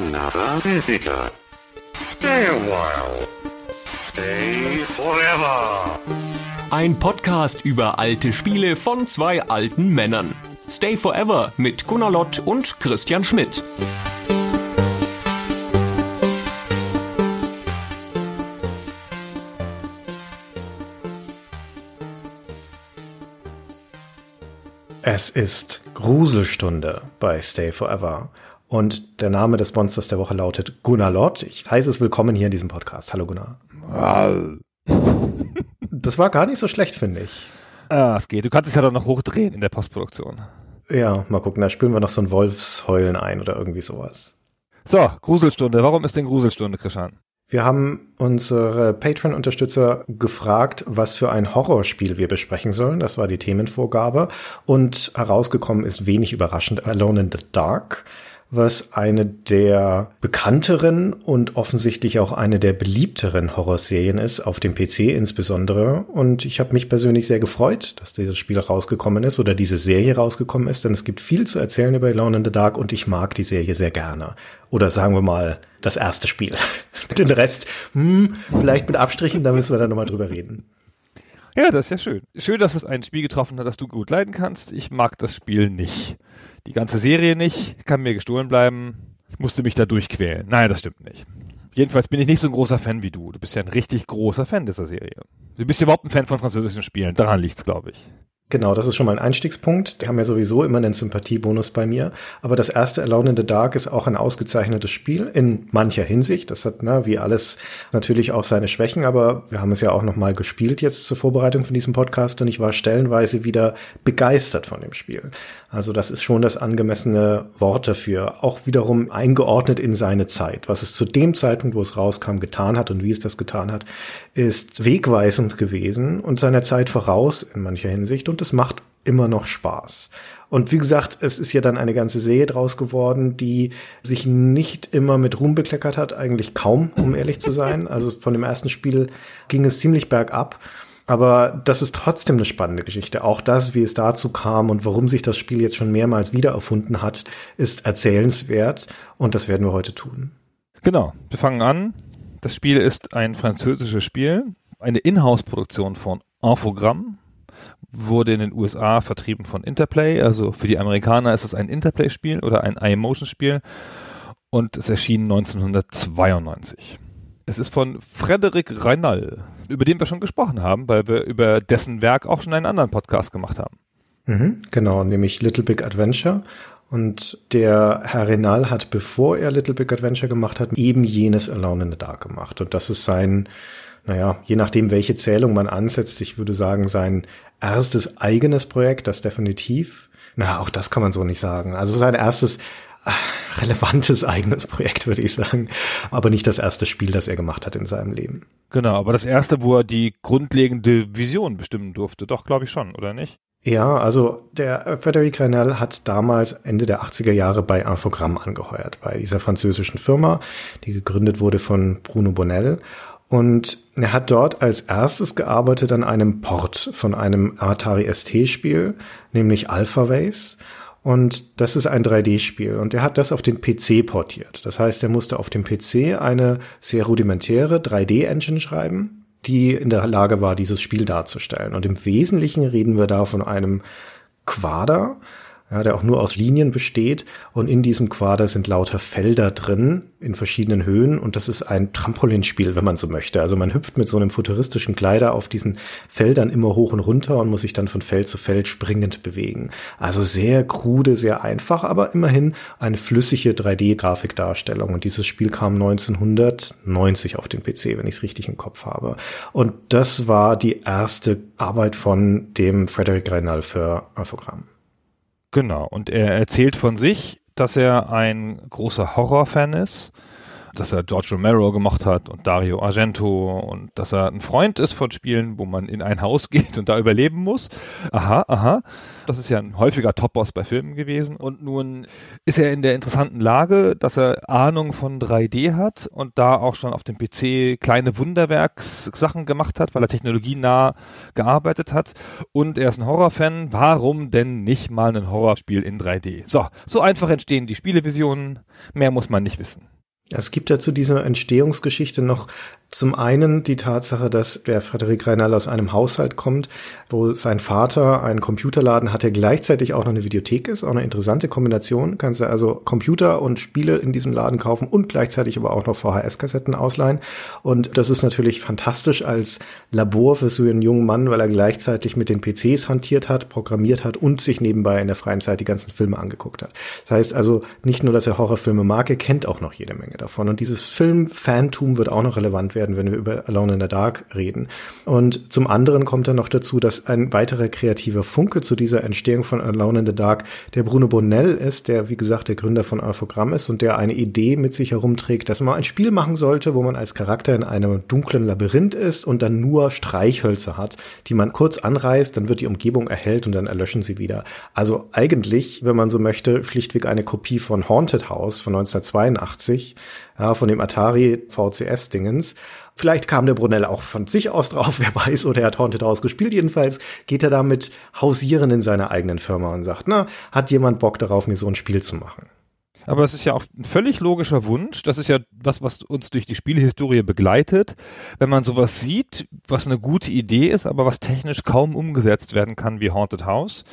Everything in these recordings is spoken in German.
another visitor. Stay a while. Stay forever. Ein Podcast über alte Spiele von zwei alten Männern. Stay Forever mit Gunnar Lott und Christian Schmidt. Es ist Gruselstunde bei Stay Forever. Und der Name des Monsters der Woche lautet Gunnar Lott. Ich heiße es willkommen hier in diesem Podcast. Hallo Gunnar. Das war gar nicht so schlecht, finde ich. Ah, es geht. Du kannst es ja dann noch hochdrehen in der Postproduktion. Ja, mal gucken, da spülen wir noch so ein Wolfsheulen ein oder irgendwie sowas. So, Gruselstunde. Warum ist denn Gruselstunde, Krishan? Wir haben unsere Patreon-Unterstützer gefragt, was für ein Horrorspiel wir besprechen sollen. Das war die Themenvorgabe. Und herausgekommen ist wenig überraschend Alone in the Dark was eine der bekannteren und offensichtlich auch eine der beliebteren Horrorserien ist, auf dem PC insbesondere. Und ich habe mich persönlich sehr gefreut, dass dieses Spiel rausgekommen ist oder diese Serie rausgekommen ist, denn es gibt viel zu erzählen über Alone in the Dark und ich mag die Serie sehr gerne. Oder sagen wir mal, das erste Spiel. Den Rest, hm, vielleicht mit Abstrichen, da müssen wir dann nochmal drüber reden. Ja, das ist ja schön. Schön, dass es ein Spiel getroffen hat, das du gut leiden kannst. Ich mag das Spiel nicht. Die ganze Serie nicht, kann mir gestohlen bleiben. Ich musste mich da durchquälen. Nein, das stimmt nicht. Jedenfalls bin ich nicht so ein großer Fan wie du. Du bist ja ein richtig großer Fan dieser Serie. Du bist ja überhaupt ein Fan von französischen Spielen. Daran liegt's, glaube ich. Genau, das ist schon mal ein Einstiegspunkt. Die haben ja sowieso immer einen Sympathiebonus bei mir. Aber das erste Alone in the Dark ist auch ein ausgezeichnetes Spiel in mancher Hinsicht. Das hat, na, wie alles natürlich auch seine Schwächen, aber wir haben es ja auch noch mal gespielt jetzt zur Vorbereitung von diesem Podcast und ich war stellenweise wieder begeistert von dem Spiel. Also das ist schon das angemessene Wort dafür. Auch wiederum eingeordnet in seine Zeit. Was es zu dem Zeitpunkt, wo es rauskam, getan hat und wie es das getan hat, ist wegweisend gewesen und seiner Zeit voraus in mancher Hinsicht und es macht immer noch Spaß. Und wie gesagt, es ist ja dann eine ganze Serie draus geworden, die sich nicht immer mit Ruhm bekleckert hat, eigentlich kaum, um ehrlich zu sein. Also von dem ersten Spiel ging es ziemlich bergab. Aber das ist trotzdem eine spannende Geschichte. Auch das, wie es dazu kam und warum sich das Spiel jetzt schon mehrmals wiedererfunden hat, ist erzählenswert. Und das werden wir heute tun. Genau. Wir fangen an. Das Spiel ist ein französisches Spiel, eine Inhouse-Produktion von Infogramm, wurde in den USA vertrieben von Interplay. Also für die Amerikaner ist es ein Interplay-Spiel oder ein iMotion-Spiel und es erschien 1992. Es ist von Frederic Reinal, über den wir schon gesprochen haben, weil wir über dessen Werk auch schon einen anderen Podcast gemacht haben. Mhm, genau, nämlich Little Big Adventure. Und der Herr Renal hat, bevor er Little Big Adventure gemacht hat, eben jenes Alone in the Dark gemacht. Und das ist sein, naja, je nachdem, welche Zählung man ansetzt, ich würde sagen, sein erstes eigenes Projekt, das definitiv, na, auch das kann man so nicht sagen. Also sein erstes relevantes eigenes Projekt, würde ich sagen. Aber nicht das erste Spiel, das er gemacht hat in seinem Leben. Genau, aber das erste, wo er die grundlegende Vision bestimmen durfte. Doch, glaube ich schon, oder nicht? Ja, also der Frederic Renel hat damals Ende der 80er Jahre bei Infogramm angeheuert, bei dieser französischen Firma, die gegründet wurde von Bruno Bonnell. Und er hat dort als erstes gearbeitet an einem Port von einem Atari ST-Spiel, nämlich Alpha Waves. Und das ist ein 3D-Spiel. Und er hat das auf den PC portiert. Das heißt, er musste auf dem PC eine sehr rudimentäre 3D-Engine schreiben, die in der Lage war, dieses Spiel darzustellen. Und im Wesentlichen reden wir da von einem Quader, ja, der auch nur aus Linien besteht. Und in diesem Quader sind lauter Felder drin in verschiedenen Höhen. Und das ist ein Trampolinspiel, wenn man so möchte. Also man hüpft mit so einem futuristischen Kleider auf diesen Feldern immer hoch und runter und muss sich dann von Feld zu Feld springend bewegen. Also sehr krude, sehr einfach, aber immerhin eine flüssige 3D-Grafikdarstellung. Und dieses Spiel kam 1990 auf den PC, wenn ich es richtig im Kopf habe. Und das war die erste Arbeit von dem Frederick Reinal für Infogramm. Genau, und er erzählt von sich, dass er ein großer Horrorfan ist dass er George Romero gemacht hat und Dario Argento und dass er ein Freund ist von Spielen, wo man in ein Haus geht und da überleben muss. Aha, aha. Das ist ja ein häufiger Topboss bei Filmen gewesen. Und nun ist er in der interessanten Lage, dass er Ahnung von 3D hat und da auch schon auf dem PC kleine Wunderwerkssachen gemacht hat, weil er technologienah gearbeitet hat. Und er ist ein Horrorfan. Warum denn nicht mal ein Horrorspiel in 3D? So, so einfach entstehen die Spielevisionen. Mehr muss man nicht wissen. Es gibt dazu diese Entstehungsgeschichte noch zum einen die Tatsache, dass der Frederik Reinal aus einem Haushalt kommt, wo sein Vater einen Computerladen hat, der gleichzeitig auch noch eine Videothek ist, auch eine interessante Kombination. Kannst du also Computer und Spiele in diesem Laden kaufen und gleichzeitig aber auch noch VHS-Kassetten ausleihen. Und das ist natürlich fantastisch als Labor für so einen jungen Mann, weil er gleichzeitig mit den PCs hantiert hat, programmiert hat und sich nebenbei in der freien Zeit die ganzen Filme angeguckt hat. Das heißt also nicht nur, dass er Horrorfilme mag, er kennt auch noch jede Menge davon. Und dieses Film-Fantum wird auch noch relevant werden werden, wenn wir über Alone in the Dark reden. Und zum anderen kommt dann noch dazu, dass ein weiterer kreativer Funke zu dieser Entstehung von Alone in the Dark der Bruno Bonnell ist, der wie gesagt der Gründer von Alphogramm ist und der eine Idee mit sich herumträgt, dass man ein Spiel machen sollte, wo man als Charakter in einem dunklen Labyrinth ist und dann nur Streichhölzer hat, die man kurz anreißt, dann wird die Umgebung erhellt und dann erlöschen sie wieder. Also eigentlich, wenn man so möchte, schlichtweg eine Kopie von Haunted House von 1982, ja, von dem Atari VCS-Dingens. Vielleicht kam der Brunel auch von sich aus drauf, wer weiß, oder er hat Haunted House gespielt. Jedenfalls geht er damit hausieren in seiner eigenen Firma und sagt, na, hat jemand Bock darauf, mir so ein Spiel zu machen? Aber es ist ja auch ein völlig logischer Wunsch. Das ist ja was, was uns durch die Spielhistorie begleitet. Wenn man sowas sieht, was eine gute Idee ist, aber was technisch kaum umgesetzt werden kann wie Haunted House.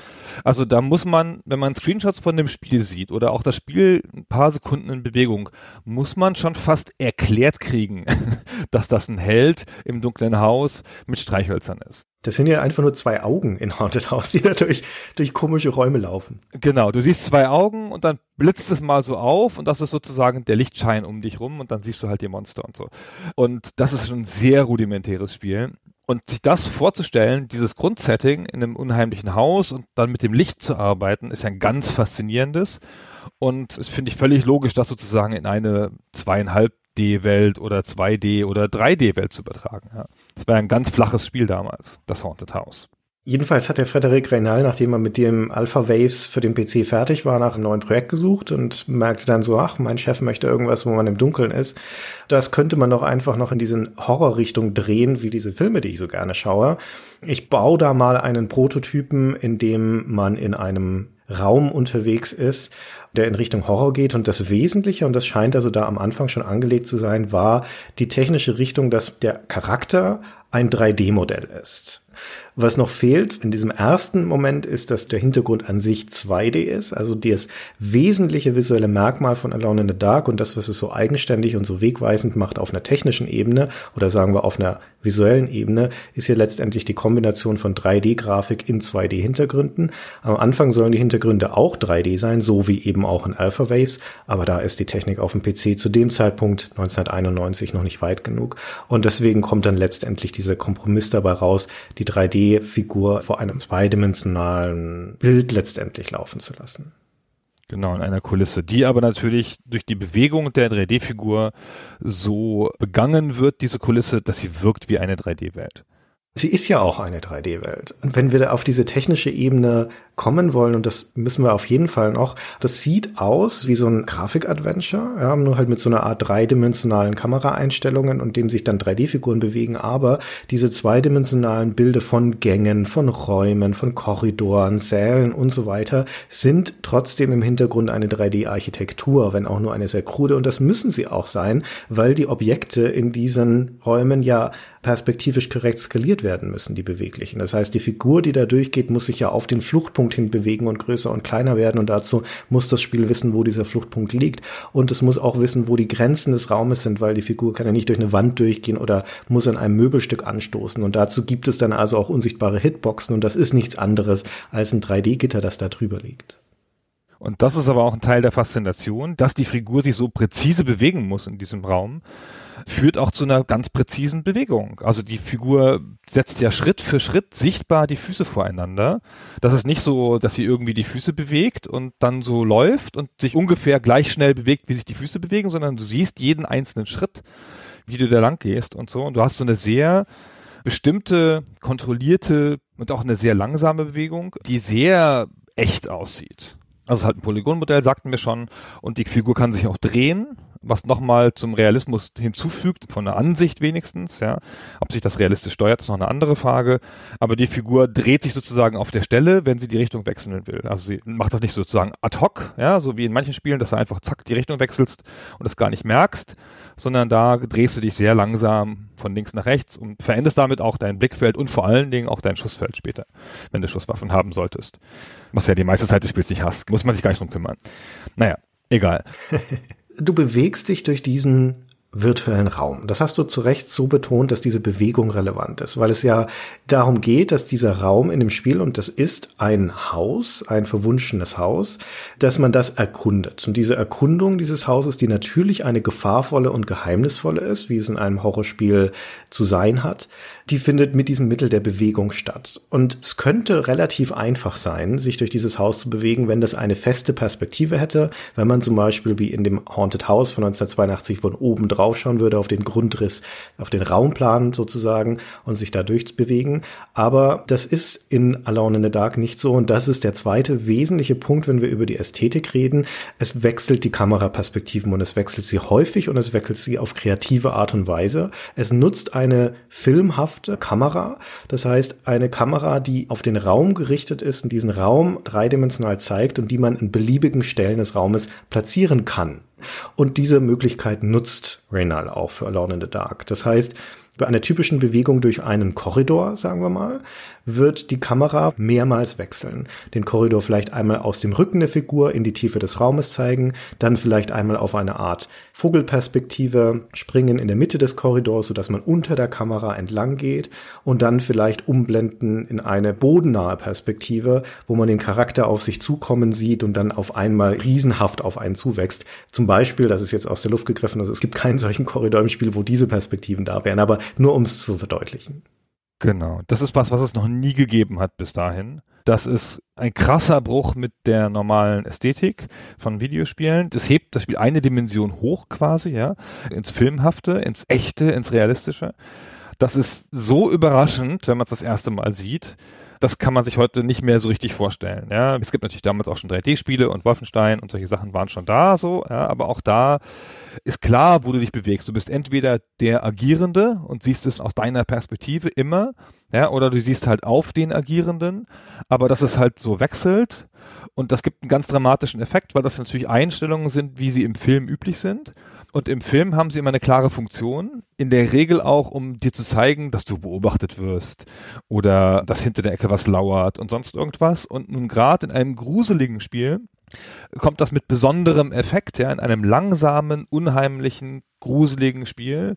Also da muss man, wenn man Screenshots von dem Spiel sieht oder auch das Spiel ein paar Sekunden in Bewegung, muss man schon fast erklärt kriegen, dass das ein Held im dunklen Haus mit Streichhölzern ist. Das sind ja einfach nur zwei Augen in Haunted House, die da durch, durch komische Räume laufen. Genau, du siehst zwei Augen und dann blitzt es mal so auf und das ist sozusagen der Lichtschein um dich rum und dann siehst du halt die Monster und so. Und das ist schon ein sehr rudimentäres Spiel. Und sich das vorzustellen, dieses Grundsetting in einem unheimlichen Haus und dann mit dem Licht zu arbeiten, ist ja ein ganz faszinierendes. Und es finde ich völlig logisch, das sozusagen in eine zweieinhalb D-Welt oder 2D oder 3D-Welt zu übertragen. Ja. Das war ein ganz flaches Spiel damals, das Haunted House. Jedenfalls hat der Frederik Reynal, nachdem er mit dem Alpha Waves für den PC fertig war, nach einem neuen Projekt gesucht und merkte dann so, ach, mein Chef möchte irgendwas, wo man im Dunkeln ist. Das könnte man doch einfach noch in diesen Horrorrichtung drehen, wie diese Filme, die ich so gerne schaue. Ich baue da mal einen Prototypen, in dem man in einem Raum unterwegs ist, der in Richtung Horror geht. Und das Wesentliche, und das scheint also da am Anfang schon angelegt zu sein, war die technische Richtung, dass der Charakter ein 3D-Modell ist. Was noch fehlt in diesem ersten Moment ist, dass der Hintergrund an sich 2D ist, also das wesentliche visuelle Merkmal von Alone in the Dark und das, was es so eigenständig und so wegweisend macht auf einer technischen Ebene oder sagen wir auf einer visuellen Ebene, ist hier letztendlich die Kombination von 3D-Grafik in 2D-Hintergründen. Am Anfang sollen die Hintergründe auch 3D sein, so wie eben auch in Alpha Waves, aber da ist die Technik auf dem PC zu dem Zeitpunkt 1991 noch nicht weit genug und deswegen kommt dann letztendlich dieser Kompromiss dabei raus, die 3D 3D-Figur vor einem zweidimensionalen Bild letztendlich laufen zu lassen. Genau, in einer Kulisse, die aber natürlich durch die Bewegung der 3D-Figur so begangen wird, diese Kulisse, dass sie wirkt wie eine 3D-Welt. Sie ist ja auch eine 3D-Welt. Und wenn wir auf diese technische Ebene kommen wollen, und das müssen wir auf jeden Fall noch, das sieht aus wie so ein Grafik-Adventure, ja, nur halt mit so einer Art dreidimensionalen Kameraeinstellungen und dem sich dann 3D-Figuren bewegen, aber diese zweidimensionalen Bilder von Gängen, von Räumen, von Korridoren, Sälen und so weiter sind trotzdem im Hintergrund eine 3D-Architektur, wenn auch nur eine sehr krude, und das müssen sie auch sein, weil die Objekte in diesen Räumen ja perspektivisch korrekt skaliert werden müssen, die beweglichen. Das heißt, die Figur, die da durchgeht, muss sich ja auf den Fluchtpunkt hin bewegen und größer und kleiner werden. Und dazu muss das Spiel wissen, wo dieser Fluchtpunkt liegt. Und es muss auch wissen, wo die Grenzen des Raumes sind, weil die Figur kann ja nicht durch eine Wand durchgehen oder muss an einem Möbelstück anstoßen. Und dazu gibt es dann also auch unsichtbare Hitboxen. Und das ist nichts anderes als ein 3D-Gitter, das da drüber liegt. Und das ist aber auch ein Teil der Faszination, dass die Figur sich so präzise bewegen muss in diesem Raum, führt auch zu einer ganz präzisen Bewegung. Also die Figur setzt ja Schritt für Schritt sichtbar die Füße voreinander. Das ist nicht so, dass sie irgendwie die Füße bewegt und dann so läuft und sich ungefähr gleich schnell bewegt, wie sich die Füße bewegen, sondern du siehst jeden einzelnen Schritt, wie du da lang gehst und so. Und du hast so eine sehr bestimmte, kontrollierte und auch eine sehr langsame Bewegung, die sehr echt aussieht. Also halt ein Polygonmodell, sagten wir schon, und die Figur kann sich auch drehen, was nochmal zum Realismus hinzufügt, von der Ansicht wenigstens, ja. Ob sich das realistisch steuert, ist noch eine andere Frage. Aber die Figur dreht sich sozusagen auf der Stelle, wenn sie die Richtung wechseln will. Also sie macht das nicht sozusagen ad hoc, ja, so wie in manchen Spielen, dass du einfach zack die Richtung wechselst und das gar nicht merkst, sondern da drehst du dich sehr langsam von links nach rechts und veränderst damit auch dein Blickfeld und vor allen Dingen auch dein Schussfeld später, wenn du Schusswaffen haben solltest. Was ja die meiste Zeit des Spiels nicht hast, muss man sich gar nicht drum kümmern. Naja, egal. du bewegst dich durch diesen virtuellen Raum. Das hast du zu Recht so betont, dass diese Bewegung relevant ist, weil es ja darum geht, dass dieser Raum in dem Spiel, und das ist ein Haus, ein verwunschenes Haus, dass man das erkundet. Und diese Erkundung dieses Hauses, die natürlich eine gefahrvolle und geheimnisvolle ist, wie es in einem Horrorspiel zu sein hat, die findet mit diesem Mittel der Bewegung statt. Und es könnte relativ einfach sein, sich durch dieses Haus zu bewegen, wenn das eine feste Perspektive hätte, wenn man zum Beispiel wie in dem Haunted House von 1982 von oben draufschauen würde auf den Grundriss, auf den Raumplan sozusagen und sich da durchbewegen. Aber das ist in Alone in the Dark nicht so und das ist der zweite wesentliche Punkt, wenn wir über die Ästhetik reden. Es wechselt die Kameraperspektiven und es wechselt sie häufig und es wechselt sie auf kreative Art und Weise. Es nutzt eine filmhafte Kamera. Das heißt, eine Kamera, die auf den Raum gerichtet ist und diesen Raum dreidimensional zeigt und die man in beliebigen Stellen des Raumes platzieren kann. Und diese Möglichkeit nutzt Reynal auch für Alone in the Dark. Das heißt, bei einer typischen Bewegung durch einen Korridor, sagen wir mal, wird die Kamera mehrmals wechseln. Den Korridor vielleicht einmal aus dem Rücken der Figur in die Tiefe des Raumes zeigen, dann vielleicht einmal auf eine Art Vogelperspektive springen in der Mitte des Korridors, sodass man unter der Kamera entlang geht und dann vielleicht umblenden in eine bodennahe Perspektive, wo man den Charakter auf sich zukommen sieht und dann auf einmal riesenhaft auf einen zuwächst. Zum Beispiel, das ist jetzt aus der Luft gegriffen, also es gibt keinen solchen Korridor im Spiel, wo diese Perspektiven da wären, aber nur um es zu verdeutlichen. Genau, das ist was, was es noch nie gegeben hat bis dahin. Das ist ein krasser Bruch mit der normalen Ästhetik von Videospielen. Das hebt das Spiel eine Dimension hoch quasi, ja, ins Filmhafte, ins Echte, ins Realistische. Das ist so überraschend, wenn man es das erste Mal sieht das kann man sich heute nicht mehr so richtig vorstellen. Ja, es gibt natürlich damals auch schon 3D-Spiele und Wolfenstein und solche Sachen waren schon da, so. Ja, aber auch da ist klar, wo du dich bewegst. Du bist entweder der Agierende und siehst es aus deiner Perspektive immer, ja, oder du siehst halt auf den Agierenden, aber dass es halt so wechselt und das gibt einen ganz dramatischen Effekt, weil das natürlich Einstellungen sind, wie sie im Film üblich sind. Und im Film haben sie immer eine klare Funktion, in der Regel auch, um dir zu zeigen, dass du beobachtet wirst oder dass hinter der Ecke was lauert und sonst irgendwas. Und nun gerade in einem gruseligen Spiel kommt das mit besonderem Effekt, ja, in einem langsamen, unheimlichen, gruseligen Spiel,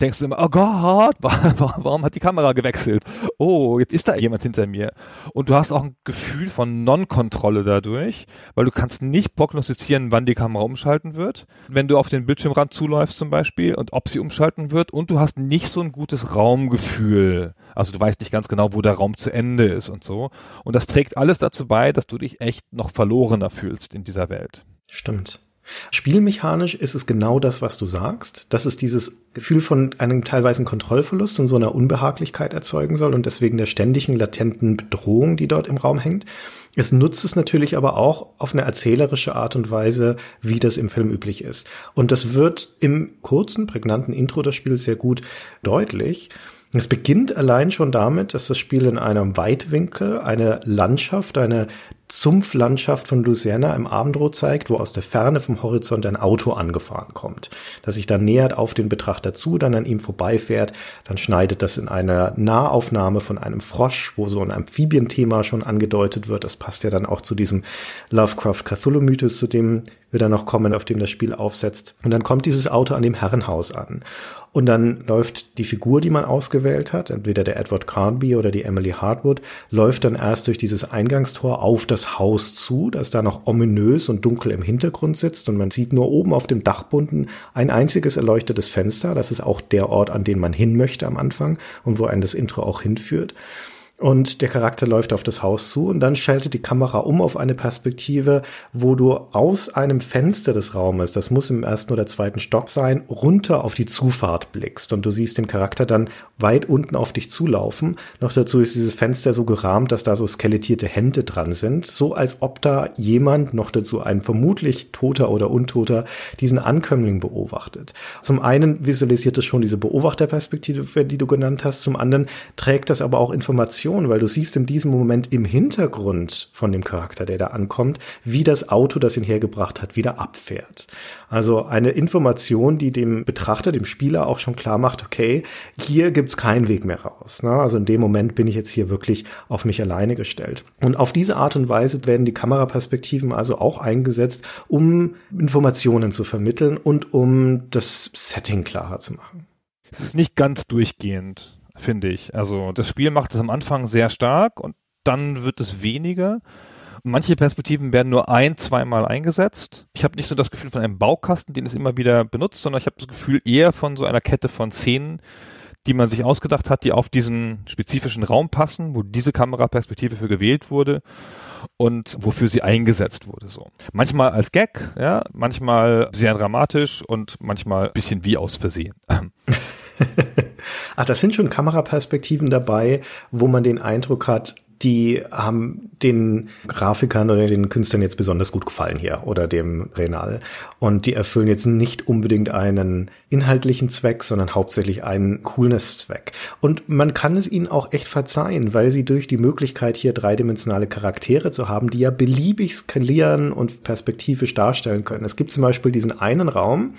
denkst du immer, oh Gott, warum hat die Kamera gewechselt? Oh, jetzt ist da jemand hinter mir. Und du hast auch ein Gefühl von Non-Kontrolle dadurch, weil du kannst nicht prognostizieren, wann die Kamera umschalten wird, wenn du auf den Bildschirmrand zuläufst zum Beispiel und ob sie umschalten wird und du hast nicht so ein gutes Raumgefühl. Also du weißt nicht ganz genau, wo der Raum zu Ende ist und so. Und das trägt alles dazu bei, dass du dich echt noch verlorener fühlst in dieser Welt. Stimmt. Spielmechanisch ist es genau das, was du sagst, dass es dieses Gefühl von einem teilweise Kontrollverlust und so einer Unbehaglichkeit erzeugen soll und deswegen der ständigen latenten Bedrohung, die dort im Raum hängt. Es nutzt es natürlich aber auch auf eine erzählerische Art und Weise, wie das im Film üblich ist. Und das wird im kurzen, prägnanten Intro des Spiels sehr gut deutlich. Es beginnt allein schon damit, dass das Spiel in einem Weitwinkel eine Landschaft, eine Sumpflandschaft von Louisiana im Abendrot zeigt, wo aus der Ferne vom Horizont ein Auto angefahren kommt, das sich dann nähert auf den Betrachter zu, dann an ihm vorbeifährt, dann schneidet das in einer Nahaufnahme von einem Frosch, wo so ein Amphibienthema schon angedeutet wird. Das passt ja dann auch zu diesem Lovecraft-Cthulhu-Mythos, zu dem wir dann noch kommen, auf dem das Spiel aufsetzt. Und dann kommt dieses Auto an dem Herrenhaus an. Und dann läuft die Figur, die man ausgewählt hat, entweder der Edward Carnby oder die Emily Hartwood, läuft dann erst durch dieses Eingangstor auf das Haus zu, das da noch ominös und dunkel im Hintergrund sitzt und man sieht nur oben auf dem Dachbunden ein einziges erleuchtetes Fenster. Das ist auch der Ort, an den man hin möchte am Anfang und wo einen das Intro auch hinführt und der Charakter läuft auf das Haus zu und dann schaltet die Kamera um auf eine Perspektive, wo du aus einem Fenster des Raumes, das muss im ersten oder zweiten Stock sein, runter auf die Zufahrt blickst und du siehst den Charakter dann weit unten auf dich zulaufen. Noch dazu ist dieses Fenster so gerahmt, dass da so skelettierte Hände dran sind, so als ob da jemand, noch dazu ein vermutlich Toter oder Untoter, diesen Ankömmling beobachtet. Zum einen visualisiert es schon diese Beobachterperspektive, die du genannt hast, zum anderen trägt das aber auch Informationen Situation, weil du siehst in diesem Moment im Hintergrund von dem Charakter, der da ankommt, wie das Auto, das ihn hergebracht hat, wieder abfährt. Also eine Information, die dem Betrachter, dem Spieler auch schon klar macht, okay, hier gibt's keinen Weg mehr raus. Ne? Also in dem Moment bin ich jetzt hier wirklich auf mich alleine gestellt. Und auf diese Art und Weise werden die Kameraperspektiven also auch eingesetzt, um Informationen zu vermitteln und um das Setting klarer zu machen. Es ist nicht ganz durchgehend finde ich. Also das Spiel macht es am Anfang sehr stark und dann wird es weniger. Manche Perspektiven werden nur ein, zweimal eingesetzt. Ich habe nicht so das Gefühl von einem Baukasten, den es immer wieder benutzt, sondern ich habe das Gefühl eher von so einer Kette von Szenen, die man sich ausgedacht hat, die auf diesen spezifischen Raum passen, wo diese Kameraperspektive für gewählt wurde und wofür sie eingesetzt wurde. So manchmal als Gag, ja, manchmal sehr dramatisch und manchmal bisschen wie aus Versehen. Ach, das sind schon Kameraperspektiven dabei, wo man den Eindruck hat, die haben den Grafikern oder den Künstlern jetzt besonders gut gefallen hier oder dem Renal. Und die erfüllen jetzt nicht unbedingt einen inhaltlichen Zweck, sondern hauptsächlich einen Coolness-Zweck. Und man kann es ihnen auch echt verzeihen, weil sie durch die Möglichkeit hier dreidimensionale Charaktere zu haben, die ja beliebig skalieren und perspektivisch darstellen können. Es gibt zum Beispiel diesen einen Raum,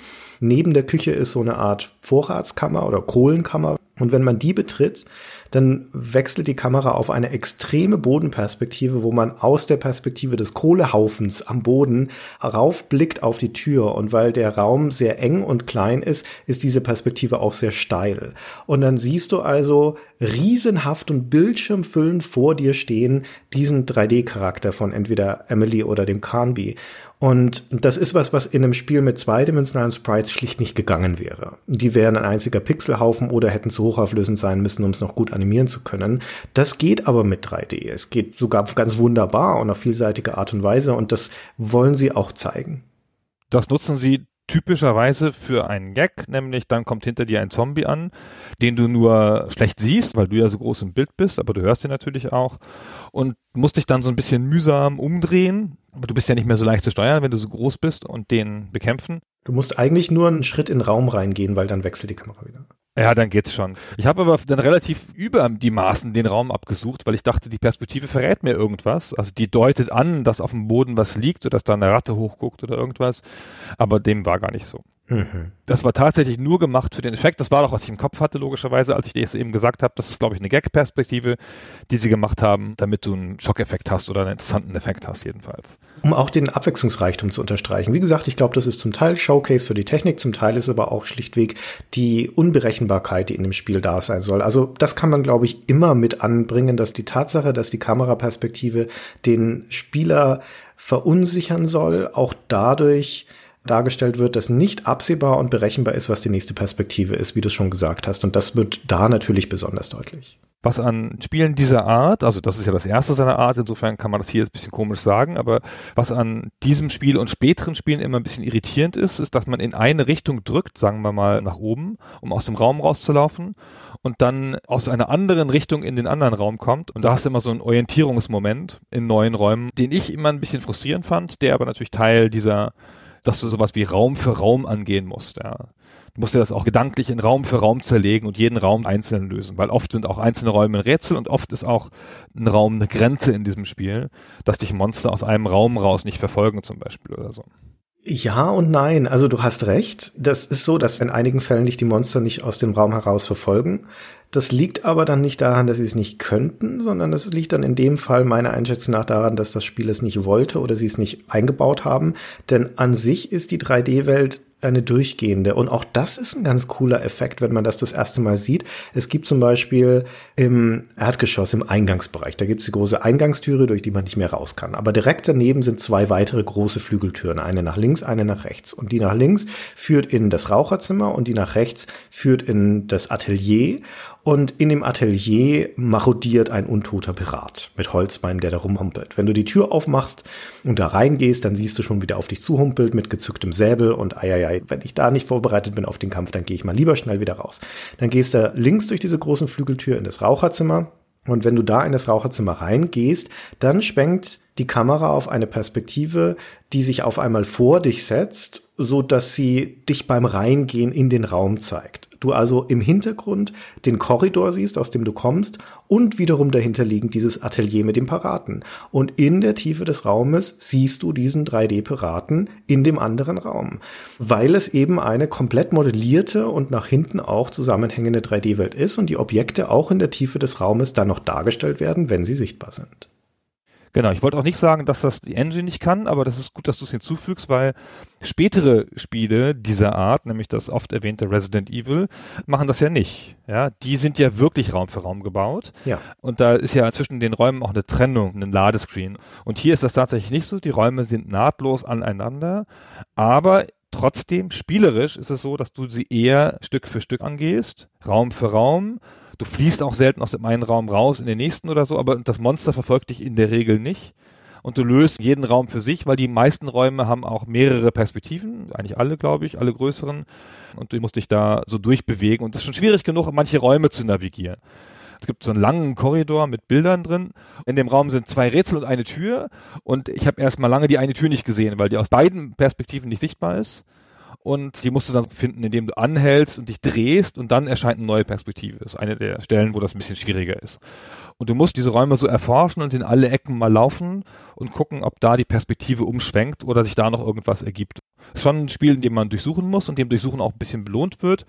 Neben der Küche ist so eine Art Vorratskammer oder Kohlenkammer. Und wenn man die betritt, dann wechselt die Kamera auf eine extreme Bodenperspektive, wo man aus der Perspektive des Kohlehaufens am Boden raufblickt auf die Tür. Und weil der Raum sehr eng und klein ist, ist diese Perspektive auch sehr steil. Und dann siehst du also riesenhaft und bildschirmfüllend vor dir stehen diesen 3D-Charakter von entweder Emily oder dem Carnby. Und das ist was, was in einem Spiel mit zweidimensionalen Sprites schlicht nicht gegangen wäre. Die wären ein einziger Pixelhaufen oder hätten zu hochauflösend sein müssen, um es noch gut animieren zu können. Das geht aber mit 3D. Es geht sogar ganz wunderbar und auf vielseitige Art und Weise und das wollen sie auch zeigen. Das nutzen sie typischerweise für einen Gag, nämlich dann kommt hinter dir ein Zombie an, den du nur schlecht siehst, weil du ja so groß im Bild bist, aber du hörst ihn natürlich auch und musst dich dann so ein bisschen mühsam umdrehen. Aber du bist ja nicht mehr so leicht zu steuern, wenn du so groß bist und den bekämpfen. Du musst eigentlich nur einen Schritt in den Raum reingehen, weil dann wechselt die Kamera wieder. Ja, dann geht's schon. Ich habe aber dann relativ über die Maßen den Raum abgesucht, weil ich dachte, die Perspektive verrät mir irgendwas. Also die deutet an, dass auf dem Boden was liegt oder dass da eine Ratte hochguckt oder irgendwas. Aber dem war gar nicht so. Mhm. Das war tatsächlich nur gemacht für den Effekt. Das war doch, was ich im Kopf hatte, logischerweise, als ich dir das eben gesagt habe. Das ist, glaube ich, eine Gag-Perspektive, die sie gemacht haben, damit du einen Schockeffekt hast oder einen interessanten Effekt hast, jedenfalls. Um auch den Abwechslungsreichtum zu unterstreichen. Wie gesagt, ich glaube, das ist zum Teil Showcase für die Technik, zum Teil ist aber auch schlichtweg die Unberechenbarkeit, die in dem Spiel da sein soll. Also das kann man, glaube ich, immer mit anbringen, dass die Tatsache, dass die Kameraperspektive den Spieler verunsichern soll, auch dadurch dargestellt wird, dass nicht absehbar und berechenbar ist, was die nächste Perspektive ist, wie du schon gesagt hast. Und das wird da natürlich besonders deutlich. Was an Spielen dieser Art, also das ist ja das erste seiner Art, insofern kann man das hier jetzt ein bisschen komisch sagen, aber was an diesem Spiel und späteren Spielen immer ein bisschen irritierend ist, ist, dass man in eine Richtung drückt, sagen wir mal nach oben, um aus dem Raum rauszulaufen und dann aus einer anderen Richtung in den anderen Raum kommt. Und da hast du immer so einen Orientierungsmoment in neuen Räumen, den ich immer ein bisschen frustrierend fand, der aber natürlich Teil dieser dass du sowas wie Raum für Raum angehen musst. Ja. Du musst dir das auch gedanklich in Raum für Raum zerlegen und jeden Raum einzeln lösen, weil oft sind auch einzelne Räume ein Rätsel und oft ist auch ein Raum eine Grenze in diesem Spiel, dass dich Monster aus einem Raum raus nicht verfolgen zum Beispiel oder so. Ja und nein. Also du hast recht. Das ist so, dass in einigen Fällen dich die Monster nicht aus dem Raum heraus verfolgen. Das liegt aber dann nicht daran, dass sie es nicht könnten, sondern das liegt dann in dem Fall meiner Einschätzung nach daran, dass das Spiel es nicht wollte oder sie es nicht eingebaut haben. Denn an sich ist die 3D-Welt eine durchgehende. Und auch das ist ein ganz cooler Effekt, wenn man das das erste Mal sieht. Es gibt zum Beispiel im Erdgeschoss, im Eingangsbereich, da gibt es die große Eingangstüre, durch die man nicht mehr raus kann. Aber direkt daneben sind zwei weitere große Flügeltüren, eine nach links, eine nach rechts. Und die nach links führt in das Raucherzimmer und die nach rechts führt in das Atelier. Und in dem Atelier marodiert ein untoter Pirat mit Holzbeinen, der da rumhumpelt. Wenn du die Tür aufmachst und da reingehst, dann siehst du schon, wie der auf dich zuhumpelt mit gezücktem Säbel und eieiei, wenn ich da nicht vorbereitet bin auf den Kampf, dann gehe ich mal lieber schnell wieder raus. Dann gehst du links durch diese großen Flügeltür in das Raucherzimmer und wenn du da in das Raucherzimmer reingehst, dann schwenkt die Kamera auf eine Perspektive, die sich auf einmal vor dich setzt, so dass sie dich beim Reingehen in den Raum zeigt. Du also im Hintergrund den Korridor siehst, aus dem du kommst und wiederum dahinter liegend dieses Atelier mit dem Piraten. Und in der Tiefe des Raumes siehst du diesen 3D-Piraten in dem anderen Raum, weil es eben eine komplett modellierte und nach hinten auch zusammenhängende 3D-Welt ist und die Objekte auch in der Tiefe des Raumes dann noch dargestellt werden, wenn sie sichtbar sind. Genau, ich wollte auch nicht sagen, dass das die Engine nicht kann, aber das ist gut, dass du es hinzufügst, weil spätere Spiele dieser Art, nämlich das oft erwähnte Resident Evil, machen das ja nicht. Ja, die sind ja wirklich Raum für Raum gebaut. Ja. Und da ist ja zwischen den Räumen auch eine Trennung, ein Ladescreen. Und hier ist das tatsächlich nicht so. Die Räume sind nahtlos aneinander, aber trotzdem spielerisch ist es so, dass du sie eher Stück für Stück angehst, Raum für Raum Du fließt auch selten aus dem einen Raum raus in den nächsten oder so, aber das Monster verfolgt dich in der Regel nicht. Und du löst jeden Raum für sich, weil die meisten Räume haben auch mehrere Perspektiven, eigentlich alle, glaube ich, alle größeren. Und du musst dich da so durchbewegen. Und es ist schon schwierig genug, manche Räume zu navigieren. Es gibt so einen langen Korridor mit Bildern drin. In dem Raum sind zwei Rätsel und eine Tür. Und ich habe erstmal lange die eine Tür nicht gesehen, weil die aus beiden Perspektiven nicht sichtbar ist und die musst du dann finden, indem du anhältst und dich drehst und dann erscheint eine neue Perspektive. Das ist eine der Stellen, wo das ein bisschen schwieriger ist. Und du musst diese Räume so erforschen und in alle Ecken mal laufen und gucken, ob da die Perspektive umschwenkt oder sich da noch irgendwas ergibt. Das ist schon ein Spiel, in dem man durchsuchen muss und dem Durchsuchen auch ein bisschen belohnt wird,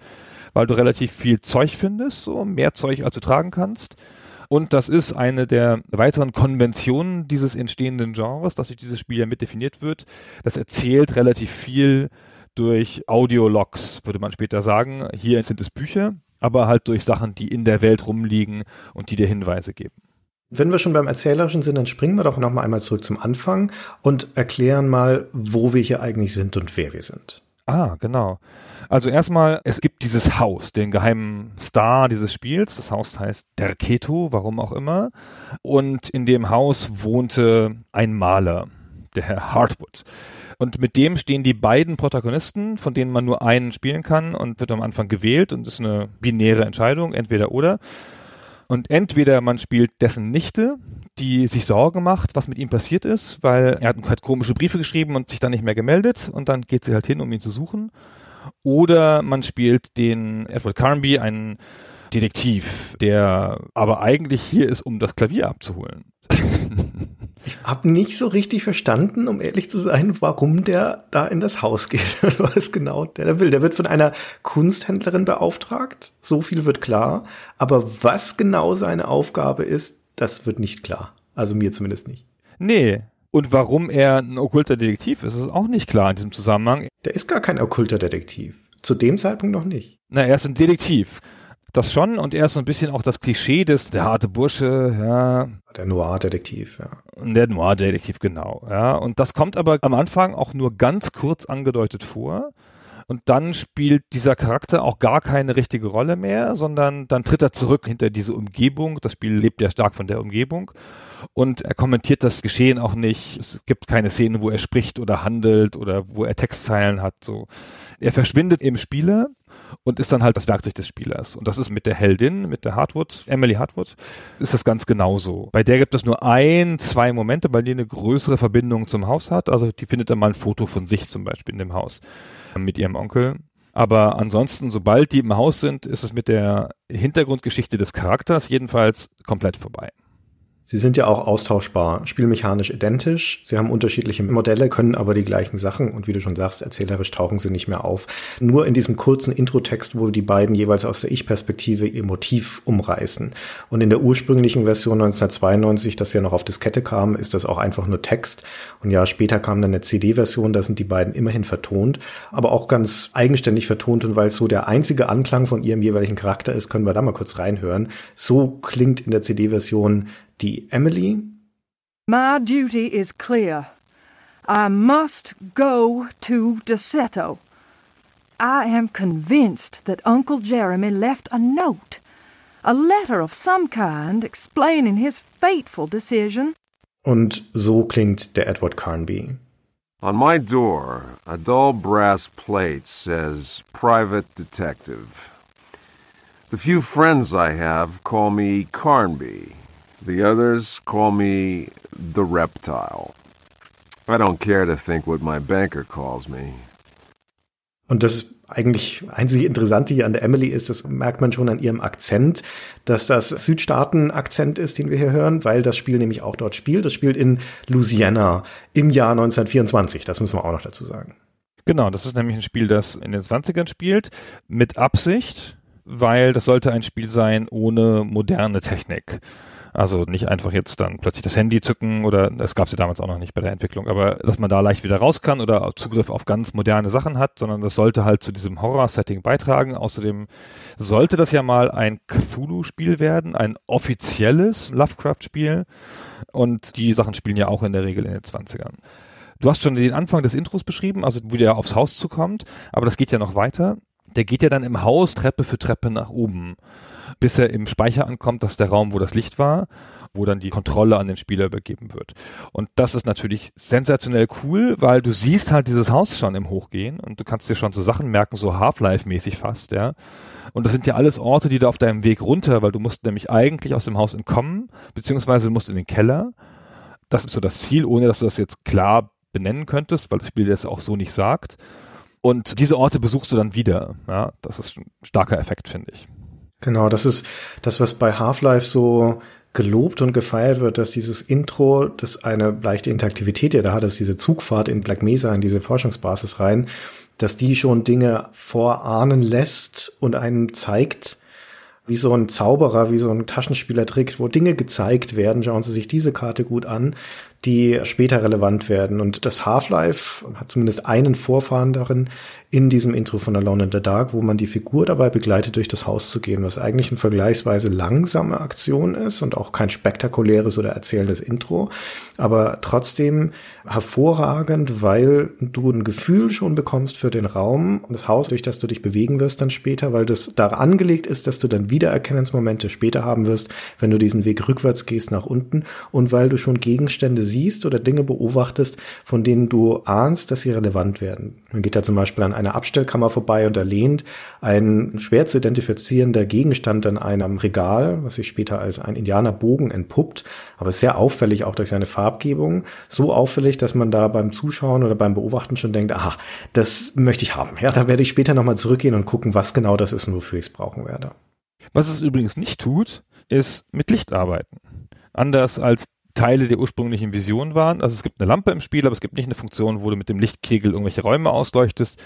weil du relativ viel Zeug findest, so mehr Zeug als du tragen kannst. Und das ist eine der weiteren Konventionen dieses entstehenden Genres, dass durch dieses Spiel ja mit definiert wird. Das erzählt relativ viel durch Audiologs, würde man später sagen. Hier sind es Bücher, aber halt durch Sachen, die in der Welt rumliegen und die dir Hinweise geben. Wenn wir schon beim Erzählerischen sind, dann springen wir doch noch mal einmal zurück zum Anfang und erklären mal, wo wir hier eigentlich sind und wer wir sind. Ah, genau. Also erstmal, es gibt dieses Haus, den geheimen Star dieses Spiels. Das Haus heißt Derketo, warum auch immer. Und in dem Haus wohnte ein Maler, der Herr Hartwood. Und mit dem stehen die beiden Protagonisten, von denen man nur einen spielen kann und wird am Anfang gewählt und ist eine binäre Entscheidung, entweder oder. Und entweder man spielt dessen Nichte, die sich Sorgen macht, was mit ihm passiert ist, weil er hat, hat komische Briefe geschrieben und sich dann nicht mehr gemeldet und dann geht sie halt hin, um ihn zu suchen. Oder man spielt den Edward Carnby, einen Detektiv, der aber eigentlich hier ist, um das Klavier abzuholen. Ich habe nicht so richtig verstanden, um ehrlich zu sein, warum der da in das Haus geht. Was genau der da will. Der wird von einer Kunsthändlerin beauftragt. So viel wird klar. Aber was genau seine Aufgabe ist, das wird nicht klar. Also mir zumindest nicht. Nee. Und warum er ein okkulter Detektiv ist, ist auch nicht klar in diesem Zusammenhang. Der ist gar kein okkulter Detektiv. Zu dem Zeitpunkt noch nicht. Na, er ist ein Detektiv das schon und er ist so ein bisschen auch das Klischee des, der harte Bursche, ja. Der Noir-Detektiv, ja. Der Noir-Detektiv, genau, ja. Und das kommt aber am Anfang auch nur ganz kurz angedeutet vor. Und dann spielt dieser Charakter auch gar keine richtige Rolle mehr, sondern dann tritt er zurück hinter diese Umgebung. Das Spiel lebt ja stark von der Umgebung. Und er kommentiert das Geschehen auch nicht. Es gibt keine Szene, wo er spricht oder handelt oder wo er Textzeilen hat. So. Er verschwindet im Spieler und ist dann halt das Werkzeug des Spielers. Und das ist mit der Heldin, mit der Hartwood, Emily Hartwood, ist das ganz genauso. Bei der gibt es nur ein, zwei Momente, weil die eine größere Verbindung zum Haus hat. Also die findet dann mal ein Foto von sich zum Beispiel in dem Haus mit ihrem Onkel. Aber ansonsten, sobald die im Haus sind, ist es mit der Hintergrundgeschichte des Charakters jedenfalls komplett vorbei. Sie sind ja auch austauschbar, spielmechanisch identisch. Sie haben unterschiedliche Modelle, können aber die gleichen Sachen und wie du schon sagst, erzählerisch tauchen sie nicht mehr auf. Nur in diesem kurzen Intro-Text, wo die beiden jeweils aus der Ich-Perspektive ihr Motiv umreißen. Und in der ursprünglichen Version 1992, das ja noch auf Diskette kam, ist das auch einfach nur Text. Und ja, später kam dann eine CD-Version, da sind die beiden immerhin vertont, aber auch ganz eigenständig vertont und weil es so der einzige Anklang von ihrem jeweiligen Charakter ist, können wir da mal kurz reinhören. So klingt in der CD-Version die Emily. My duty is clear. I must go to Deseto. I am convinced that Uncle Jeremy left a note, a letter of some kind explaining his fateful decision. Und so klingt der Edward Carnby. On my door, a dull brass plate says Private Detective. The few friends I have call me Carnby. The others call me the reptile. I don't care to think what my banker calls me. Und das eigentlich einzig Interessante hier an der Emily ist, das merkt man schon an ihrem Akzent, dass das Südstaaten-Akzent ist, den wir hier hören, weil das Spiel nämlich auch dort spielt. Das spielt in Louisiana im Jahr 1924. Das müssen wir auch noch dazu sagen. Genau, das ist nämlich ein Spiel, das in den 20ern spielt, mit Absicht, weil das sollte ein Spiel sein ohne moderne Technik. Also nicht einfach jetzt dann plötzlich das Handy zücken oder das gab es ja damals auch noch nicht bei der Entwicklung, aber dass man da leicht wieder raus kann oder Zugriff auf ganz moderne Sachen hat, sondern das sollte halt zu diesem Horror-Setting beitragen. Außerdem sollte das ja mal ein Cthulhu-Spiel werden, ein offizielles Lovecraft-Spiel und die Sachen spielen ja auch in der Regel in den 20ern. Du hast schon den Anfang des Intros beschrieben, also wie der aufs Haus zukommt, aber das geht ja noch weiter. Der geht ja dann im Haus Treppe für Treppe nach oben bis er im Speicher ankommt, das ist der Raum, wo das Licht war, wo dann die Kontrolle an den Spieler übergeben wird. Und das ist natürlich sensationell cool, weil du siehst halt dieses Haus schon im Hochgehen und du kannst dir schon so Sachen merken, so Half-Life-mäßig fast, ja. Und das sind ja alles Orte, die du auf deinem Weg runter, weil du musst nämlich eigentlich aus dem Haus entkommen, beziehungsweise du musst in den Keller. Das ist so das Ziel, ohne dass du das jetzt klar benennen könntest, weil das Spiel das auch so nicht sagt. Und diese Orte besuchst du dann wieder. Ja, das ist ein starker Effekt, finde ich. Genau, das ist das, was bei Half-Life so gelobt und gefeiert wird, dass dieses Intro, das eine leichte Interaktivität ja da hat, dass diese Zugfahrt in Black Mesa in diese Forschungsbasis rein, dass die schon Dinge vorahnen lässt und einem zeigt, wie so ein Zauberer, wie so ein Taschenspielertrick, wo Dinge gezeigt werden. Schauen Sie sich diese Karte gut an die später relevant werden. Und das Half-Life hat zumindest einen Vorfahren darin in diesem Intro von Alone in the Dark, wo man die Figur dabei begleitet, durch das Haus zu gehen, was eigentlich eine vergleichsweise langsame Aktion ist und auch kein spektakuläres oder erzählendes Intro, aber trotzdem hervorragend, weil du ein Gefühl schon bekommst für den Raum und das Haus, durch das du dich bewegen wirst dann später, weil das da angelegt ist, dass du dann Wiedererkennungsmomente später haben wirst, wenn du diesen Weg rückwärts gehst nach unten und weil du schon Gegenstände siehst oder Dinge beobachtest, von denen du ahnst, dass sie relevant werden. Man geht da zum Beispiel an einer Abstellkammer vorbei und erlehnt ein schwer zu identifizierender Gegenstand an einem Regal, was sich später als ein Indianerbogen entpuppt, aber sehr auffällig auch durch seine Farbgebung. So auffällig, dass man da beim Zuschauen oder beim Beobachten schon denkt, aha, das möchte ich haben. Ja, da werde ich später nochmal zurückgehen und gucken, was genau das ist und wofür ich es brauchen werde. Was es übrigens nicht tut, ist mit Licht arbeiten. Anders als Teile der ursprünglichen Vision waren. Also es gibt eine Lampe im Spiel, aber es gibt nicht eine Funktion, wo du mit dem Lichtkegel irgendwelche Räume ausleuchtest.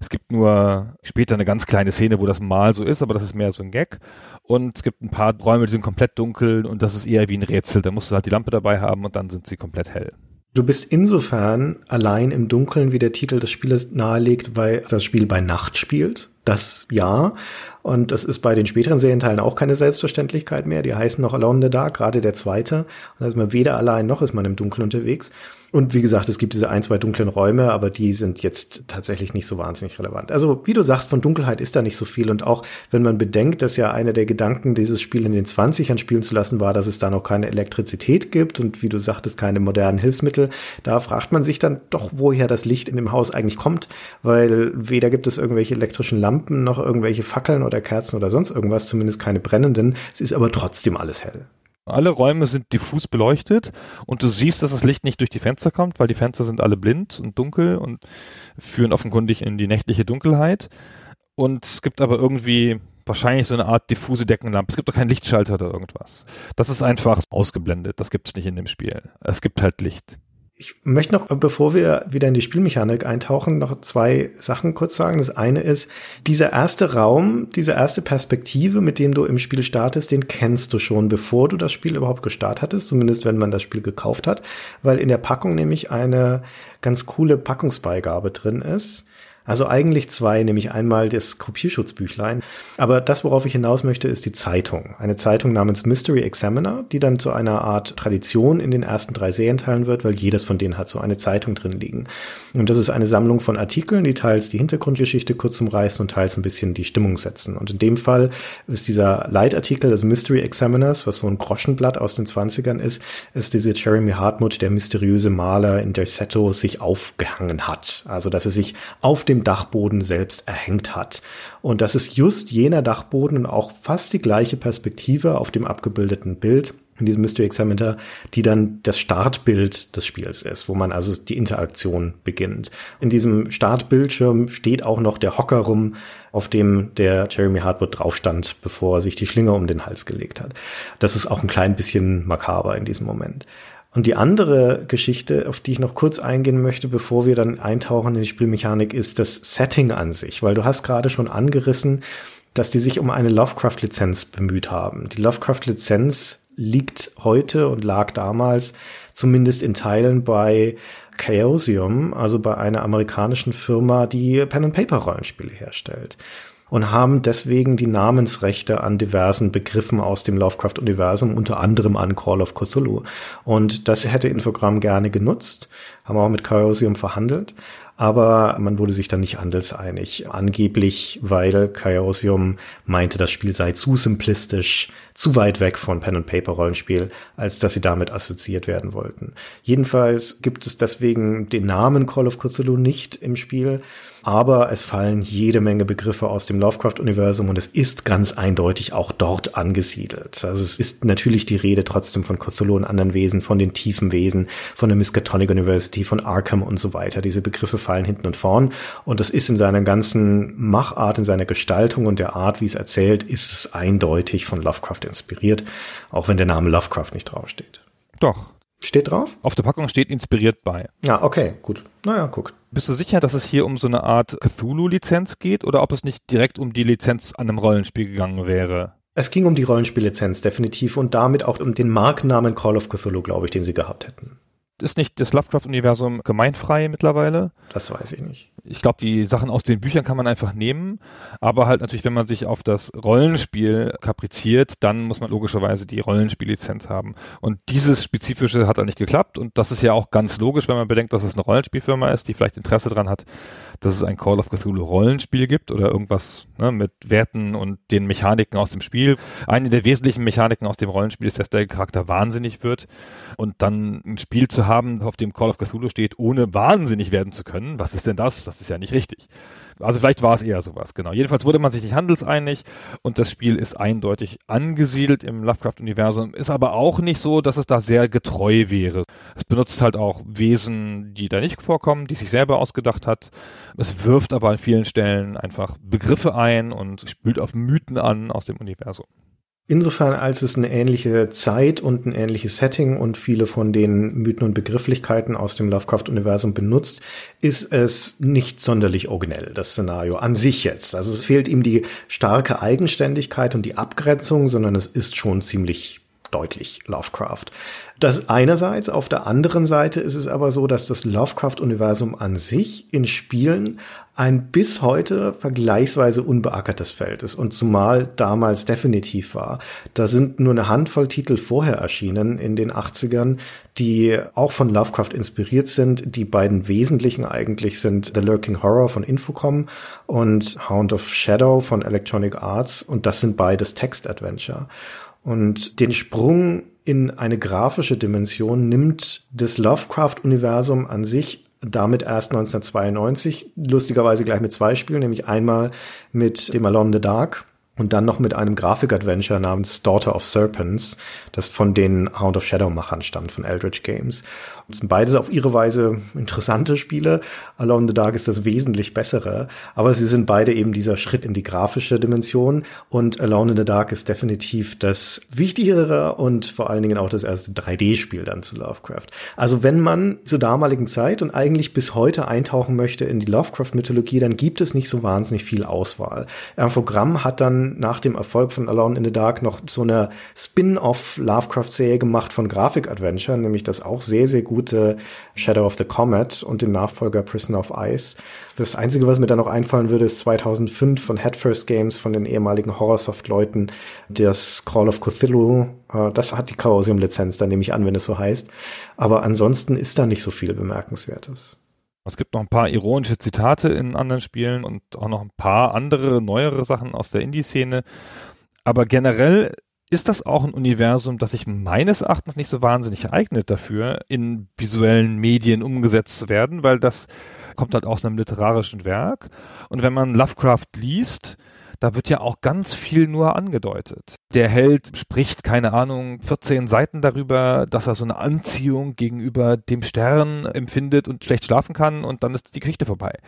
Es gibt nur später eine ganz kleine Szene, wo das mal so ist, aber das ist mehr so ein Gag. Und es gibt ein paar Räume, die sind komplett dunkel und das ist eher wie ein Rätsel. Da musst du halt die Lampe dabei haben und dann sind sie komplett hell. Du bist insofern allein im Dunkeln, wie der Titel des Spieles nahelegt, weil das Spiel bei Nacht spielt. Das ja. Und das ist bei den späteren Serienteilen auch keine Selbstverständlichkeit mehr. Die heißen noch Alone in the Dark, gerade der zweite. Und da ist man weder allein noch ist man im Dunkeln unterwegs. Und wie gesagt, es gibt diese ein, zwei dunklen Räume, aber die sind jetzt tatsächlich nicht so wahnsinnig relevant. Also wie du sagst, von Dunkelheit ist da nicht so viel. Und auch wenn man bedenkt, dass ja einer der Gedanken, dieses Spiel in den 20ern spielen zu lassen, war, dass es da noch keine Elektrizität gibt und wie du sagtest, keine modernen Hilfsmittel, da fragt man sich dann doch, woher das Licht in dem Haus eigentlich kommt, weil weder gibt es irgendwelche elektrischen Lampen noch irgendwelche Fackeln oder Kerzen oder sonst irgendwas, zumindest keine brennenden. Es ist aber trotzdem alles hell. Alle Räume sind diffus beleuchtet und du siehst, dass das Licht nicht durch die Fenster kommt, weil die Fenster sind alle blind und dunkel und führen offenkundig in die nächtliche Dunkelheit. Und es gibt aber irgendwie, wahrscheinlich so eine Art diffuse Deckenlampe. Es gibt doch keinen Lichtschalter oder irgendwas. Das ist einfach ausgeblendet. Das gibt es nicht in dem Spiel. Es gibt halt Licht. Ich möchte noch, bevor wir wieder in die Spielmechanik eintauchen, noch zwei Sachen kurz sagen. Das eine ist, dieser erste Raum, diese erste Perspektive, mit dem du im Spiel startest, den kennst du schon, bevor du das Spiel überhaupt gestartet hattest, zumindest wenn man das Spiel gekauft hat, weil in der Packung nämlich eine ganz coole Packungsbeigabe drin ist also eigentlich zwei, nämlich einmal das Kopierschutzbüchlein. Aber das, worauf ich hinaus möchte, ist die Zeitung. Eine Zeitung namens Mystery Examiner, die dann zu einer Art Tradition in den ersten drei Serienteilen wird, weil jedes von denen hat so eine Zeitung drin liegen. Und das ist eine Sammlung von Artikeln, die teils die Hintergrundgeschichte kurz umreißen und teils ein bisschen die Stimmung setzen. Und in dem Fall ist dieser Leitartikel des Mystery Examiners, was so ein Groschenblatt aus den 20ern ist, ist diese Jeremy Hartmut, der mysteriöse Maler in Dersetto, sich aufgehangen hat. Also, dass er sich auf dem Dachboden selbst erhängt hat. Und das ist just jener Dachboden und auch fast die gleiche Perspektive auf dem abgebildeten Bild in diesem Mystery Examiner, die dann das Startbild des Spiels ist, wo man also die Interaktion beginnt. In diesem Startbildschirm steht auch noch der Hocker rum, auf dem der Jeremy Hartwood drauf stand, bevor er sich die Schlinge um den Hals gelegt hat. Das ist auch ein klein bisschen makaber in diesem Moment. Und die andere Geschichte, auf die ich noch kurz eingehen möchte, bevor wir dann eintauchen in die Spielmechanik, ist das Setting an sich, weil du hast gerade schon angerissen, dass die sich um eine Lovecraft-Lizenz bemüht haben. Die Lovecraft-Lizenz liegt heute und lag damals zumindest in Teilen bei Chaosium, also bei einer amerikanischen Firma, die Pen-and-Paper-Rollenspiele herstellt und haben deswegen die Namensrechte an diversen Begriffen aus dem Lovecraft-Universum, unter anderem an Call of Cthulhu. Und das hätte Infogramm gerne genutzt, haben auch mit Chaosium verhandelt, aber man wurde sich dann nicht handelseinig. Angeblich, weil Chaosium meinte, das Spiel sei zu simplistisch, zu weit weg von Pen and Paper Rollenspiel, als dass sie damit assoziiert werden wollten. Jedenfalls gibt es deswegen den Namen Call of Cthulhu nicht im Spiel aber es fallen jede Menge Begriffe aus dem Lovecraft-Universum und es ist ganz eindeutig auch dort angesiedelt. Also es ist natürlich die Rede trotzdem von Cthulhu und anderen Wesen, von den tiefen Wesen, von der Miskatonic University, von Arkham und so weiter. Diese Begriffe fallen hinten und vorn und das ist in seiner ganzen Machart, in seiner Gestaltung und der Art, wie es erzählt, ist es eindeutig von Lovecraft inspiriert, auch wenn der Name Lovecraft nicht draufsteht. Doch, Steht drauf? Auf der Packung steht inspiriert bei. Ja, okay, gut. Naja, guck. Bist du sicher, dass es hier um so eine Art Cthulhu-Lizenz geht oder ob es nicht direkt um die Lizenz an einem Rollenspiel gegangen wäre? Es ging um die Rollenspiellizenz definitiv und damit auch um den Markennamen Call of Cthulhu, glaube ich, den sie gehabt hätten. Ist nicht das Lovecraft-Universum gemeinfrei mittlerweile? Das weiß ich nicht. Ich glaube, die Sachen aus den Büchern kann man einfach nehmen, aber halt natürlich, wenn man sich auf das Rollenspiel kapriziert, dann muss man logischerweise die Rollenspiellizenz haben. Und dieses Spezifische hat da nicht geklappt und das ist ja auch ganz logisch, wenn man bedenkt, dass es eine Rollenspielfirma ist, die vielleicht Interesse daran hat, dass es ein Call of Cthulhu Rollenspiel gibt oder irgendwas ne, mit Werten und den Mechaniken aus dem Spiel. Eine der wesentlichen Mechaniken aus dem Rollenspiel ist, dass der Charakter wahnsinnig wird und dann ein Spiel zu haben, auf dem Call of Cthulhu steht, ohne wahnsinnig werden zu können. Was ist denn das? Das ist ja nicht richtig. Also vielleicht war es eher sowas, genau. Jedenfalls wurde man sich nicht handelseinig und das Spiel ist eindeutig angesiedelt im Lovecraft-Universum, ist aber auch nicht so, dass es da sehr getreu wäre. Es benutzt halt auch Wesen, die da nicht vorkommen, die sich selber ausgedacht hat. Es wirft aber an vielen Stellen einfach Begriffe ein und spült auf Mythen an aus dem Universum. Insofern, als es eine ähnliche Zeit und ein ähnliches Setting und viele von den Mythen und Begrifflichkeiten aus dem Lovecraft-Universum benutzt, ist es nicht sonderlich originell, das Szenario an sich jetzt. Also es fehlt ihm die starke Eigenständigkeit und die Abgrenzung, sondern es ist schon ziemlich deutlich Lovecraft. Das einerseits, auf der anderen Seite ist es aber so, dass das Lovecraft-Universum an sich in Spielen ein bis heute vergleichsweise unbeackertes Feld ist und zumal damals definitiv war. Da sind nur eine Handvoll Titel vorher erschienen in den 80ern, die auch von Lovecraft inspiriert sind. Die beiden wesentlichen eigentlich sind The Lurking Horror von Infocom und Hound of Shadow von Electronic Arts und das sind beides Text-Adventure. Und den Sprung in eine grafische Dimension nimmt das Lovecraft-Universum an sich damit erst 1992, lustigerweise gleich mit zwei Spielen, nämlich einmal mit dem Alone in the Dark, und dann noch mit einem Grafik-Adventure namens Daughter of Serpents, das von den Hound of Shadow-Machern stammt, von Eldritch Games. Das sind beides auf ihre Weise interessante Spiele. Alone in the Dark ist das wesentlich bessere, aber sie sind beide eben dieser Schritt in die grafische Dimension und Alone in the Dark ist definitiv das wichtigere und vor allen Dingen auch das erste 3D-Spiel dann zu Lovecraft. Also wenn man zur damaligen Zeit und eigentlich bis heute eintauchen möchte in die Lovecraft-Mythologie, dann gibt es nicht so wahnsinnig viel Auswahl. Infogramm hat dann nach dem Erfolg von Alone in the Dark noch so eine Spin-off Lovecraft-Serie gemacht von Grafik-Adventure, nämlich das auch sehr, sehr gut gute Shadow of the Comet und den Nachfolger Prison of Ice. Das Einzige, was mir da noch einfallen würde, ist 2005 von Headfirst Games, von den ehemaligen Horrorsoft-Leuten, das Call of Cthulhu. Äh, das hat die Chaosium-Lizenz, da nehme ich an, wenn es so heißt. Aber ansonsten ist da nicht so viel Bemerkenswertes. Es gibt noch ein paar ironische Zitate in anderen Spielen und auch noch ein paar andere, neuere Sachen aus der Indie-Szene. Aber generell ist das auch ein Universum, das sich meines Erachtens nicht so wahnsinnig eignet dafür, in visuellen Medien umgesetzt zu werden, weil das kommt halt aus einem literarischen Werk. Und wenn man Lovecraft liest, da wird ja auch ganz viel nur angedeutet. Der Held spricht, keine Ahnung, 14 Seiten darüber, dass er so eine Anziehung gegenüber dem Stern empfindet und schlecht schlafen kann und dann ist die Geschichte vorbei.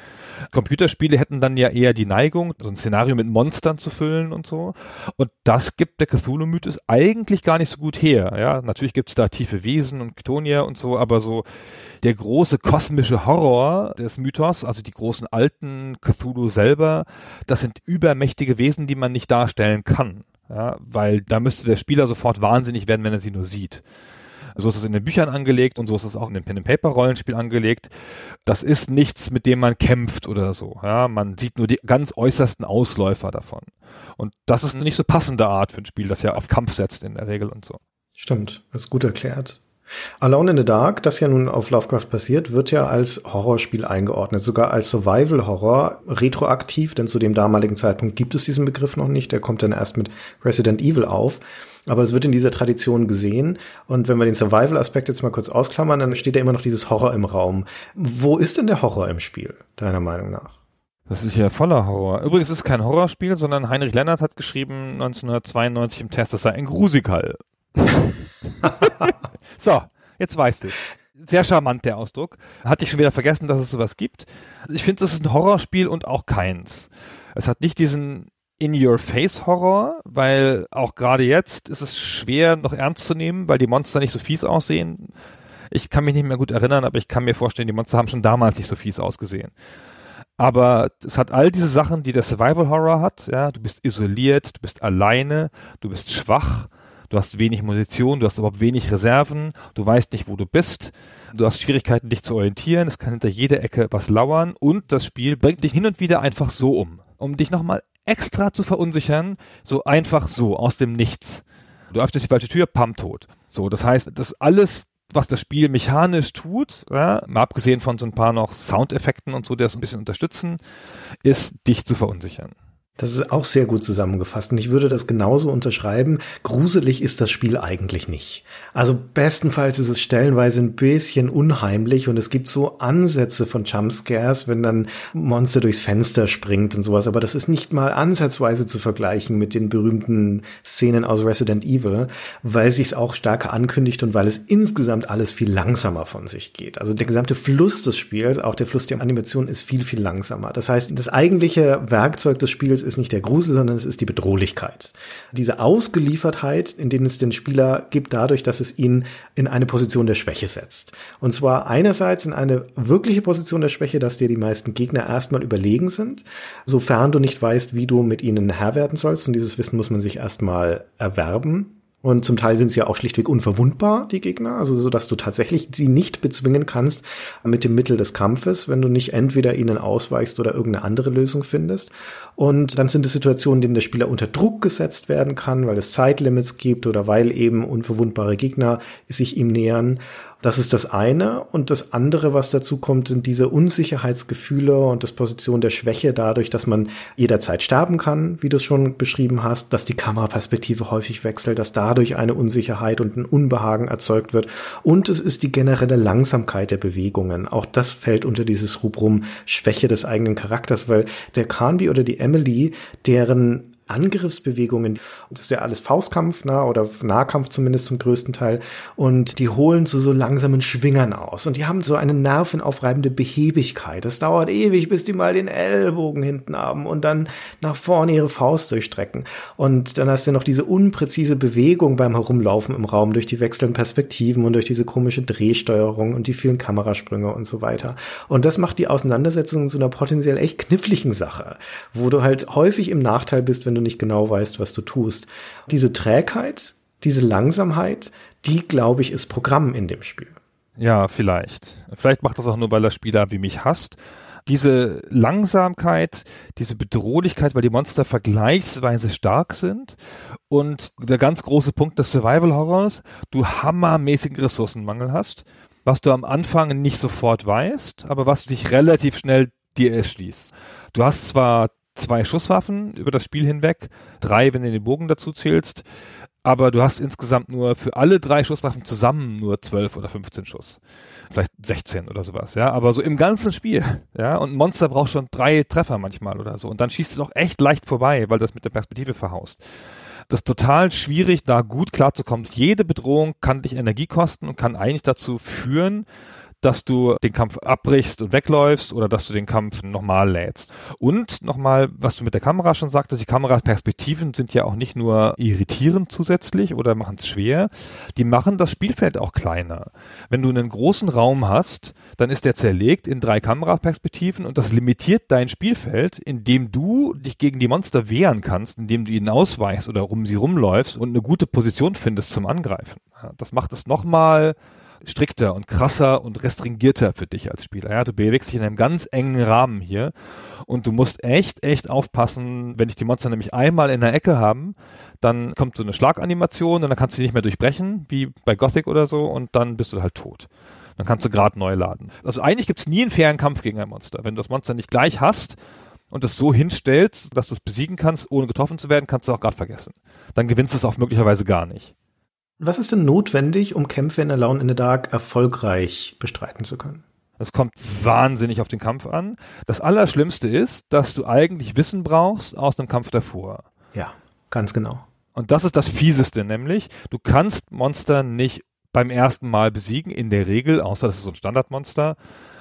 Computerspiele hätten dann ja eher die Neigung, so ein Szenario mit Monstern zu füllen und so. Und das gibt der Cthulhu-Mythos eigentlich gar nicht so gut her. Ja, natürlich gibt's da tiefe Wesen und Ktonia und so, aber so der große kosmische Horror des Mythos, also die großen alten Cthulhu selber, das sind übermächtige Wesen, die man nicht darstellen kann. Ja, weil da müsste der Spieler sofort wahnsinnig werden, wenn er sie nur sieht. So ist es in den Büchern angelegt und so ist es auch in dem Pen-and-Paper-Rollenspiel angelegt. Das ist nichts, mit dem man kämpft oder so. Ja, man sieht nur die ganz äußersten Ausläufer davon. Und das ist eine nicht so passende Art für ein Spiel, das ja auf Kampf setzt in der Regel und so. Stimmt, das ist gut erklärt. Alone in the Dark, das ja nun auf Lovecraft passiert, wird ja als Horrorspiel eingeordnet, sogar als Survival Horror, retroaktiv, denn zu dem damaligen Zeitpunkt gibt es diesen Begriff noch nicht, der kommt dann erst mit Resident Evil auf. Aber es wird in dieser Tradition gesehen. Und wenn wir den Survival-Aspekt jetzt mal kurz ausklammern, dann steht ja immer noch dieses Horror im Raum. Wo ist denn der Horror im Spiel, deiner Meinung nach? Das ist ja voller Horror. Übrigens ist es kein Horrorspiel, sondern Heinrich Lennart hat geschrieben 1992 im Test, das sei ein Grusikal. so, jetzt weißt du. Sehr charmant der Ausdruck. Hatte ich schon wieder vergessen, dass es sowas gibt. Also ich finde, es ist ein Horrorspiel und auch keins. Es hat nicht diesen In-Your-Face-Horror, weil auch gerade jetzt ist es schwer, noch ernst zu nehmen, weil die Monster nicht so fies aussehen. Ich kann mich nicht mehr gut erinnern, aber ich kann mir vorstellen, die Monster haben schon damals nicht so fies ausgesehen. Aber es hat all diese Sachen, die der Survival Horror hat. Ja, du bist isoliert, du bist alleine, du bist schwach, du hast wenig Munition, du hast überhaupt wenig Reserven, du weißt nicht, wo du bist, du hast Schwierigkeiten, dich zu orientieren, es kann hinter jeder Ecke was lauern und das Spiel bringt dich hin und wieder einfach so um, um dich nochmal extra zu verunsichern, so einfach so, aus dem Nichts. Du öffnest die falsche Tür, pam, tot. So, das heißt, das alles was das Spiel mechanisch tut, ja, mal abgesehen von so ein paar noch Soundeffekten und so, die das ein bisschen unterstützen, ist dich zu verunsichern. Das ist auch sehr gut zusammengefasst und ich würde das genauso unterschreiben. Gruselig ist das Spiel eigentlich nicht. Also bestenfalls ist es stellenweise ein bisschen unheimlich und es gibt so Ansätze von Jumpscares, wenn dann Monster durchs Fenster springt und sowas, aber das ist nicht mal ansatzweise zu vergleichen mit den berühmten Szenen aus Resident Evil, weil es sich auch stärker ankündigt und weil es insgesamt alles viel langsamer von sich geht. Also der gesamte Fluss des Spiels, auch der Fluss der Animation ist viel, viel langsamer. Das heißt, das eigentliche Werkzeug des Spiels es ist nicht der Grusel, sondern es ist die Bedrohlichkeit. Diese Ausgeliefertheit, in denen es den Spieler gibt, dadurch, dass es ihn in eine Position der Schwäche setzt. Und zwar einerseits in eine wirkliche Position der Schwäche, dass dir die meisten Gegner erstmal überlegen sind, sofern du nicht weißt, wie du mit ihnen Herr werden sollst. Und dieses Wissen muss man sich erstmal erwerben. Und zum Teil sind sie ja auch schlichtweg unverwundbar, die Gegner, also so dass du tatsächlich sie nicht bezwingen kannst mit dem Mittel des Kampfes, wenn du nicht entweder ihnen ausweichst oder irgendeine andere Lösung findest. Und dann sind es Situationen, in denen der Spieler unter Druck gesetzt werden kann, weil es Zeitlimits gibt oder weil eben unverwundbare Gegner sich ihm nähern. Das ist das eine. Und das andere, was dazu kommt, sind diese Unsicherheitsgefühle und das Position der Schwäche dadurch, dass man jederzeit sterben kann, wie du es schon beschrieben hast, dass die Kameraperspektive häufig wechselt, dass dadurch eine Unsicherheit und ein Unbehagen erzeugt wird. Und es ist die generelle Langsamkeit der Bewegungen. Auch das fällt unter dieses Rubrum Schwäche des eigenen Charakters, weil der Carnby oder die Emily, deren Angriffsbewegungen. Das ist ja alles Faustkampf, na, oder Nahkampf zumindest zum größten Teil. Und die holen zu so langsamen Schwingern aus. Und die haben so eine nervenaufreibende Behebigkeit. Das dauert ewig, bis die mal den Ellbogen hinten haben und dann nach vorne ihre Faust durchstrecken. Und dann hast du noch diese unpräzise Bewegung beim Herumlaufen im Raum durch die wechselnden Perspektiven und durch diese komische Drehsteuerung und die vielen Kamerasprünge und so weiter. Und das macht die Auseinandersetzung zu einer potenziell echt kniffligen Sache, wo du halt häufig im Nachteil bist, wenn du nicht genau weißt, was du tust. Diese Trägheit, diese Langsamkeit, die, glaube ich, ist Programm in dem Spiel. Ja, vielleicht. Vielleicht macht das auch nur, weil der Spieler wie mich hasst. Diese Langsamkeit, diese Bedrohlichkeit, weil die Monster vergleichsweise stark sind und der ganz große Punkt des Survival Horrors, du hammermäßigen Ressourcenmangel hast, was du am Anfang nicht sofort weißt, aber was dich relativ schnell dir erschließt. Du hast zwar zwei Schusswaffen über das Spiel hinweg, drei, wenn du den Bogen dazu zählst, aber du hast insgesamt nur für alle drei Schusswaffen zusammen nur zwölf oder 15 Schuss. Vielleicht 16 oder sowas, ja, aber so im ganzen Spiel, ja, und Monster braucht schon drei Treffer manchmal oder so und dann schießt du doch echt leicht vorbei, weil das mit der Perspektive verhaust. Das ist total schwierig, da gut klarzukommen. Jede Bedrohung kann dich Energie kosten und kann eigentlich dazu führen, dass du den Kampf abbrichst und wegläufst oder dass du den Kampf nochmal lädst. Und nochmal, was du mit der Kamera schon sagtest, die Kameraperspektiven sind ja auch nicht nur irritierend zusätzlich oder machen es schwer, die machen das Spielfeld auch kleiner. Wenn du einen großen Raum hast, dann ist der zerlegt in drei Kameraperspektiven und das limitiert dein Spielfeld, indem du dich gegen die Monster wehren kannst, indem du ihnen ausweichst oder um sie rumläufst und eine gute Position findest zum Angreifen. Das macht es nochmal strikter und krasser und restringierter für dich als Spieler. Ja, du bewegst dich in einem ganz engen Rahmen hier und du musst echt, echt aufpassen, wenn dich die Monster nämlich einmal in der Ecke haben, dann kommt so eine Schlaganimation und dann kannst du die nicht mehr durchbrechen, wie bei Gothic oder so, und dann bist du halt tot. Dann kannst du gerade neu laden. Also eigentlich gibt's nie einen fairen Kampf gegen ein Monster. Wenn du das Monster nicht gleich hast und es so hinstellst, dass du es besiegen kannst, ohne getroffen zu werden, kannst du auch gerade vergessen. Dann gewinnst du es auch möglicherweise gar nicht. Was ist denn notwendig, um Kämpfe in Alone in the Dark erfolgreich bestreiten zu können? Das kommt wahnsinnig auf den Kampf an. Das Allerschlimmste ist, dass du eigentlich Wissen brauchst aus dem Kampf davor. Ja, ganz genau. Und das ist das Fieseste, nämlich du kannst Monster nicht beim ersten Mal besiegen, in der Regel, außer das ist so ein Standardmonster.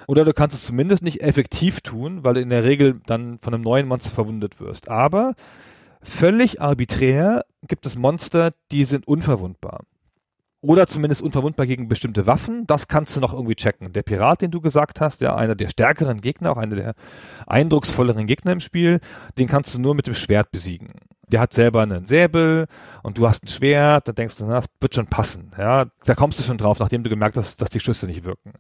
Oder du kannst es zumindest nicht effektiv tun, weil du in der Regel dann von einem neuen Monster verwundet wirst. Aber völlig arbiträr gibt es Monster, die sind unverwundbar oder zumindest unverwundbar gegen bestimmte Waffen. Das kannst du noch irgendwie checken. Der Pirat, den du gesagt hast, ja, einer der stärkeren Gegner, auch einer der eindrucksvolleren Gegner im Spiel, den kannst du nur mit dem Schwert besiegen. Der hat selber einen Säbel und du hast ein Schwert, dann denkst du, na, das wird schon passen. Ja, da kommst du schon drauf, nachdem du gemerkt hast, dass die Schüsse nicht wirken.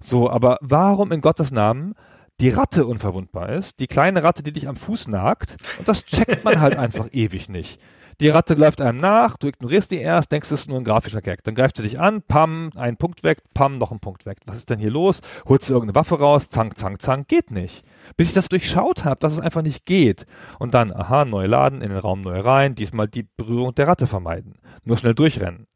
So, aber warum in Gottes Namen die Ratte unverwundbar ist, die kleine Ratte, die dich am Fuß nagt, und das checkt man halt einfach ewig nicht. Die Ratte läuft einem nach, du ignorierst die erst, denkst, es ist nur ein grafischer Gag. Dann greift sie dich an, pam, ein Punkt weg, pam, noch ein Punkt weg. Was ist denn hier los? Holst du irgendeine Waffe raus, zank, zank, zank, geht nicht. Bis ich das durchschaut habe, dass es einfach nicht geht. Und dann, aha, neu laden, in den Raum neu rein, diesmal die Berührung der Ratte vermeiden. Nur schnell durchrennen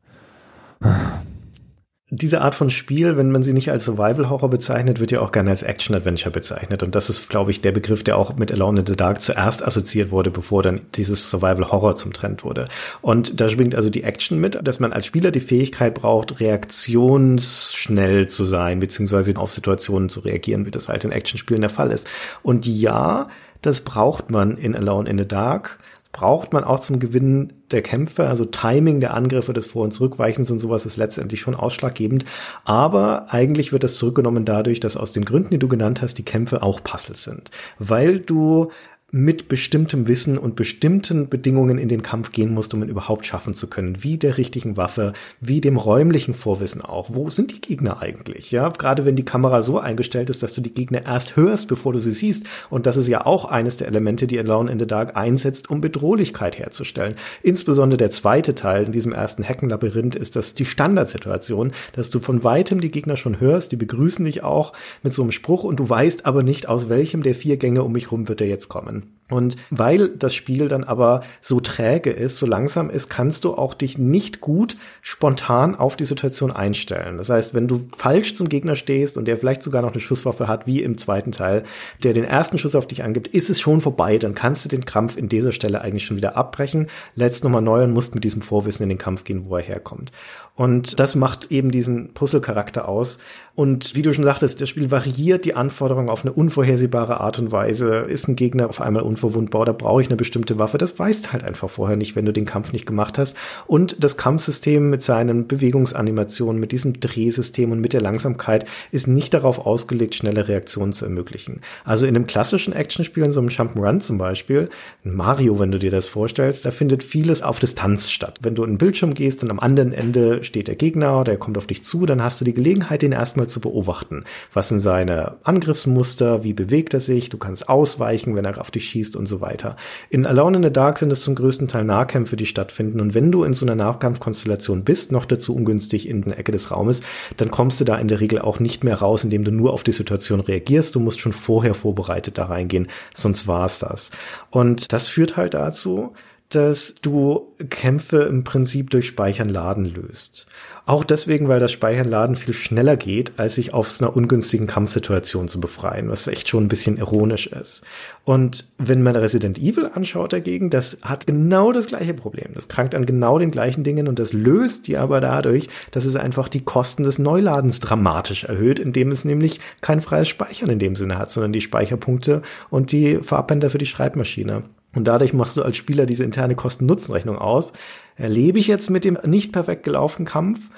diese Art von Spiel, wenn man sie nicht als Survival-Horror bezeichnet, wird ja auch gerne als Action-Adventure bezeichnet. Und das ist, glaube ich, der Begriff, der auch mit Alone in the Dark zuerst assoziiert wurde, bevor dann dieses Survival-Horror zum Trend wurde. Und da schwingt also die Action mit, dass man als Spieler die Fähigkeit braucht, reaktionsschnell zu sein, beziehungsweise auf Situationen zu reagieren, wie das halt in Actionspielen der Fall ist. Und ja, das braucht man in Alone in the Dark braucht man auch zum Gewinnen der Kämpfe, also Timing der Angriffe, des Vor- und Zurückweichens und sowas ist letztendlich schon ausschlaggebend. Aber eigentlich wird das zurückgenommen dadurch, dass aus den Gründen, die du genannt hast, die Kämpfe auch Puzzles sind. Weil du mit bestimmtem Wissen und bestimmten Bedingungen in den Kampf gehen musst, um ihn überhaupt schaffen zu können. Wie der richtigen Waffe, wie dem räumlichen Vorwissen auch. Wo sind die Gegner eigentlich? Ja, gerade wenn die Kamera so eingestellt ist, dass du die Gegner erst hörst, bevor du sie siehst. Und das ist ja auch eines der Elemente, die Alone in the Dark einsetzt, um Bedrohlichkeit herzustellen. Insbesondere der zweite Teil in diesem ersten Heckenlabyrinth ist das die Standardsituation, dass du von weitem die Gegner schon hörst, die begrüßen dich auch mit so einem Spruch und du weißt aber nicht, aus welchem der vier Gänge um mich rum wird er jetzt kommen. on. Und weil das Spiel dann aber so träge ist, so langsam ist, kannst du auch dich nicht gut spontan auf die Situation einstellen. Das heißt, wenn du falsch zum Gegner stehst und der vielleicht sogar noch eine Schusswaffe hat, wie im zweiten Teil, der den ersten Schuss auf dich angibt, ist es schon vorbei. Dann kannst du den Krampf in dieser Stelle eigentlich schon wieder abbrechen, lädst nochmal neu und musst mit diesem Vorwissen in den Kampf gehen, wo er herkommt. Und das macht eben diesen Puzzle-Charakter aus. Und wie du schon sagtest, das Spiel variiert die Anforderungen auf eine unvorhersehbare Art und Weise. Ist ein Gegner auf einmal unverwundbar oder brauche ich eine bestimmte Waffe? Das weißt halt einfach vorher nicht, wenn du den Kampf nicht gemacht hast. Und das Kampfsystem mit seinen Bewegungsanimationen, mit diesem Drehsystem und mit der Langsamkeit ist nicht darauf ausgelegt, schnelle Reaktionen zu ermöglichen. Also in einem klassischen Actionspiel, in so einem Jump'n'Run zum Beispiel, Mario, wenn du dir das vorstellst, da findet vieles auf Distanz statt. Wenn du in den Bildschirm gehst und am anderen Ende steht der Gegner, der kommt auf dich zu, dann hast du die Gelegenheit, den erstmal zu beobachten. Was sind seine Angriffsmuster, wie bewegt er sich, du kannst ausweichen, wenn er auf dich schießt und so weiter. In Alone in the Dark sind es zum größten Teil Nahkämpfe, die stattfinden und wenn du in so einer Nahkampfkonstellation bist, noch dazu ungünstig in der Ecke des Raumes, dann kommst du da in der Regel auch nicht mehr raus, indem du nur auf die Situation reagierst. Du musst schon vorher vorbereitet da reingehen, sonst war's das. Und das führt halt dazu, dass du Kämpfe im Prinzip durch Speichern Laden löst. Auch deswegen, weil das Speichern Laden viel schneller geht, als sich aus einer ungünstigen Kampfsituation zu befreien, was echt schon ein bisschen ironisch ist. Und wenn man Resident Evil anschaut dagegen, das hat genau das gleiche Problem. Das krankt an genau den gleichen Dingen und das löst die aber dadurch, dass es einfach die Kosten des Neuladens dramatisch erhöht, indem es nämlich kein freies Speichern in dem Sinne hat, sondern die Speicherpunkte und die Farbbänder für die Schreibmaschine. Und dadurch machst du als Spieler diese interne Kosten-Nutzen-Rechnung aus. Erlebe ich jetzt mit dem nicht perfekt gelaufenen Kampf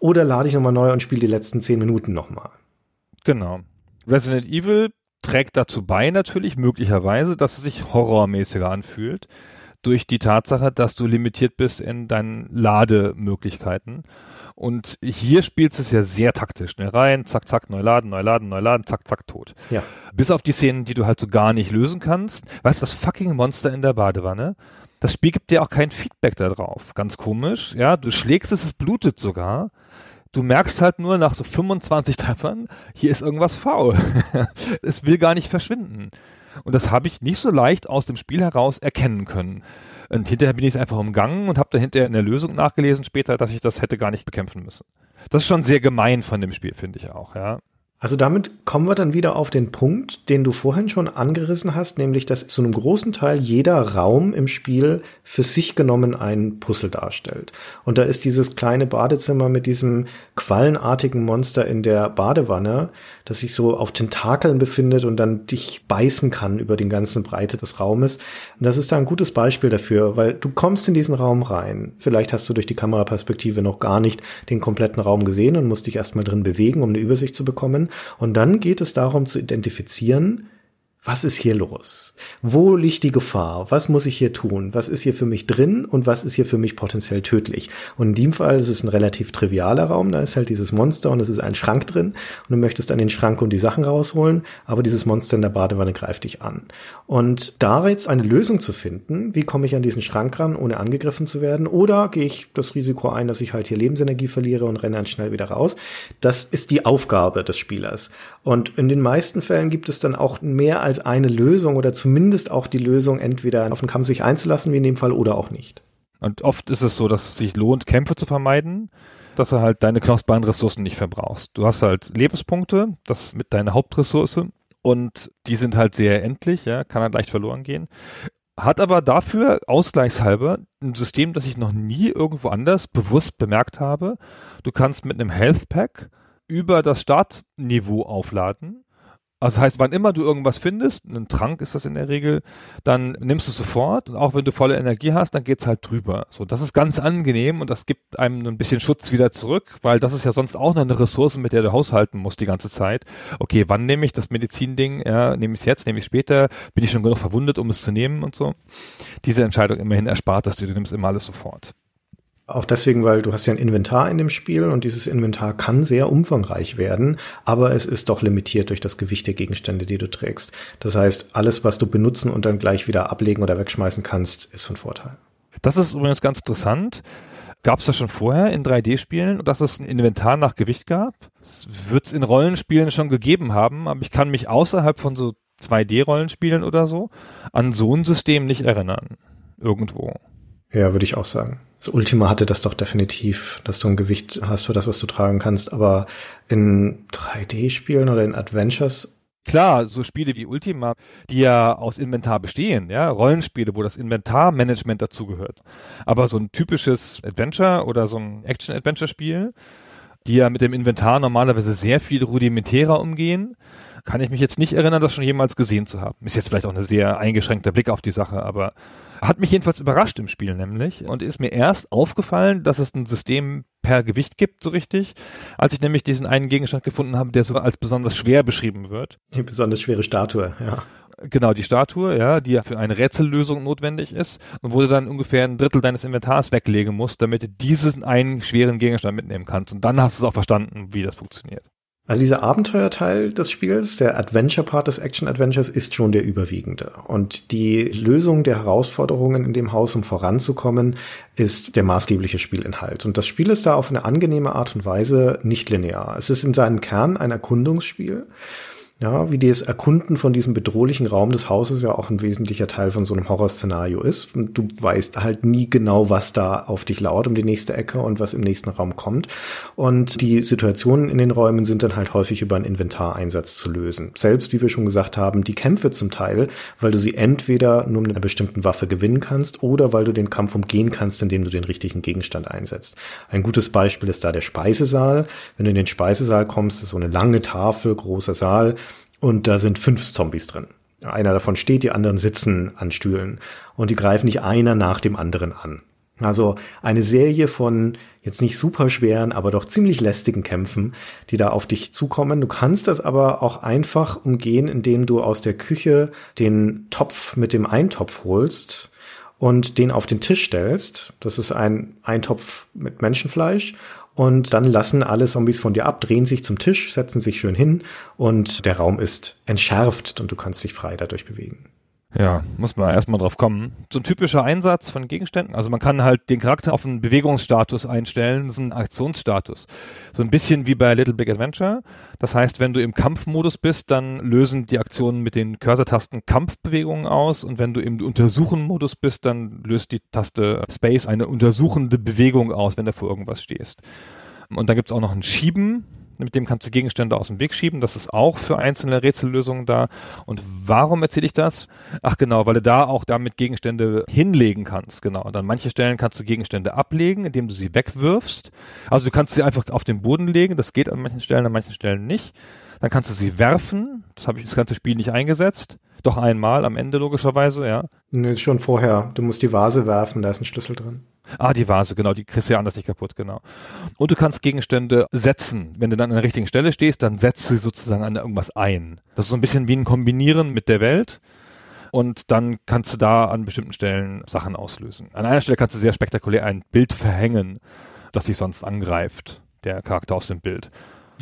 oder lade ich nochmal neu und spiele die letzten zehn Minuten nochmal? Genau. Resident Evil trägt dazu bei natürlich möglicherweise, dass es sich horrormäßiger anfühlt durch die Tatsache, dass du limitiert bist in deinen Lademöglichkeiten. Und hier spielst du es ja sehr taktisch. Schnell rein, zack, zack, neu laden, neu laden, neu laden, zack, zack, tot. Ja. Bis auf die Szenen, die du halt so gar nicht lösen kannst. Weißt du, das fucking Monster in der Badewanne? Das Spiel gibt dir auch kein Feedback darauf. Ganz komisch. Ja, du schlägst es, es blutet sogar. Du merkst halt nur nach so 25 Treffern, hier ist irgendwas faul. es will gar nicht verschwinden. Und das habe ich nicht so leicht aus dem Spiel heraus erkennen können. Und hinterher bin ich es einfach umgangen und habe da hinterher in der Lösung nachgelesen später, dass ich das hätte gar nicht bekämpfen müssen. Das ist schon sehr gemein von dem Spiel, finde ich auch, ja. Also damit kommen wir dann wieder auf den Punkt, den du vorhin schon angerissen hast, nämlich dass zu einem großen Teil jeder Raum im Spiel für sich genommen ein Puzzle darstellt. Und da ist dieses kleine Badezimmer mit diesem quallenartigen Monster in der Badewanne, das sich so auf Tentakeln befindet und dann dich beißen kann über den ganzen Breite des Raumes. Und das ist da ein gutes Beispiel dafür, weil du kommst in diesen Raum rein. Vielleicht hast du durch die Kameraperspektive noch gar nicht den kompletten Raum gesehen und musst dich erstmal drin bewegen, um eine Übersicht zu bekommen. Und dann geht es darum zu identifizieren, was ist hier los? Wo liegt die Gefahr? Was muss ich hier tun? Was ist hier für mich drin und was ist hier für mich potenziell tödlich? Und in dem Fall ist es ein relativ trivialer Raum. Da ist halt dieses Monster und es ist ein Schrank drin und du möchtest an den Schrank und die Sachen rausholen, aber dieses Monster in der Badewanne greift dich an. Und da jetzt eine Lösung zu finden, wie komme ich an diesen Schrank ran, ohne angegriffen zu werden? Oder gehe ich das Risiko ein, dass ich halt hier Lebensenergie verliere und renne dann schnell wieder raus? Das ist die Aufgabe des Spielers. Und in den meisten Fällen gibt es dann auch mehr als eine Lösung oder zumindest auch die Lösung, entweder auf den Kampf sich einzulassen, wie in dem Fall, oder auch nicht. Und oft ist es so, dass es sich lohnt, Kämpfe zu vermeiden, dass du halt deine kostbaren Ressourcen nicht verbrauchst. Du hast halt Lebenspunkte, das mit deiner Hauptressource und die sind halt sehr endlich, ja, kann halt leicht verloren gehen. Hat aber dafür ausgleichshalber ein System, das ich noch nie irgendwo anders bewusst bemerkt habe. Du kannst mit einem Health Pack über das Startniveau aufladen. Also heißt, wann immer du irgendwas findest, einen Trank ist das in der Regel, dann nimmst du sofort und auch wenn du volle Energie hast, dann geht's halt drüber. So, das ist ganz angenehm und das gibt einem ein bisschen Schutz wieder zurück, weil das ist ja sonst auch noch eine Ressource, mit der du haushalten musst die ganze Zeit. Okay, wann nehme ich das Medizinding? Ja, nehme ich es jetzt, nehme ich später? Bin ich schon genug verwundet, um es zu nehmen und so? Diese Entscheidung immerhin erspart, dass du, du nimmst immer alles sofort. Auch deswegen, weil du hast ja ein Inventar in dem Spiel und dieses Inventar kann sehr umfangreich werden, aber es ist doch limitiert durch das Gewicht der Gegenstände, die du trägst. Das heißt, alles, was du benutzen und dann gleich wieder ablegen oder wegschmeißen kannst, ist von Vorteil. Das ist übrigens ganz interessant. Gab es das schon vorher in 3D-Spielen, dass es ein Inventar nach Gewicht gab? Das wird es in Rollenspielen schon gegeben haben, aber ich kann mich außerhalb von so 2D-Rollenspielen oder so an so ein System nicht erinnern. Irgendwo. Ja, würde ich auch sagen. Das Ultima hatte das doch definitiv, dass du ein Gewicht hast für das, was du tragen kannst, aber in 3D-Spielen oder in Adventures Klar, so Spiele wie Ultima, die ja aus Inventar bestehen, ja, Rollenspiele, wo das Inventarmanagement dazugehört. Aber so ein typisches Adventure oder so ein Action-Adventure-Spiel, die ja mit dem Inventar normalerweise sehr viel rudimentärer umgehen, kann ich mich jetzt nicht erinnern, das schon jemals gesehen zu haben. Ist jetzt vielleicht auch ein sehr eingeschränkter Blick auf die Sache, aber hat mich jedenfalls überrascht im Spiel nämlich und ist mir erst aufgefallen, dass es ein System per Gewicht gibt, so richtig, als ich nämlich diesen einen Gegenstand gefunden habe, der so als besonders schwer beschrieben wird. Die besonders schwere Statue, ja. Genau, die Statue, ja, die ja für eine Rätsellösung notwendig ist und wo du dann ungefähr ein Drittel deines Inventars weglegen musst, damit du diesen einen schweren Gegenstand mitnehmen kannst. Und dann hast du es auch verstanden, wie das funktioniert. Also dieser Abenteuerteil des Spiels, der Adventure-Part des Action-Adventures, ist schon der überwiegende. Und die Lösung der Herausforderungen in dem Haus, um voranzukommen, ist der maßgebliche Spielinhalt. Und das Spiel ist da auf eine angenehme Art und Weise nicht linear. Es ist in seinem Kern ein Erkundungsspiel ja, wie das Erkunden von diesem bedrohlichen Raum des Hauses ja auch ein wesentlicher Teil von so einem Horrorszenario ist. Und du weißt halt nie genau, was da auf dich lauert um die nächste Ecke und was im nächsten Raum kommt. Und die Situationen in den Räumen sind dann halt häufig über einen Inventareinsatz zu lösen. Selbst, wie wir schon gesagt haben, die Kämpfe zum Teil, weil du sie entweder nur mit einer bestimmten Waffe gewinnen kannst oder weil du den Kampf umgehen kannst, indem du den richtigen Gegenstand einsetzt. Ein gutes Beispiel ist da der Speisesaal. Wenn du in den Speisesaal kommst, ist so eine lange Tafel, großer Saal und da sind fünf Zombies drin. Einer davon steht, die anderen sitzen an Stühlen und die greifen nicht einer nach dem anderen an. Also eine Serie von jetzt nicht super schweren, aber doch ziemlich lästigen Kämpfen, die da auf dich zukommen. Du kannst das aber auch einfach umgehen, indem du aus der Küche den Topf mit dem Eintopf holst und den auf den Tisch stellst. Das ist ein Eintopf mit Menschenfleisch und dann lassen alle Zombies von dir ab, drehen sich zum Tisch, setzen sich schön hin und der Raum ist entschärft und du kannst dich frei dadurch bewegen. Ja, muss man erstmal drauf kommen. So ein typischer Einsatz von Gegenständen. Also man kann halt den Charakter auf einen Bewegungsstatus einstellen, so einen Aktionsstatus. So ein bisschen wie bei Little Big Adventure. Das heißt, wenn du im Kampfmodus bist, dann lösen die Aktionen mit den Cursor-Tasten Kampfbewegungen aus und wenn du im Untersuchen-Modus bist, dann löst die Taste Space eine untersuchende Bewegung aus, wenn du vor irgendwas stehst. Und dann gibt's auch noch ein Schieben mit dem kannst du Gegenstände aus dem Weg schieben. Das ist auch für einzelne Rätsellösungen da. Und warum erzähle ich das? Ach genau, weil du da auch damit Gegenstände hinlegen kannst. Genau. Und an manche Stellen kannst du Gegenstände ablegen, indem du sie wegwirfst. Also du kannst sie einfach auf den Boden legen. Das geht an manchen Stellen, an manchen Stellen nicht. Dann kannst du sie werfen. Das habe ich das ganze Spiel nicht eingesetzt. Doch einmal am Ende logischerweise, ja. Nee, schon vorher. Du musst die Vase werfen, da ist ein Schlüssel drin. Ah, die Vase, genau, die kriegst du ja anders nicht kaputt, genau. Und du kannst Gegenstände setzen. Wenn du dann an der richtigen Stelle stehst, dann setzt sie sozusagen an irgendwas ein. Das ist so ein bisschen wie ein Kombinieren mit der Welt. Und dann kannst du da an bestimmten Stellen Sachen auslösen. An einer Stelle kannst du sehr spektakulär ein Bild verhängen, das sich sonst angreift, der Charakter aus dem Bild.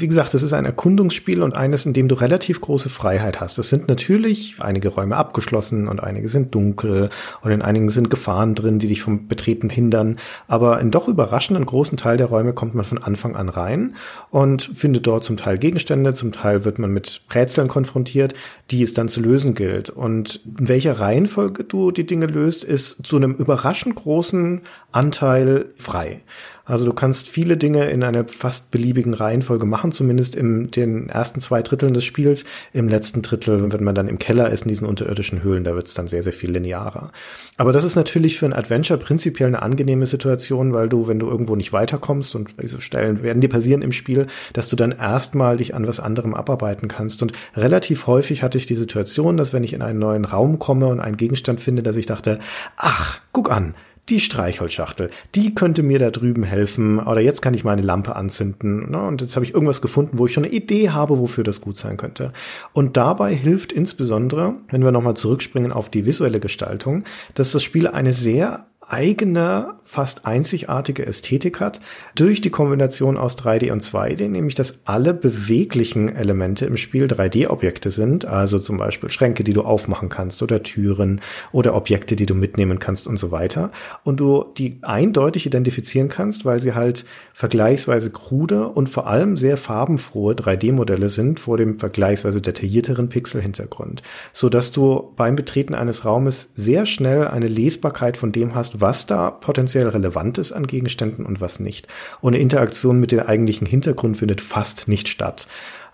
Wie gesagt, es ist ein Erkundungsspiel und eines, in dem du relativ große Freiheit hast. Es sind natürlich einige Räume abgeschlossen und einige sind dunkel und in einigen sind Gefahren drin, die dich vom Betreten hindern. Aber in doch überraschenden großen Teil der Räume kommt man von Anfang an rein und findet dort zum Teil Gegenstände, zum Teil wird man mit Rätseln konfrontiert, die es dann zu lösen gilt. Und in welcher Reihenfolge du die Dinge löst, ist zu einem überraschend großen Anteil frei. Also du kannst viele Dinge in einer fast beliebigen Reihenfolge machen, zumindest in den ersten zwei Dritteln des Spiels. Im letzten Drittel, wenn man dann im Keller ist, in diesen unterirdischen Höhlen, da wird es dann sehr, sehr viel linearer. Aber das ist natürlich für ein Adventure prinzipiell eine angenehme Situation, weil du, wenn du irgendwo nicht weiterkommst und diese Stellen werden dir passieren im Spiel, dass du dann erstmal dich an was anderem abarbeiten kannst. Und relativ häufig hatte ich die Situation, dass wenn ich in einen neuen Raum komme und einen Gegenstand finde, dass ich dachte, ach, guck an, die Streichholzschachtel, die könnte mir da drüben helfen oder jetzt kann ich meine Lampe anzünden ne? und jetzt habe ich irgendwas gefunden, wo ich schon eine Idee habe, wofür das gut sein könnte. Und dabei hilft insbesondere, wenn wir nochmal zurückspringen auf die visuelle Gestaltung, dass das Spiel eine sehr eigene, fast einzigartige Ästhetik hat, durch die Kombination aus 3D und 2D, nämlich dass alle beweglichen Elemente im Spiel 3D-Objekte sind, also zum Beispiel Schränke, die du aufmachen kannst oder Türen oder Objekte, die du mitnehmen kannst und so weiter. Und du die eindeutig identifizieren kannst, weil sie halt vergleichsweise krude und vor allem sehr farbenfrohe 3D-Modelle sind vor dem vergleichsweise detaillierteren Pixel-Hintergrund, so dass du beim Betreten eines Raumes sehr schnell eine Lesbarkeit von dem hast, was da potenziell relevant ist an Gegenständen und was nicht. Und eine Interaktion mit dem eigentlichen Hintergrund findet fast nicht statt.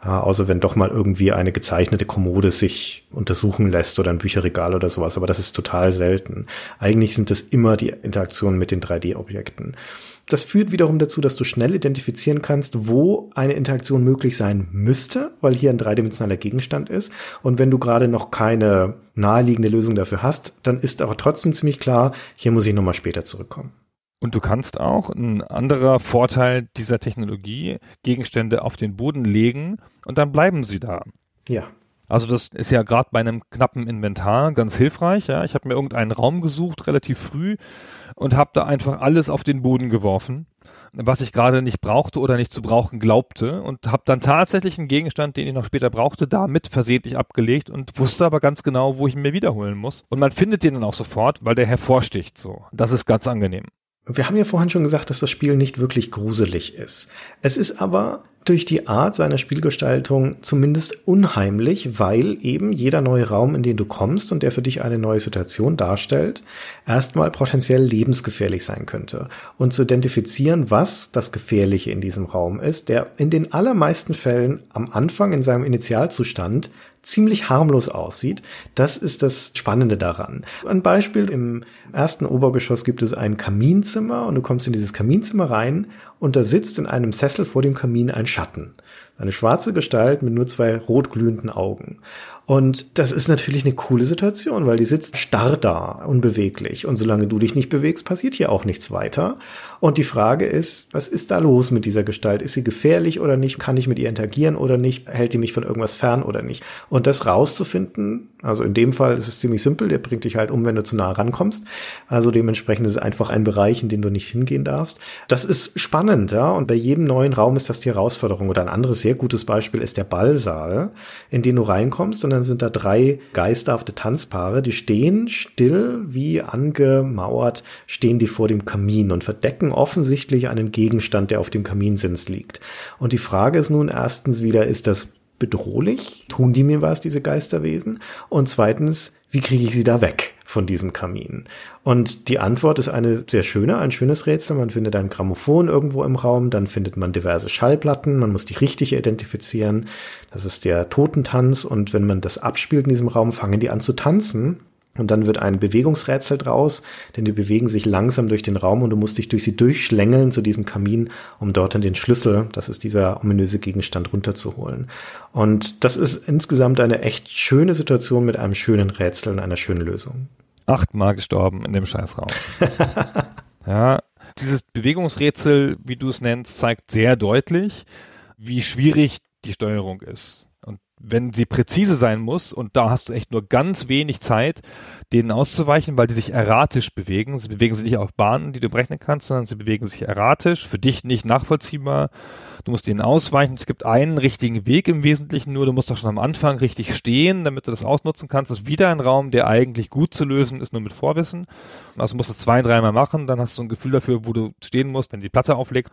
Äh, außer wenn doch mal irgendwie eine gezeichnete Kommode sich untersuchen lässt oder ein Bücherregal oder sowas. Aber das ist total selten. Eigentlich sind das immer die Interaktionen mit den 3D-Objekten. Das führt wiederum dazu, dass du schnell identifizieren kannst, wo eine Interaktion möglich sein müsste, weil hier ein dreidimensionaler Gegenstand ist. Und wenn du gerade noch keine naheliegende Lösung dafür hast, dann ist aber trotzdem ziemlich klar, hier muss ich nochmal später zurückkommen. Und du kannst auch, ein anderer Vorteil dieser Technologie, Gegenstände auf den Boden legen und dann bleiben sie da. Ja. Also das ist ja gerade bei einem knappen Inventar ganz hilfreich. Ja, ich habe mir irgendeinen Raum gesucht relativ früh und habe da einfach alles auf den Boden geworfen, was ich gerade nicht brauchte oder nicht zu brauchen glaubte und habe dann tatsächlich einen Gegenstand, den ich noch später brauchte, damit versehentlich abgelegt und wusste aber ganz genau, wo ich ihn mir wiederholen muss. Und man findet den dann auch sofort, weil der hervorsticht so. Das ist ganz angenehm. Wir haben ja vorhin schon gesagt, dass das Spiel nicht wirklich gruselig ist. Es ist aber durch die Art seiner Spielgestaltung zumindest unheimlich, weil eben jeder neue Raum, in den du kommst und der für dich eine neue Situation darstellt, erstmal potenziell lebensgefährlich sein könnte. Und zu identifizieren, was das Gefährliche in diesem Raum ist, der in den allermeisten Fällen am Anfang in seinem Initialzustand ziemlich harmlos aussieht. Das ist das Spannende daran. Ein Beispiel, im ersten Obergeschoss gibt es ein Kaminzimmer und du kommst in dieses Kaminzimmer rein und da sitzt in einem Sessel vor dem Kamin ein Schatten. Eine schwarze Gestalt mit nur zwei rot glühenden Augen. Und das ist natürlich eine coole Situation, weil die sitzt starr da, unbeweglich. Und solange du dich nicht bewegst, passiert hier auch nichts weiter. Und die Frage ist, was ist da los mit dieser Gestalt? Ist sie gefährlich oder nicht? Kann ich mit ihr interagieren oder nicht? Hält die mich von irgendwas fern oder nicht? Und das rauszufinden, also in dem Fall ist es ziemlich simpel, der bringt dich halt um, wenn du zu nah rankommst. Also dementsprechend ist es einfach ein Bereich, in den du nicht hingehen darfst. Das ist spannend, ja. Und bei jedem neuen Raum ist das die Herausforderung. Oder ein anderes sehr gutes Beispiel ist der Ballsaal, in den du reinkommst und dann sind da drei geisterhafte Tanzpaare, die stehen still wie angemauert, stehen die vor dem Kamin und verdecken offensichtlich einen Gegenstand, der auf dem Kaminsims liegt. Und die Frage ist nun erstens wieder, ist das bedrohlich? Tun die mir was, diese Geisterwesen? Und zweitens, wie kriege ich sie da weg von diesem Kamin? Und die Antwort ist eine sehr schöne, ein schönes Rätsel. Man findet ein Grammophon irgendwo im Raum, dann findet man diverse Schallplatten, man muss die richtige identifizieren. Das ist der Totentanz und wenn man das abspielt in diesem Raum, fangen die an zu tanzen. Und dann wird ein Bewegungsrätsel draus, denn die bewegen sich langsam durch den Raum und du musst dich durch sie durchschlängeln zu diesem Kamin, um dort dann den Schlüssel, das ist dieser ominöse Gegenstand, runterzuholen. Und das ist insgesamt eine echt schöne Situation mit einem schönen Rätsel und einer schönen Lösung. Achtmal gestorben in dem Scheißraum. ja, dieses Bewegungsrätsel, wie du es nennst, zeigt sehr deutlich, wie schwierig die Steuerung ist wenn sie präzise sein muss, und da hast du echt nur ganz wenig Zeit, denen auszuweichen, weil die sich erratisch bewegen. Sie bewegen sich nicht auf Bahnen, die du berechnen kannst, sondern sie bewegen sich erratisch, für dich nicht nachvollziehbar. Du musst ihnen ausweichen. Es gibt einen richtigen Weg im Wesentlichen nur. Du musst doch schon am Anfang richtig stehen, damit du das ausnutzen kannst. Das ist wieder ein Raum, der eigentlich gut zu lösen ist, nur mit Vorwissen. Also musst du zwei, dreimal machen, dann hast du ein Gefühl dafür, wo du stehen musst, wenn die Platte auflegst.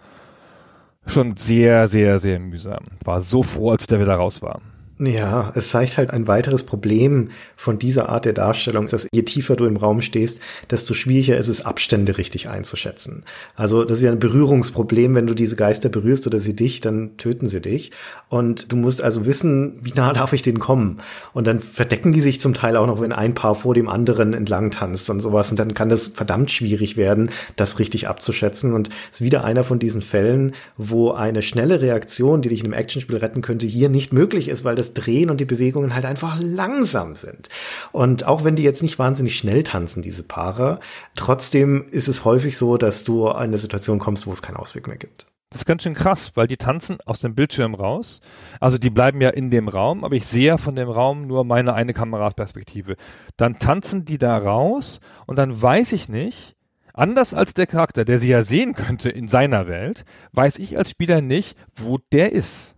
Schon sehr, sehr, sehr mühsam. War so froh, als der wieder raus war. Ja, es zeigt halt ein weiteres Problem von dieser Art der Darstellung, dass je tiefer du im Raum stehst, desto schwieriger ist es, Abstände richtig einzuschätzen. Also das ist ja ein Berührungsproblem, wenn du diese Geister berührst oder sie dich, dann töten sie dich. Und du musst also wissen, wie nah darf ich denen kommen. Und dann verdecken die sich zum Teil auch noch, wenn ein Paar vor dem anderen entlang tanzt und sowas. Und dann kann das verdammt schwierig werden, das richtig abzuschätzen. Und es ist wieder einer von diesen Fällen, wo eine schnelle Reaktion, die dich in einem Actionspiel retten könnte, hier nicht möglich ist, weil Drehen und die Bewegungen halt einfach langsam sind. Und auch wenn die jetzt nicht wahnsinnig schnell tanzen, diese Paare, trotzdem ist es häufig so, dass du in eine Situation kommst, wo es keinen Ausweg mehr gibt. Das ist ganz schön krass, weil die tanzen aus dem Bildschirm raus. Also die bleiben ja in dem Raum, aber ich sehe ja von dem Raum nur meine eine Kameraperspektive. Dann tanzen die da raus und dann weiß ich nicht, Anders als der Charakter, der sie ja sehen könnte in seiner Welt, weiß ich als Spieler nicht, wo der ist.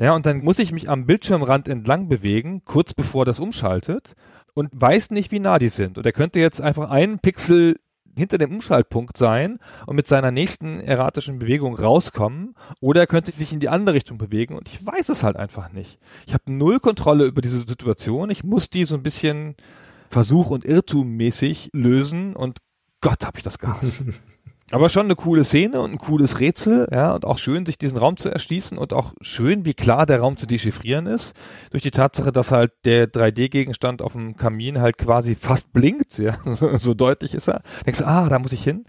Ja, und dann muss ich mich am Bildschirmrand entlang bewegen, kurz bevor das umschaltet und weiß nicht, wie nah die sind. Und er könnte jetzt einfach einen Pixel hinter dem Umschaltpunkt sein und mit seiner nächsten erratischen Bewegung rauskommen oder er könnte sich in die andere Richtung bewegen und ich weiß es halt einfach nicht. Ich habe null Kontrolle über diese Situation. Ich muss die so ein bisschen Versuch und Irrtum mäßig lösen und Gott, habe ich das gehasst. Aber schon eine coole Szene und ein cooles Rätsel, ja, und auch schön, sich diesen Raum zu erschließen und auch schön, wie klar der Raum zu dechiffrieren ist. Durch die Tatsache, dass halt der 3D-Gegenstand auf dem Kamin halt quasi fast blinkt, ja, so, so deutlich ist er. Denkst du, ah, da muss ich hin.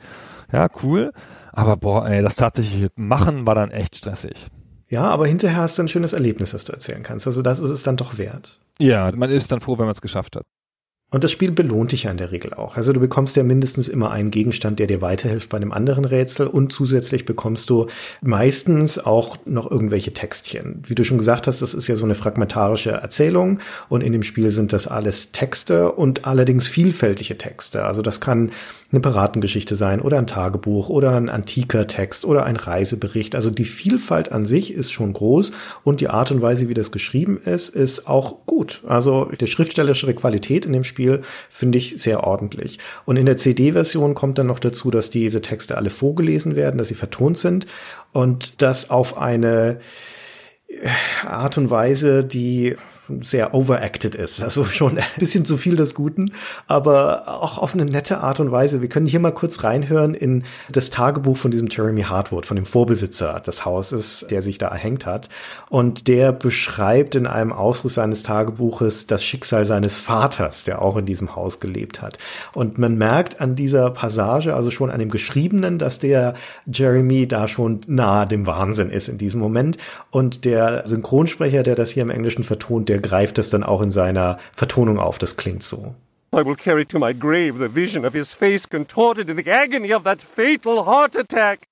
Ja, cool. Aber boah, ey, das tatsächliche Machen war dann echt stressig. Ja, aber hinterher hast du ein schönes Erlebnis, das du erzählen kannst. Also das ist es dann doch wert. Ja, man ist dann froh, wenn man es geschafft hat. Und das Spiel belohnt dich ja in der Regel auch. Also du bekommst ja mindestens immer einen Gegenstand, der dir weiterhilft bei einem anderen Rätsel und zusätzlich bekommst du meistens auch noch irgendwelche Textchen. Wie du schon gesagt hast, das ist ja so eine fragmentarische Erzählung und in dem Spiel sind das alles Texte und allerdings vielfältige Texte. Also das kann eine Piratengeschichte sein oder ein Tagebuch oder ein antiker Text oder ein Reisebericht. Also die Vielfalt an sich ist schon groß und die Art und Weise, wie das geschrieben ist, ist auch gut. Also die schriftstellerische Qualität in dem Spiel finde ich sehr ordentlich. Und in der CD-Version kommt dann noch dazu, dass diese Texte alle vorgelesen werden, dass sie vertont sind und das auf eine Art und Weise, die sehr overacted ist. Also schon ein bisschen zu viel des Guten, aber auch auf eine nette Art und Weise. Wir können hier mal kurz reinhören in das Tagebuch von diesem Jeremy Hartwood, von dem Vorbesitzer des Hauses, der sich da erhängt hat. Und der beschreibt in einem Ausriss seines Tagebuches das Schicksal seines Vaters, der auch in diesem Haus gelebt hat. Und man merkt an dieser Passage, also schon an dem Geschriebenen, dass der Jeremy da schon nahe dem Wahnsinn ist in diesem Moment. Und der Synchronsprecher, der das hier im Englischen vertont, der greift es dann auch in seiner Vertonung auf. Das klingt so. I will carry to my grave the vision of his face contorted in the agony of that fatal heart attack.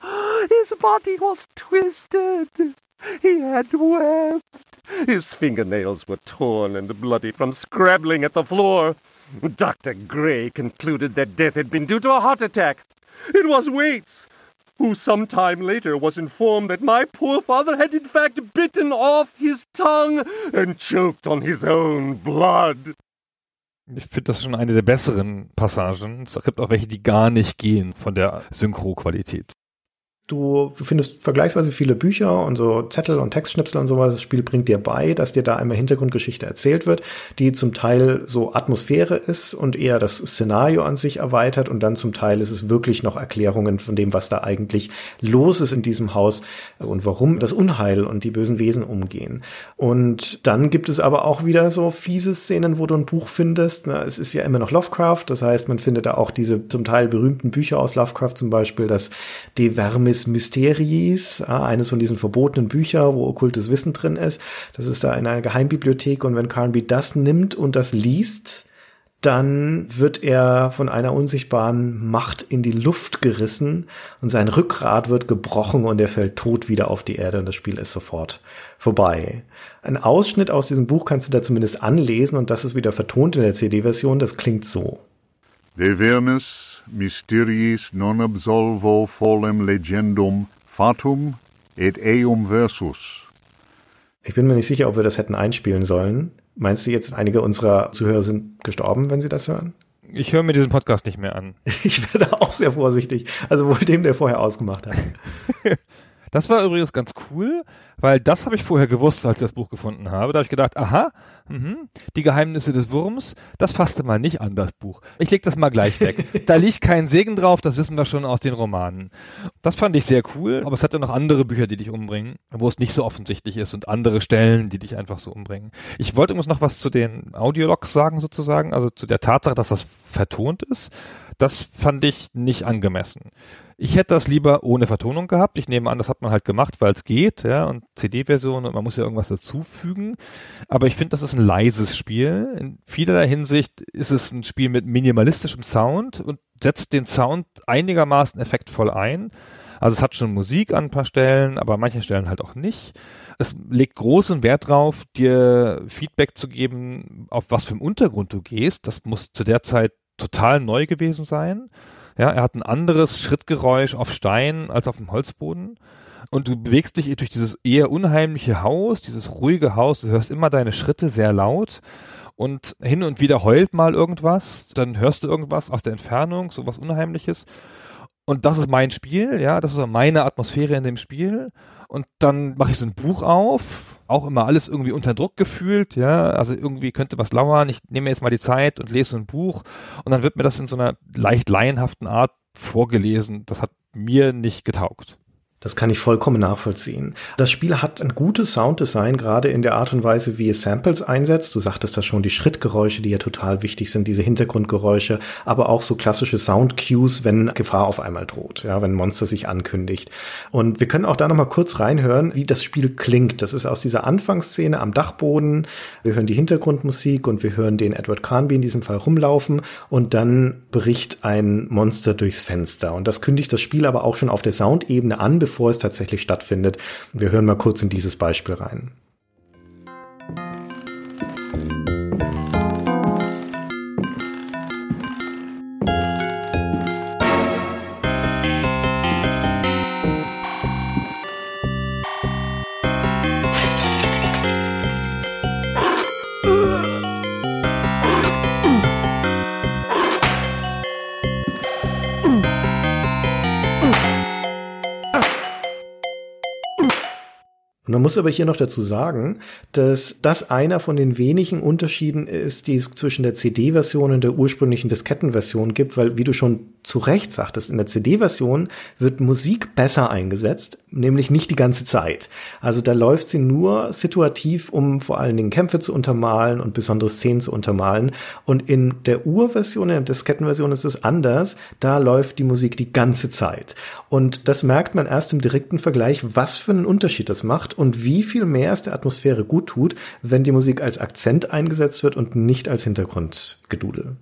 His body was twisted. He had wept. His fingernails were torn and bloody from scrabbling at the floor. Dr. Gray concluded that death had been due to a heart attack. It was Waits, who some time later was informed that my poor father had in fact bitten off his tongue and choked on his own blood. Ich finde das schon eine der besseren Passagen. Es gibt auch welche, die gar nicht gehen von der Synchro-Qualität. Du findest vergleichsweise viele Bücher und so Zettel und Textschnipsel und sowas. Das Spiel bringt dir bei, dass dir da einmal Hintergrundgeschichte erzählt wird, die zum Teil so Atmosphäre ist und eher das Szenario an sich erweitert und dann zum Teil ist es wirklich noch Erklärungen von dem, was da eigentlich los ist in diesem Haus und warum das Unheil und die bösen Wesen umgehen. Und dann gibt es aber auch wieder so fiese Szenen, wo du ein Buch findest. Na, es ist ja immer noch Lovecraft, das heißt, man findet da auch diese zum Teil berühmten Bücher aus Lovecraft, zum Beispiel das De Vermis Alchemist Mysteries, eines von diesen verbotenen Büchern, wo okkultes Wissen drin ist. Das ist da in einer Geheimbibliothek und wenn Carnby das nimmt und das liest, dann wird er von einer unsichtbaren Macht in die Luft gerissen und sein Rückgrat wird gebrochen und er fällt tot wieder auf die Erde und das Spiel ist sofort vorbei. Ein Ausschnitt aus diesem Buch kannst du da zumindest anlesen und das ist wieder vertont in der CD-Version. Das klingt so. De vermis mysteriis non absolvo folem legendum fatum et eum versus. Ich bin mir nicht sicher, ob wir das hätten einspielen sollen. Meinst du jetzt, einige unserer Zuhörer sind gestorben, wenn sie das hören? Ich höre mir diesen Podcast nicht mehr an. Ich werde auch sehr vorsichtig. Also wohl dem, der vorher ausgemacht hat. Das war übrigens ganz cool, weil das habe ich vorher gewusst, als ich das Buch gefunden habe. Da habe ich gedacht, aha, mh, die Geheimnisse des Wurms, das fasste mal nicht an, das Buch. Ich leg das mal gleich weg. da liegt kein Segen drauf, das wissen wir schon aus den Romanen. Das fand ich sehr cool, aber es hat ja noch andere Bücher, die dich umbringen, wo es nicht so offensichtlich ist und andere Stellen, die dich einfach so umbringen. Ich wollte übrigens noch was zu den Audiologs sagen sozusagen, also zu der Tatsache, dass das vertont ist. Das fand ich nicht angemessen. Ich hätte das lieber ohne Vertonung gehabt. Ich nehme an, das hat man halt gemacht, weil es geht, ja, und CD-Version und man muss ja irgendwas dazufügen. Aber ich finde, das ist ein leises Spiel. In vielerlei Hinsicht ist es ein Spiel mit minimalistischem Sound und setzt den Sound einigermaßen effektvoll ein. Also es hat schon Musik an ein paar Stellen, aber an manchen Stellen halt auch nicht. Es legt großen Wert drauf, dir Feedback zu geben, auf was für einen Untergrund du gehst. Das muss zu der Zeit total neu gewesen sein. Ja, er hat ein anderes Schrittgeräusch auf Stein als auf dem Holzboden. Und du bewegst dich durch dieses eher unheimliche Haus, dieses ruhige Haus. Du hörst immer deine Schritte sehr laut. Und hin und wieder heult mal irgendwas. Dann hörst du irgendwas aus der Entfernung, sowas Unheimliches. Und das ist mein Spiel, ja, das ist meine Atmosphäre in dem Spiel. Und dann mache ich so ein Buch auf, auch immer alles irgendwie unter Druck gefühlt, ja, also irgendwie könnte was lauern, ich nehme jetzt mal die Zeit und lese so ein Buch und dann wird mir das in so einer leicht laienhaften Art vorgelesen. Das hat mir nicht getaugt. Das kann ich vollkommen nachvollziehen. Das Spiel hat ein gutes Sounddesign, gerade in der Art und Weise, wie es Samples einsetzt. Du sagtest das schon, die Schrittgeräusche, die ja total wichtig sind, diese Hintergrundgeräusche, aber auch so klassische Soundcues, wenn Gefahr auf einmal droht, ja, wenn Monster sich ankündigt. Und wir können auch da nochmal kurz reinhören, wie das Spiel klingt. Das ist aus dieser Anfangsszene am Dachboden. Wir hören die Hintergrundmusik und wir hören den Edward Carnby in diesem Fall rumlaufen und dann bricht ein Monster durchs Fenster. Und das kündigt das Spiel aber auch schon auf der Soundebene an, bevor es tatsächlich stattfindet. Wir hören mal kurz in dieses Beispiel rein. Man muss aber hier noch dazu sagen, dass das einer von den wenigen Unterschieden ist, die es zwischen der CD-Version und der ursprünglichen Diskettenversion gibt, weil, wie du schon zu Recht sagtest, in der CD-Version wird Musik besser eingesetzt, nämlich nicht die ganze Zeit. Also da läuft sie nur situativ, um vor allen Dingen Kämpfe zu untermalen und besondere Szenen zu untermalen. Und in der Urversion, in der Diskettenversion ist es anders. Da läuft die Musik die ganze Zeit. Und das merkt man erst im direkten Vergleich, was für einen Unterschied das macht und wie viel mehr es der Atmosphäre gut tut, wenn die Musik als Akzent eingesetzt wird und nicht als Hintergrundgedudel.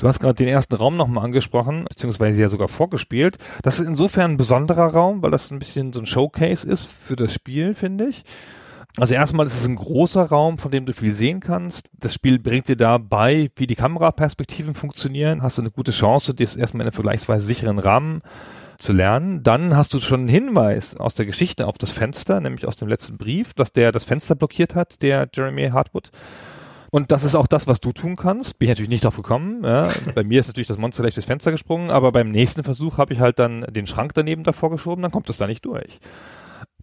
Du hast gerade den ersten Raum nochmal angesprochen, beziehungsweise ja sogar vorgespielt. Das ist insofern ein besonderer Raum, weil das ein bisschen so ein Showcase ist für das Spiel, finde ich. Also erstmal ist es ein großer Raum, von dem du viel sehen kannst. Das Spiel bringt dir dabei, wie die Kameraperspektiven funktionieren. Hast du eine gute Chance, das erstmal in einem vergleichsweise sicheren Rahmen zu lernen. Dann hast du schon einen Hinweis aus der Geschichte auf das Fenster, nämlich aus dem letzten Brief, dass der das Fenster blockiert hat, der Jeremy Hartwood. Und das ist auch das, was du tun kannst. Bin ich natürlich nicht drauf gekommen. Ja. Bei mir ist natürlich das Monster leicht durchs Fenster gesprungen, aber beim nächsten Versuch habe ich halt dann den Schrank daneben davor geschoben, dann kommt es da nicht durch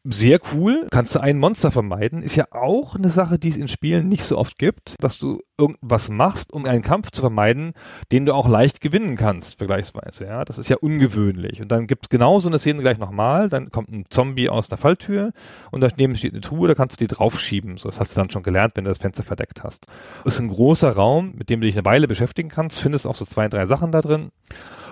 sehr cool. Kannst du ein Monster vermeiden. Ist ja auch eine Sache, die es in Spielen nicht so oft gibt, dass du irgendwas machst, um einen Kampf zu vermeiden, den du auch leicht gewinnen kannst, vergleichsweise. Ja, das ist ja ungewöhnlich. Und dann gibt es genauso eine Szene gleich nochmal. Dann kommt ein Zombie aus der Falltür und daneben steht eine Truhe, da kannst du die draufschieben. So, das hast du dann schon gelernt, wenn du das Fenster verdeckt hast. Das ist ein großer Raum, mit dem du dich eine Weile beschäftigen kannst. Findest auch so zwei, drei Sachen da drin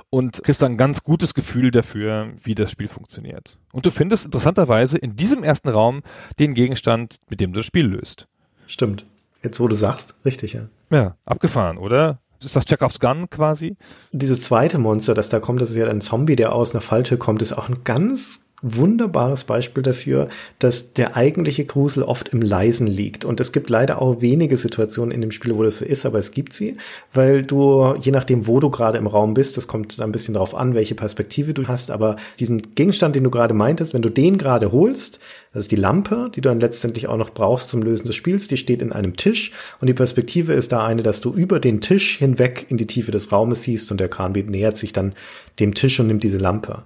und kriegst dann ein ganz gutes Gefühl dafür, wie das Spiel funktioniert. Und du findest interessanterweise in diesem ersten Raum den Gegenstand, mit dem du das Spiel löst. Stimmt. Jetzt, wo du sagst, richtig, ja. Ja, abgefahren, oder? Ist das Chekhovs Gun quasi? Dieses zweite Monster, das da kommt, das ist ja ein Zombie, der aus einer Falltür kommt, ist auch ein ganz wunderbares Beispiel dafür, dass der eigentliche Grusel oft im Leisen liegt. Und es gibt leider auch wenige Situationen in dem Spiel, wo das so ist, aber es gibt sie, weil du, je nachdem, wo du gerade im Raum bist, das kommt ein bisschen darauf an, welche Perspektive du hast, aber diesen Gegenstand, den du gerade meintest, wenn du den gerade holst, das ist die Lampe, die du dann letztendlich auch noch brauchst zum Lösen des Spiels, die steht in einem Tisch und die Perspektive ist da eine, dass du über den Tisch hinweg in die Tiefe des Raumes siehst und der Kranbeat nähert sich dann dem Tisch und nimmt diese Lampe.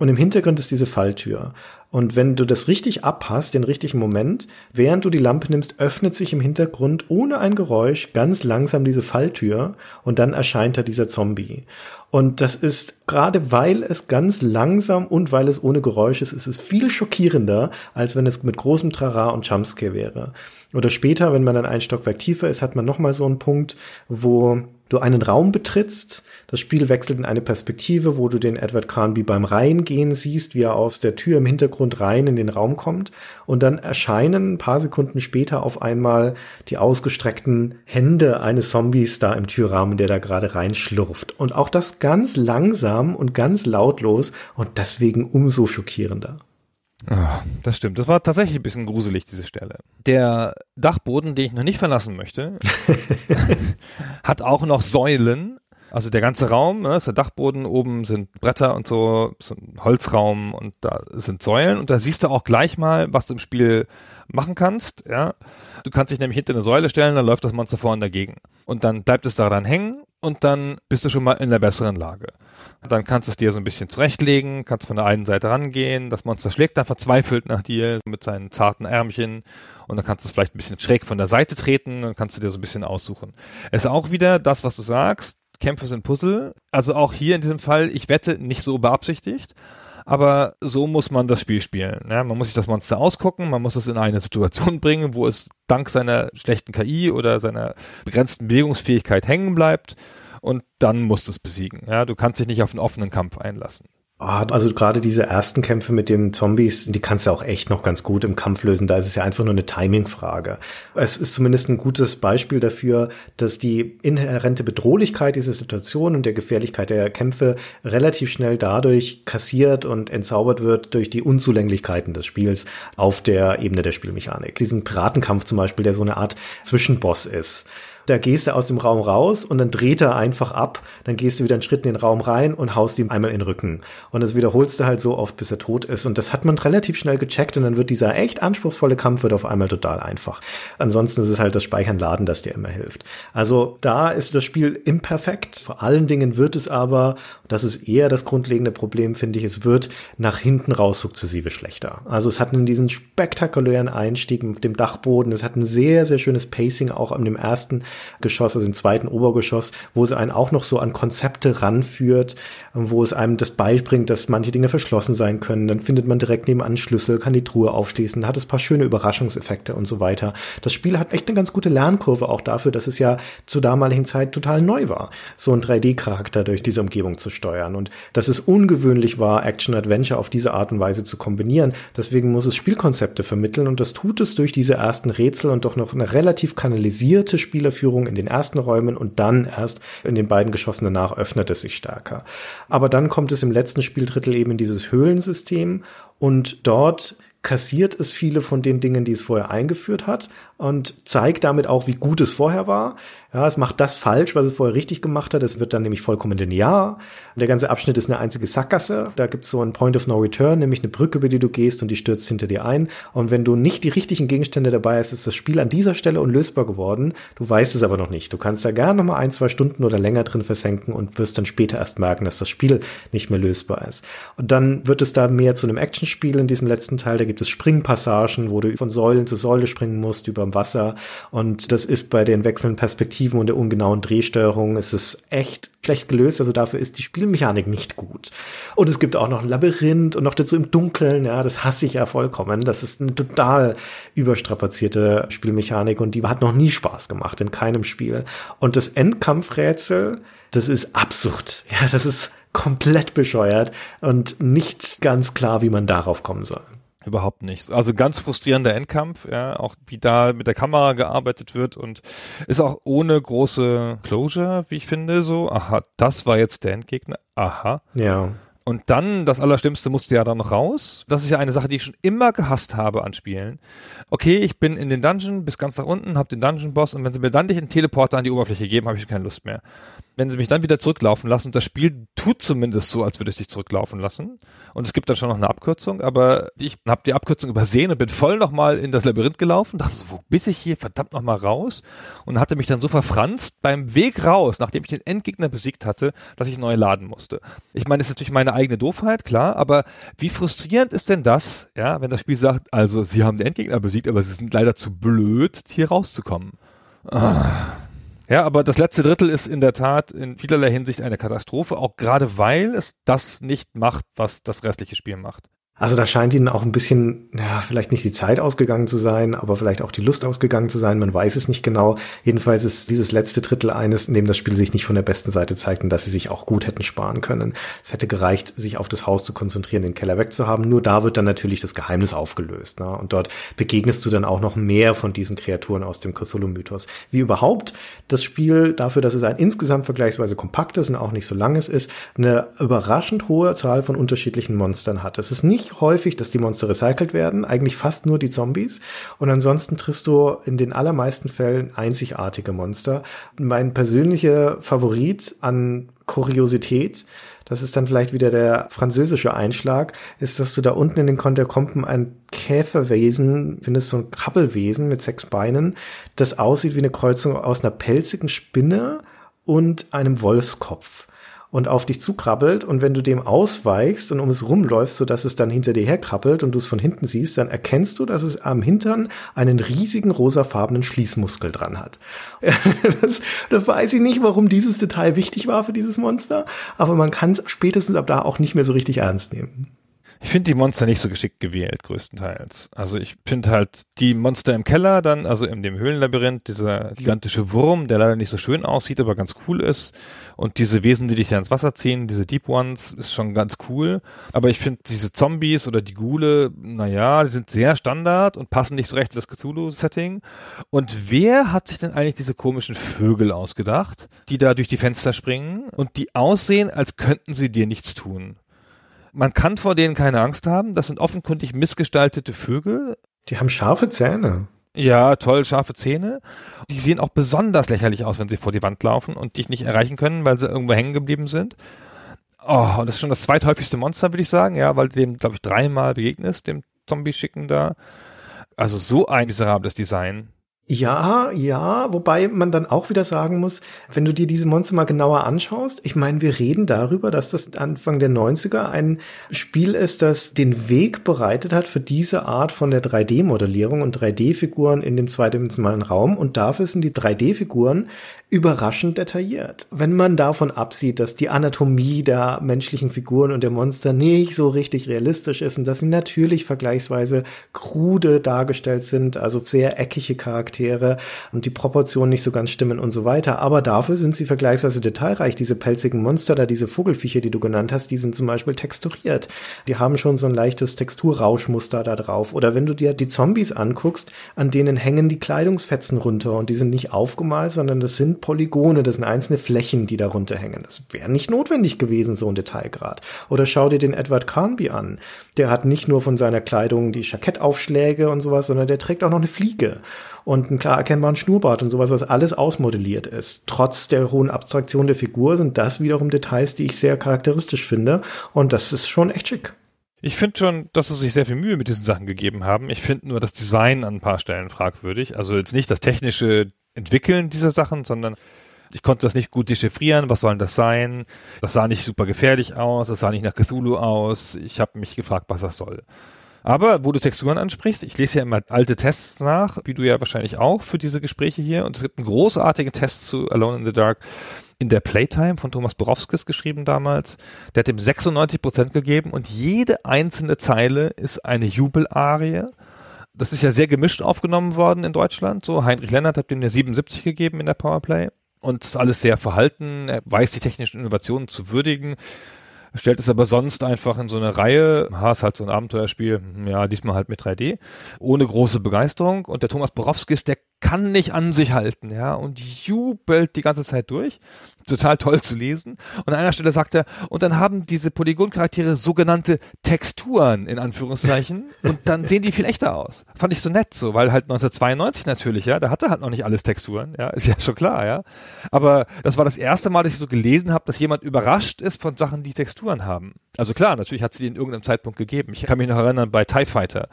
Und im Hintergrund ist diese Falltür. Und wenn du das richtig abhast, den richtigen Moment, während du die Lampe nimmst, öffnet sich im Hintergrund ohne ein Geräusch ganz langsam diese Falltür und dann erscheint da dieser Zombie. Und das ist gerade weil es ganz langsam und weil es ohne Geräusch ist, ist es viel schockierender, als wenn es mit großem Trara und Jumpscare wäre. Oder später, wenn man dann ein Stockwerk tiefer ist, hat man nochmal so einen Punkt, wo du einen Raum betrittst, das Spiel wechselt in eine Perspektive, wo du den Edward Carnby beim Reingehen siehst, wie er aus der Tür im Hintergrund rein in den Raum kommt. Und dann erscheinen ein paar Sekunden später auf einmal die ausgestreckten Hände eines Zombies da im Türrahmen, der da gerade reinschlurft. Und auch das ganz langsam und ganz lautlos und deswegen umso schockierender. Oh, das stimmt. Das war tatsächlich ein bisschen gruselig, diese Stelle. Der Dachboden, den ich noch nicht verlassen möchte, hat auch noch Säulen, Also der ganze Raum, ne, ist der Dachboden, oben sind Bretter und so, so ein Holzraum und da sind Säulen und da siehst du auch gleich mal, was du im Spiel machen kannst, ja. Du kannst dich nämlich hinter eine Säule stellen, dann läuft das Monster vorne dagegen. Und dann bleibt es daran hängen und dann bist du schon mal in der besseren Lage. Dann kannst du es dir so ein bisschen zurechtlegen, kannst von der einen Seite rangehen, das Monster schlägt dann verzweifelt nach dir mit seinen zarten Ärmchen und dann kannst du es vielleicht ein bisschen schräg von der Seite treten, dann kannst du dir so ein bisschen aussuchen. Es ist auch wieder das, was du sagst, Kämpfe sind Puzzle. Also auch hier in diesem Fall, ich wette, nicht so beabsichtigt, aber so muss man das Spiel spielen. Ja, man muss sich das Monster ausgucken, man muss es in eine Situation bringen, wo es dank seiner schlechten KI oder seiner begrenzten Bewegungsfähigkeit hängen bleibt und dann musst du es besiegen. Ja, du kannst dich nicht auf einen offenen Kampf einlassen. Ah, also gerade diese ersten Kämpfe mit den Zombies, die kannst du auch echt noch ganz gut im Kampf lösen. Da ist es ja einfach nur eine Timing-Frage. Es ist zumindest ein gutes Beispiel dafür, dass die inhärente Bedrohlichkeit dieser Situation und der Gefährlichkeit der Kämpfe relativ schnell dadurch kassiert und entzaubert wird durch die Unzulänglichkeiten des Spiels auf der Ebene der Spielmechanik. Diesen Piratenkampf zum Beispiel, der so eine Art Zwischenboss ist da gehst du aus dem Raum raus und dann dreht er einfach ab, dann gehst du wieder einen Schritt in den Raum rein und haust ihm einmal in den Rücken. Und das wiederholst du halt so oft, bis er tot ist. Und das hat man relativ schnell gecheckt und dann wird dieser echt anspruchsvolle Kampf wird auf einmal total einfach. Ansonsten ist es halt das Speichern Laden, das dir immer hilft. Also da ist das Spiel imperfekt. Vor allen Dingen wird es aber, das ist eher das grundlegende Problem, finde ich, es wird nach hinten raus sukzessive schlechter. Also es hat diesen spektakulären Einstieg auf dem Dachboden, es hat ein sehr, sehr schönes Pacing auch an dem ersten Geschoss, also im zweiten Obergeschoss, wo es einen auch noch so an Konzepte ranführt, wo es einem das beibringt, dass manche Dinge verschlossen sein können. Dann findet man direkt nebenan Schlüssel, kann die Truhe aufschließen, hat es paar schöne Überraschungseffekte und so weiter. Das Spiel hat echt eine ganz gute Lernkurve auch dafür, dass es ja zur damaligen Zeit total neu war, so einen 3D-Charakter durch diese Umgebung zu steuern und dass es ungewöhnlich war, Action-Adventure auf diese Art und Weise zu kombinieren. Deswegen muss es Spielkonzepte vermitteln und das tut es durch diese ersten Rätsel und doch noch eine relativ kanalisierte Spielerführung Führung in den ersten Räumen und dann erst in den beiden Geschossen danach öffnet es sich stärker. Aber dann kommt es im letzten Spieldrittel eben in dieses Höhlensystem und dort kassiert es viele von den Dingen, die es vorher eingeführt hat und zeigt damit auch, wie gut es vorher war. Ja, es macht das falsch, was es vorher richtig gemacht hat. Es wird dann nämlich vollkommen linear. Und der ganze Abschnitt ist eine einzige Sackgasse. Da gibt es so ein Point of No Return, nämlich eine Brücke, über die du gehst und die stürzt hinter dir ein. Und wenn du nicht die richtigen Gegenstände dabei hast, ist das Spiel an dieser Stelle unlösbar geworden. Du weißt es aber noch nicht. Du kannst da gerne noch mal ein, zwei Stunden oder länger drin versenken und wirst dann später erst merken, dass das Spiel nicht mehr lösbar ist. Und dann wird es da mehr zu einem Actionspiel in diesem letzten Teil. Da gibt es Springpassagen, wo du von Säulen zu Säule springen musst, über dem Wasser. Und das ist bei den wechselnden Perspektiven und der ungenauen Drehsteuerung ist es echt schlecht gelöst. Also dafür ist die Spielmechanik nicht gut. Und es gibt auch noch ein Labyrinth und noch dazu im Dunkeln. Ja, das hasse ich ja vollkommen. Das ist eine total überstrapazierte Spielmechanik und die hat noch nie Spaß gemacht in keinem Spiel. Und das Endkampfrätsel, das ist absurd. Ja, das ist komplett bescheuert und nicht ganz klar, wie man darauf kommen soll. Überhaupt nicht. Also ganz frustrierender Endkampf, ja, auch wie da mit der Kamera gearbeitet wird und ist auch ohne große Closure, wie ich finde, so. Aha, das war jetzt der Endgegner. Aha. Ja. Und dann, das Allerschlimmste, musste ja dann noch raus. Das ist ja eine Sache, die ich schon immer gehasst habe an Spielen. Okay, ich bin in den Dungeon bis ganz nach unten, hab den Dungeon-Boss und wenn sie mir dann nicht einen Teleporter an die Oberfläche geben, habe ich keine Lust mehr wenn sie mich dann wieder zurücklaufen lassen, und das Spiel tut zumindest so, als würde es dich zurücklaufen lassen. Und es gibt dann schon noch eine Abkürzung, aber ich habe die Abkürzung übersehen und bin voll nochmal in das Labyrinth gelaufen, dachte so, wo bin ich hier verdammt nochmal raus? Und hatte mich dann so verfranst beim Weg raus, nachdem ich den Endgegner besiegt hatte, dass ich neu laden musste. Ich meine, das ist natürlich meine eigene Doofheit, klar, aber wie frustrierend ist denn das, ja, wenn das Spiel sagt, also sie haben den Endgegner besiegt, aber sie sind leider zu blöd, hier rauszukommen. Ja, aber das letzte Drittel ist in der Tat in vielerlei Hinsicht eine Katastrophe, auch gerade weil es das nicht macht, was das restliche Spiel macht. Also da scheint ihnen auch ein bisschen, ja, vielleicht nicht die Zeit ausgegangen zu sein, aber vielleicht auch die Lust ausgegangen zu sein. Man weiß es nicht genau. Jedenfalls ist dieses letzte Drittel eines, in dem das Spiel sich nicht von der besten Seite zeigt und dass sie sich auch gut hätten sparen können. Es hätte gereicht, sich auf das Haus zu konzentrieren, den Keller wegzuhaben. Nur da wird dann natürlich das Geheimnis aufgelöst. Ne? Und dort begegnest du dann auch noch mehr von diesen Kreaturen aus dem Cthulhu-Mythos. Wie überhaupt das Spiel dafür, dass es ein insgesamt vergleichsweise kompaktes und auch nicht so langes ist, eine überraschend hohe Zahl von unterschiedlichen Monstern hat. Es ist nicht häufig, dass die Monster recycelt werden, eigentlich fast nur die Zombies. Und ansonsten triffst du in den allermeisten Fällen einzigartige Monster. Mein persönlicher Favorit an Kuriosität das ist dann vielleicht wieder der französische Einschlag, ist, dass du da unten in den Katakomben ein Käferwesen findest, so ein Krabbelwesen mit sechs Beinen, das aussieht wie eine Kreuzung aus einer pelzigen Spinne und einem Wolfskopf und auf dich zukrabbelt und wenn du dem ausweichst und um es rumläufst, so dass es dann hinter dir herkrabbelt und du es von hinten siehst, dann erkennst du, dass es am Hintern einen riesigen rosafarbenen Schließmuskel dran hat. das, da weiß ich nicht, warum dieses Detail wichtig war für dieses Monster, aber man kann es spätestens ab da auch nicht mehr so richtig ernst nehmen. Ich finde die Monster nicht so geschickt gewählt, größtenteils. Also ich finde halt die Monster im Keller dann, also in dem Höhlenlabyrinth, dieser gigantische Wurm, der leider nicht so schön aussieht, aber ganz cool ist. Und diese Wesen, die dich da ins Wasser ziehen, diese Deep Ones, ist schon ganz cool. Aber ich finde diese Zombies oder die Ghule, naja, die sind sehr Standard und passen nicht so recht in das Cthulhu-Setting. Und wer hat sich denn eigentlich diese komischen Vögel ausgedacht, die da durch die Fenster springen und die aussehen, als könnten sie dir nichts tun? Man kann vor denen keine Angst haben. Das sind offenkundig missgestaltete Vögel. Die haben scharfe Zähne. Ja, toll, scharfe Zähne. Die sehen auch besonders lächerlich aus, wenn sie vor die Wand laufen und dich nicht erreichen können, weil sie irgendwo hängen geblieben sind. Oh, und das ist schon das zweithäufigste Monster, würde ich sagen, ja, weil du dem, glaube ich, dreimal begegnest, dem Zombie-Schicken da. Also so ein miserables Design. Ja, ja, wobei man dann auch wieder sagen muss, wenn du dir diese Monster mal genauer anschaust, ich meine, wir reden darüber, dass das Anfang der 90er ein Spiel ist, das den Weg bereitet hat für diese Art von der 3D-Modellierung und 3D-Figuren in dem zweidimensionalen Raum. Und dafür sind die 3D-Figuren überraschend detailliert. Wenn man davon absieht, dass die Anatomie der menschlichen Figuren und der Monster nicht so richtig realistisch ist und dass sie natürlich vergleichsweise krude dargestellt sind, also sehr eckige Charaktere und die Proportionen nicht so ganz stimmen und so weiter. Aber dafür sind sie vergleichsweise detailreich. Diese pelzigen Monster da, diese Vogelfiecher, die du genannt hast, die sind zum Beispiel texturiert. Die haben schon so ein leichtes Texturrauschmuster da drauf. Oder wenn du dir die Zombies anguckst, an denen hängen die Kleidungsfetzen runter und die sind nicht aufgemalt, sondern das sind Polygone, das sind einzelne Flächen, die darunter hängen. Das wäre nicht notwendig gewesen, so ein Detailgrad. Oder schau dir den Edward Carnby an. Der hat nicht nur von seiner Kleidung die Jackettaufschläge und sowas, sondern der trägt auch noch eine Fliege und einen klar erkennbaren Schnurrbart und sowas, was alles ausmodelliert ist. Trotz der hohen Abstraktion der Figur sind das wiederum Details, die ich sehr charakteristisch finde. Und das ist schon echt schick. Ich finde schon, dass sie sich sehr viel Mühe mit diesen Sachen gegeben haben. Ich finde nur das Design an ein paar Stellen fragwürdig. Also jetzt nicht das technische Entwickeln dieser Sachen, sondern ich konnte das nicht gut dechiffrieren. Was soll das sein? Das sah nicht super gefährlich aus. Das sah nicht nach Cthulhu aus. Ich habe mich gefragt, was das soll. Aber wo du Texturen ansprichst, ich lese ja immer alte Tests nach, wie du ja wahrscheinlich auch für diese Gespräche hier. Und es gibt einen großartigen Test zu Alone in the Dark in der Playtime von Thomas Borowskis geschrieben damals. Der hat ihm 96 Prozent gegeben und jede einzelne Zeile ist eine Jubelarie das ist ja sehr gemischt aufgenommen worden in Deutschland. So, Heinrich Lennart hat dem eine 77 gegeben in der Powerplay. Und ist alles sehr verhalten. Er weiß die technischen Innovationen zu würdigen stellt es aber sonst einfach in so eine Reihe, ha, ist halt so ein Abenteuerspiel, ja, diesmal halt mit 3D, ohne große Begeisterung. Und der Thomas Borowskis, der kann nicht an sich halten, ja, und jubelt die ganze Zeit durch. Total toll zu lesen. Und an einer Stelle sagt er, und dann haben diese Polygoncharaktere sogenannte Texturen, in Anführungszeichen, und dann sehen die viel echter aus. Fand ich so nett, so, weil halt 1992 natürlich, ja, da hatte halt noch nicht alles Texturen, ja, ist ja schon klar, ja. Aber das war das erste Mal, dass ich so gelesen habe, dass jemand überrascht ist von Sachen, die Texturen haben. Also klar, natürlich hat sie die in irgendeinem Zeitpunkt gegeben. Ich kann mich noch erinnern bei TIE Fighter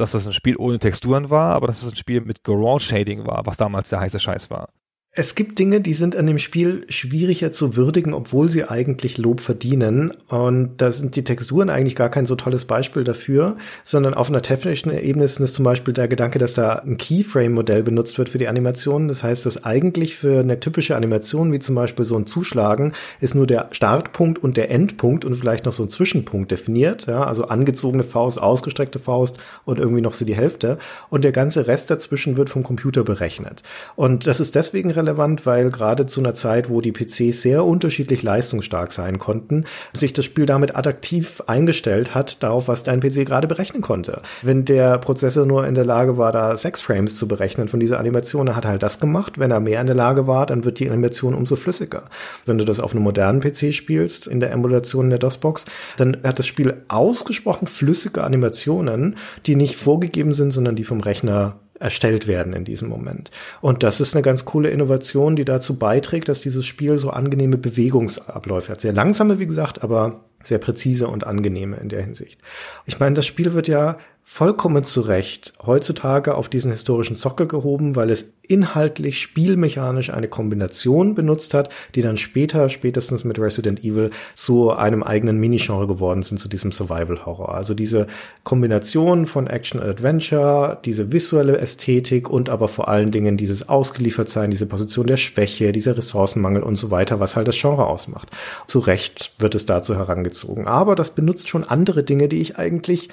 dass das ein Spiel ohne Texturen war, aber dass es ein Spiel mit Garage Shading war, was damals der heiße Scheiß war. Es gibt Dinge, die sind an dem Spiel schwieriger zu würdigen, obwohl sie eigentlich Lob verdienen. Und da sind die Texturen eigentlich gar kein so tolles Beispiel dafür, sondern auf einer technischen Ebene ist es zum Beispiel der Gedanke, dass da ein Keyframe-Modell benutzt wird für die Animation. Das heißt, dass eigentlich für eine typische Animation, wie zum Beispiel so ein Zuschlagen, ist nur der Startpunkt und der Endpunkt und vielleicht noch so ein Zwischenpunkt definiert. Ja, also angezogene Faust, ausgestreckte Faust und irgendwie noch so die Hälfte. Und der ganze Rest dazwischen wird vom Computer berechnet. Und das ist deswegen relevant, weil gerade zu einer Zeit, wo die PCs sehr unterschiedlich leistungsstark sein konnten, sich das Spiel damit adaptiv eingestellt hat, darauf, was dein PC gerade berechnen konnte. Wenn der Prozessor nur in der Lage war, da sechs Frames zu berechnen von dieser Animation, dann hat er halt das gemacht. Wenn er mehr in der Lage war, dann wird die Animation umso flüssiger. Wenn du das auf einem modernen PC spielst, in der Emulation in der DOS-Box, dann hat das Spiel ausgesprochen flüssige Animationen, die nicht vorgegeben sind, sondern die vom Rechner erstellt werden in diesem Moment. Und das ist eine ganz coole Innovation, die dazu beiträgt, dass dieses Spiel so angenehme Bewegungsabläufe hat. Sehr langsame, wie gesagt, aber sehr präzise und angenehme in der Hinsicht. Ich meine, das Spiel wird ja vollkommen zu Recht heutzutage auf diesen historischen Sockel gehoben, weil es inhaltlich spielmechanisch eine Kombination benutzt hat, die dann später, spätestens mit Resident Evil, zu einem eigenen Minigenre geworden sind, zu diesem Survival Horror. Also diese Kombination von Action und Adventure, diese visuelle Ästhetik und aber vor allen Dingen dieses Ausgeliefertsein, diese Position der Schwäche, dieser Ressourcenmangel und so weiter, was halt das Genre ausmacht. Zu Recht wird es dazu herangezogen. Aber das benutzt schon andere Dinge, die ich eigentlich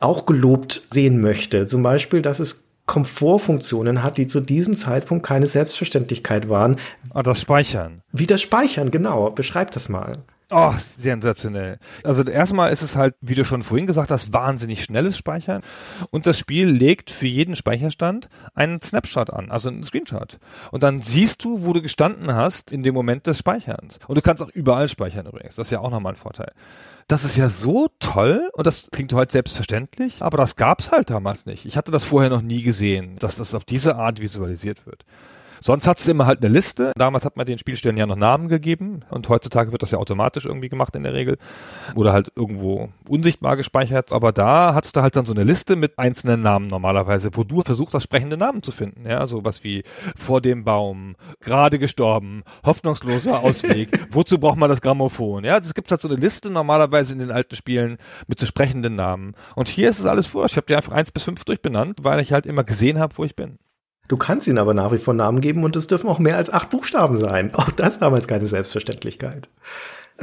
auch gelobt sehen möchte. Zum Beispiel, dass es Komfortfunktionen hat, die zu diesem Zeitpunkt keine Selbstverständlichkeit waren. Ah, das Speichern. Wie das Speichern, genau. Beschreib das mal. Oh, sensationell. Also erstmal ist es halt, wie du schon vorhin gesagt hast, wahnsinnig schnelles Speichern. Und das Spiel legt für jeden Speicherstand einen Snapshot an, also einen Screenshot. Und dann siehst du, wo du gestanden hast in dem Moment des Speicherns. Und du kannst auch überall speichern übrigens. Das ist ja auch nochmal ein Vorteil. Das ist ja so toll und das klingt heute selbstverständlich, aber das gab's halt damals nicht. Ich hatte das vorher noch nie gesehen, dass das auf diese Art visualisiert wird. Sonst hat's immer halt eine Liste. Damals hat man den Spielstellen ja noch Namen gegeben und heutzutage wird das ja automatisch irgendwie gemacht in der Regel oder halt irgendwo unsichtbar gespeichert. Aber da hat's da halt dann so eine Liste mit einzelnen Namen normalerweise, wo du versuchst, das sprechende Namen zu finden. Ja, so was wie vor dem Baum, gerade gestorben, hoffnungsloser Ausweg. Wozu braucht man das Grammophon? Ja, es gibt halt so eine Liste normalerweise in den alten Spielen mit so sprechenden Namen. Und hier ist es alles vor. Ich habe dir einfach eins bis fünf durchbenannt, weil ich halt immer gesehen habe, wo ich bin. Du kannst ihnen aber nach wie vor Namen geben und es dürfen auch mehr als acht Buchstaben sein. Auch das damals keine Selbstverständlichkeit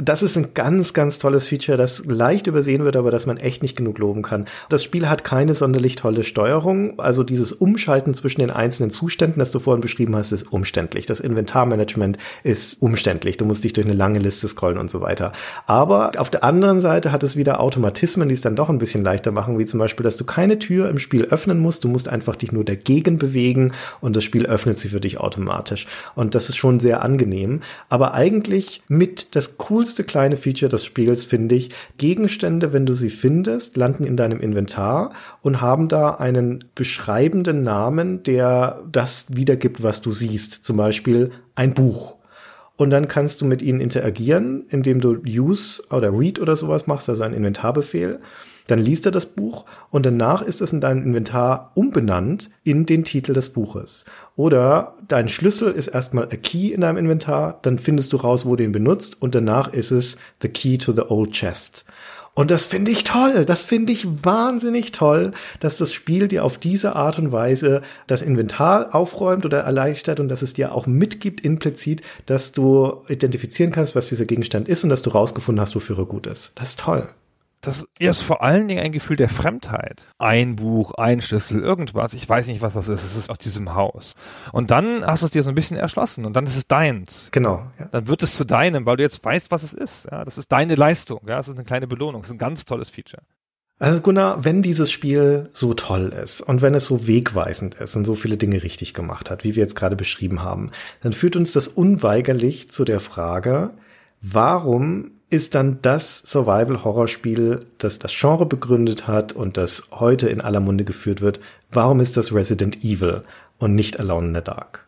das ist ein ganz, ganz tolles Feature, das leicht übersehen wird, aber das man echt nicht genug loben kann. Das Spiel hat keine sonderlich tolle Steuerung. Also dieses Umschalten zwischen den einzelnen Zuständen, das du vorhin beschrieben hast, ist umständlich. Das Inventarmanagement ist umständlich. Du musst dich durch eine lange Liste scrollen und so weiter. Aber auf der anderen Seite hat es wieder Automatismen, die es dann doch ein bisschen leichter machen, wie zum Beispiel, dass du keine Tür im Spiel öffnen musst. Du musst einfach dich nur dagegen bewegen und das Spiel öffnet sie für dich automatisch. Und das ist schon sehr angenehm. Aber eigentlich mit das coolste coolste kleine Feature des Spiels finde ich, Gegenstände, wenn du sie findest, landen in deinem Inventar und haben da einen beschreibenden Namen, der das wiedergibt, was du siehst. Zum Beispiel ein Buch. Und dann kannst du mit ihnen interagieren, indem du Use oder Read oder sowas machst, also ein Inventarbefehl. Dann liest er das Buch und danach ist es in deinem Inventar umbenannt in den Titel des Buches. Oder dein Schlüssel ist erstmal a key in deinem Inventar, dann findest du raus, wo du ihn benutzt und danach ist es the key to the old chest. Und das finde ich toll. Das finde ich wahnsinnig toll, dass das Spiel dir auf diese Art und Weise das Inventar aufräumt oder erleichtert und dass es dir auch mitgibt implizit, dass du identifizieren kannst, was dieser Gegenstand ist und dass du rausgefunden hast, wofür er gut ist. Das ist toll das ist vor allen Dingen ein Gefühl der Fremdheit. Ein Buch, ein Schlüssel, irgendwas. Ich weiß nicht, was das ist. Es ist aus diesem Haus. Und dann hast du es dir so ein bisschen erschlossen und dann ist es deins. Genau. Ja. Dann wird es zu deinem, weil du jetzt weißt, was es ist. Ja, das ist deine Leistung. Ja, das ist eine kleine Belohnung. Das ist ein ganz tolles Feature. Also Gunnar, wenn dieses Spiel so toll ist und wenn es so wegweisend ist und so viele Dinge richtig gemacht hat, wie wir jetzt gerade beschrieben haben, dann führt uns das unweigerlich zu der Frage, warum ist dann das Survival-Horror-Spiel, das das Genre begründet hat und das heute in aller Munde geführt wird. Warum ist das Resident Evil und nicht Alone in the Dark?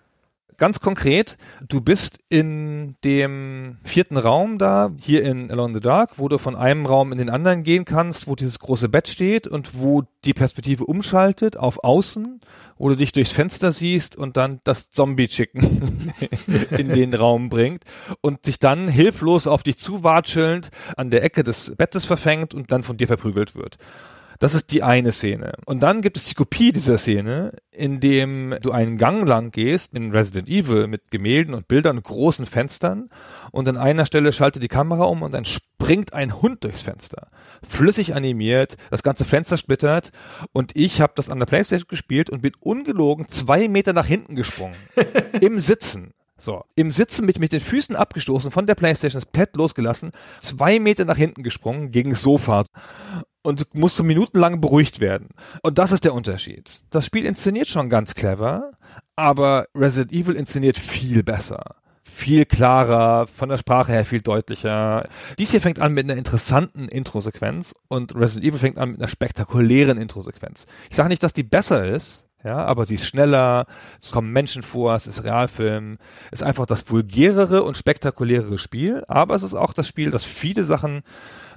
Ganz konkret, du bist in dem vierten Raum da, hier in Alone the Dark, wo du von einem Raum in den anderen gehen kannst, wo dieses große Bett steht und wo die Perspektive umschaltet auf außen wo du dich durchs Fenster siehst und dann das Zombie-Chicken in den Raum bringt und sich dann hilflos auf dich zuwatschelnd an der Ecke des Bettes verfängt und dann von dir verprügelt wird. Das ist die eine Szene. Und dann gibt es die Kopie dieser Szene, in dem du einen Gang lang gehst in Resident Evil mit Gemälden und Bildern und großen Fenstern und an einer Stelle schaltet die Kamera um und dann springt ein Hund durchs Fenster. Flüssig animiert, das ganze Fenster splittert und ich habe das an der Playstation gespielt und bin ungelogen zwei Meter nach hinten gesprungen. Im Sitzen. So, im Sitzen mit, mit den Füßen abgestoßen, von der Playstation, das Pad losgelassen, zwei Meter nach hinten gesprungen gegen das Sofa und musste minutenlang beruhigt werden. Und das ist der Unterschied. Das Spiel inszeniert schon ganz clever, aber Resident Evil inszeniert viel besser. Viel klarer, von der Sprache her viel deutlicher. Dies hier fängt an mit einer interessanten Intro-Sequenz und Resident Evil fängt an mit einer spektakulären Intro-Sequenz. Ich sage nicht, dass die besser ist, ja, aber sie ist schneller, es kommen Menschen vor, es ist Realfilm, es ist einfach das vulgärere und spektakulärere Spiel, aber es ist auch das Spiel, das viele Sachen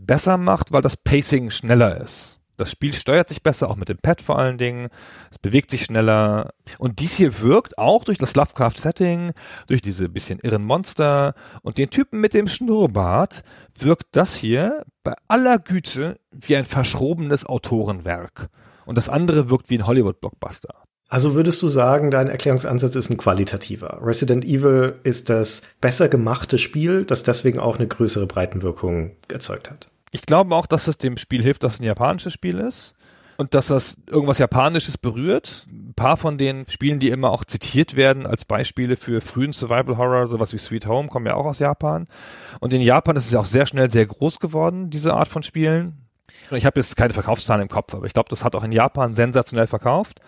besser macht, weil das Pacing schneller ist. Das Spiel steuert sich besser, auch mit dem Pad vor allen Dingen. Es bewegt sich schneller. Und dies hier wirkt auch durch das Lovecraft-Setting, durch diese bisschen irren Monster und den Typen mit dem Schnurrbart, wirkt das hier bei aller Güte wie ein verschrobenes Autorenwerk und das andere wirkt wie ein Hollywood-Blockbuster. Also würdest du sagen, dein Erklärungsansatz ist ein qualitativer. Resident Evil ist das besser gemachte Spiel, das deswegen auch eine größere Breitenwirkung erzeugt hat. Ich glaube auch, dass es dem Spiel hilft, dass es ein japanisches Spiel ist und dass das irgendwas Japanisches berührt. Ein paar von den Spielen, die immer auch zitiert werden als Beispiele für frühen Survival Horror, sowas wie Sweet Home, kommen ja auch aus Japan. Und in Japan ist es ja auch sehr schnell sehr groß geworden, diese Art von Spielen. Ich habe jetzt keine Verkaufszahlen im Kopf, aber ich glaube, das hat auch in Japan sensationell verkauft.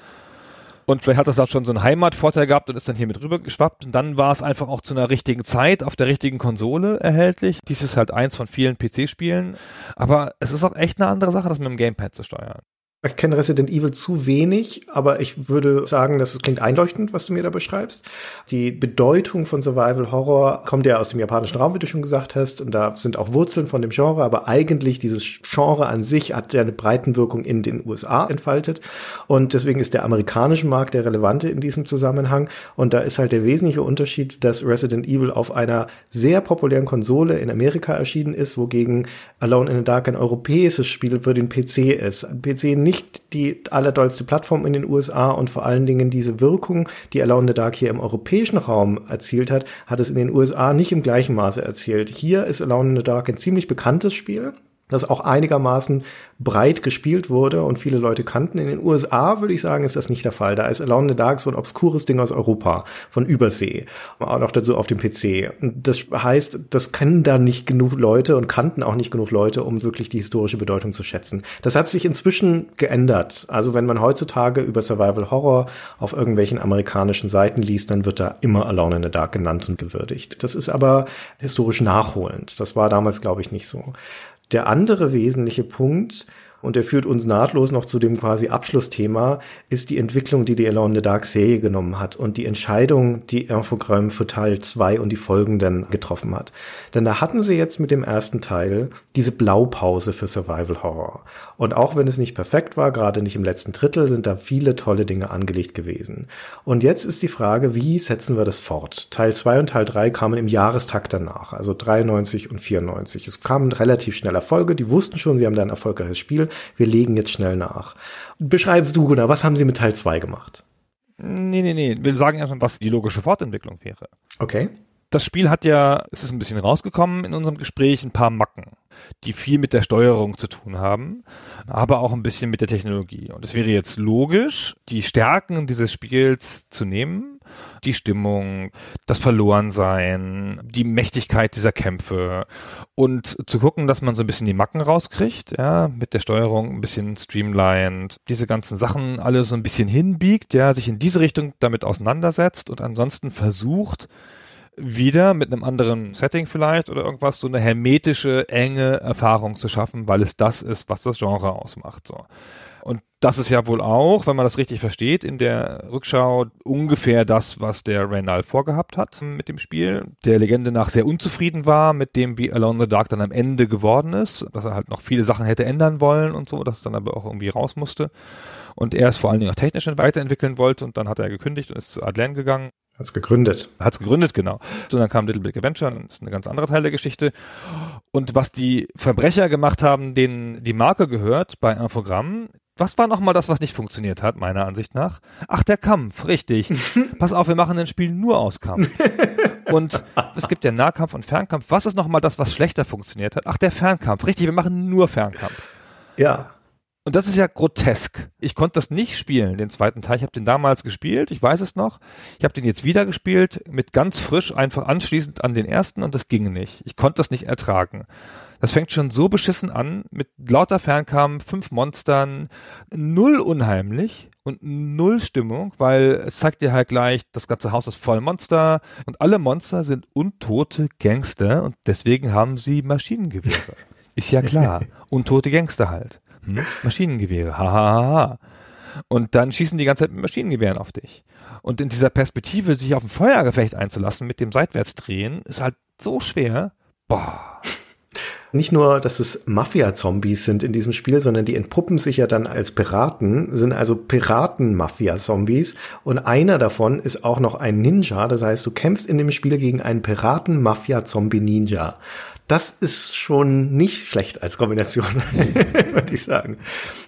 Und vielleicht hat das auch schon so einen Heimatvorteil gehabt und ist dann hier mit rüber geschwappt. Und dann war es einfach auch zu einer richtigen Zeit auf der richtigen Konsole erhältlich. Dies ist halt eins von vielen PC-Spielen. Aber es ist auch echt eine andere Sache, das mit dem Gamepad zu steuern. Ich kenne Resident Evil zu wenig, aber ich würde sagen, dass es klingt einleuchtend, was du mir da beschreibst. Die Bedeutung von Survival Horror kommt ja aus dem japanischen Raum, wie du schon gesagt hast, und da sind auch Wurzeln von dem Genre, aber eigentlich dieses Genre an sich hat ja eine Breitenwirkung in den USA entfaltet und deswegen ist der amerikanische Markt der relevante in diesem Zusammenhang und da ist halt der wesentliche Unterschied, dass Resident Evil auf einer sehr populären Konsole in Amerika erschienen ist, wogegen Alone in the Dark ein europäisches Spiel für den PC ist. Ein PC nicht nicht die allerdollste Plattform in den USA und vor allen Dingen diese Wirkung, die Alone in the Dark hier im europäischen Raum erzielt hat, hat es in den USA nicht im gleichen Maße erzielt. Hier ist Alone in the Dark ein ziemlich bekanntes Spiel das auch einigermaßen breit gespielt wurde und viele Leute kannten. In den USA würde ich sagen, ist das nicht der Fall. Da ist Alone in the Dark so ein obskures Ding aus Europa, von Übersee, auch noch dazu auf dem PC. Und das heißt, das kennen da nicht genug Leute und kannten auch nicht genug Leute, um wirklich die historische Bedeutung zu schätzen. Das hat sich inzwischen geändert. Also wenn man heutzutage über Survival Horror auf irgendwelchen amerikanischen Seiten liest, dann wird da immer Alone in the Dark genannt und gewürdigt. Das ist aber historisch nachholend. Das war damals, glaube ich, nicht so. Der andere wesentliche Punkt, und der führt uns nahtlos noch zu dem quasi Abschlussthema, ist die Entwicklung, die die Alone in the Dark Serie genommen hat und die Entscheidung, die Infogramm für Teil 2 und die folgenden getroffen hat. Denn da hatten sie jetzt mit dem ersten Teil diese Blaupause für Survival Horror. Und auch wenn es nicht perfekt war, gerade nicht im letzten Drittel, sind da viele tolle Dinge angelegt gewesen. Und jetzt ist die Frage, wie setzen wir das fort? Teil 2 und Teil 3 kamen im Jahrestakt danach, also 93 und 94. Es kamen relativ schnell Erfolge, die wussten schon, sie haben da ein erfolgreiches Spiel wir legen jetzt schnell nach. Beschreibst du, Gunnar, was haben sie mit Teil 2 gemacht? Nee, nee, nee. Wir sagen erstmal, was die logische Fortentwicklung wäre. Okay. Das Spiel hat ja, es ist ein bisschen rausgekommen in unserem Gespräch, ein paar Macken, die viel mit der Steuerung zu tun haben, aber auch ein bisschen mit der Technologie. Und es wäre jetzt logisch, die Stärken dieses Spiels zu nehmen die Stimmung, das Verlorensein, die Mächtigkeit dieser Kämpfe und zu gucken, dass man so ein bisschen die Macken rauskriegt, ja, mit der Steuerung ein bisschen streamlined, diese ganzen Sachen alle so ein bisschen hinbiegt, ja, sich in diese Richtung damit auseinandersetzt und ansonsten versucht, wieder mit einem anderen Setting vielleicht oder irgendwas so eine hermetische, enge Erfahrung zu schaffen, weil es das ist, was das Genre ausmacht. So. Und das ist ja wohl auch, wenn man das richtig versteht, in der Rückschau ungefähr das, was der Reynal vorgehabt hat mit dem Spiel. Der Legende nach sehr unzufrieden war mit dem, wie Alone in the Dark dann am Ende geworden ist, dass er halt noch viele Sachen hätte ändern wollen und so, dass es dann aber auch irgendwie raus musste. Und er es vor allen Dingen auch technisch weiterentwickeln wollte und dann hat er gekündigt und ist zu Adlen gegangen. Hat's gegründet. Hat's gegründet, genau. Und dann kam Little Big Adventure, das ist eine ganz andere Teil der Geschichte. Und was die Verbrecher gemacht haben, denen die Marke gehört bei Infogramm, was war nochmal das, was nicht funktioniert hat, meiner Ansicht nach? Ach, der Kampf, richtig. Pass auf, wir machen ein Spiel nur aus Kampf. Und es gibt ja Nahkampf und Fernkampf. Was ist nochmal das, was schlechter funktioniert hat? Ach, der Fernkampf, richtig, wir machen nur Fernkampf. Ja. Und das ist ja grotesk. Ich konnte das nicht spielen, den zweiten Teil. Ich habe den damals gespielt, ich weiß es noch. Ich habe den jetzt wieder gespielt, mit ganz frisch, einfach anschließend an den ersten und das ging nicht. Ich konnte das nicht ertragen. Das fängt schon so beschissen an, mit lauter Fernkampf, fünf Monstern, null unheimlich und null Stimmung, weil es zeigt dir halt gleich, das ganze Haus ist voll Monster und alle Monster sind untote Gangster und deswegen haben sie Maschinengewehre. Ist ja klar. Untote Gangster halt. Hm? Maschinengewehre. Ha, ha, ha, ha. Und dann schießen die ganze Zeit mit Maschinengewehren auf dich. Und in dieser Perspektive, sich auf ein Feuergefecht einzulassen mit dem Seitwärtsdrehen, ist halt so schwer. Boah. Nicht nur, dass es Mafia-Zombies sind in diesem Spiel, sondern die entpuppen sich ja dann als Piraten, sind also Piraten-Mafia-Zombies. Und einer davon ist auch noch ein Ninja. Das heißt, du kämpfst in dem Spiel gegen einen Piraten-Mafia-Zombie-Ninja. Das ist schon nicht schlecht als Kombination, würde ich sagen.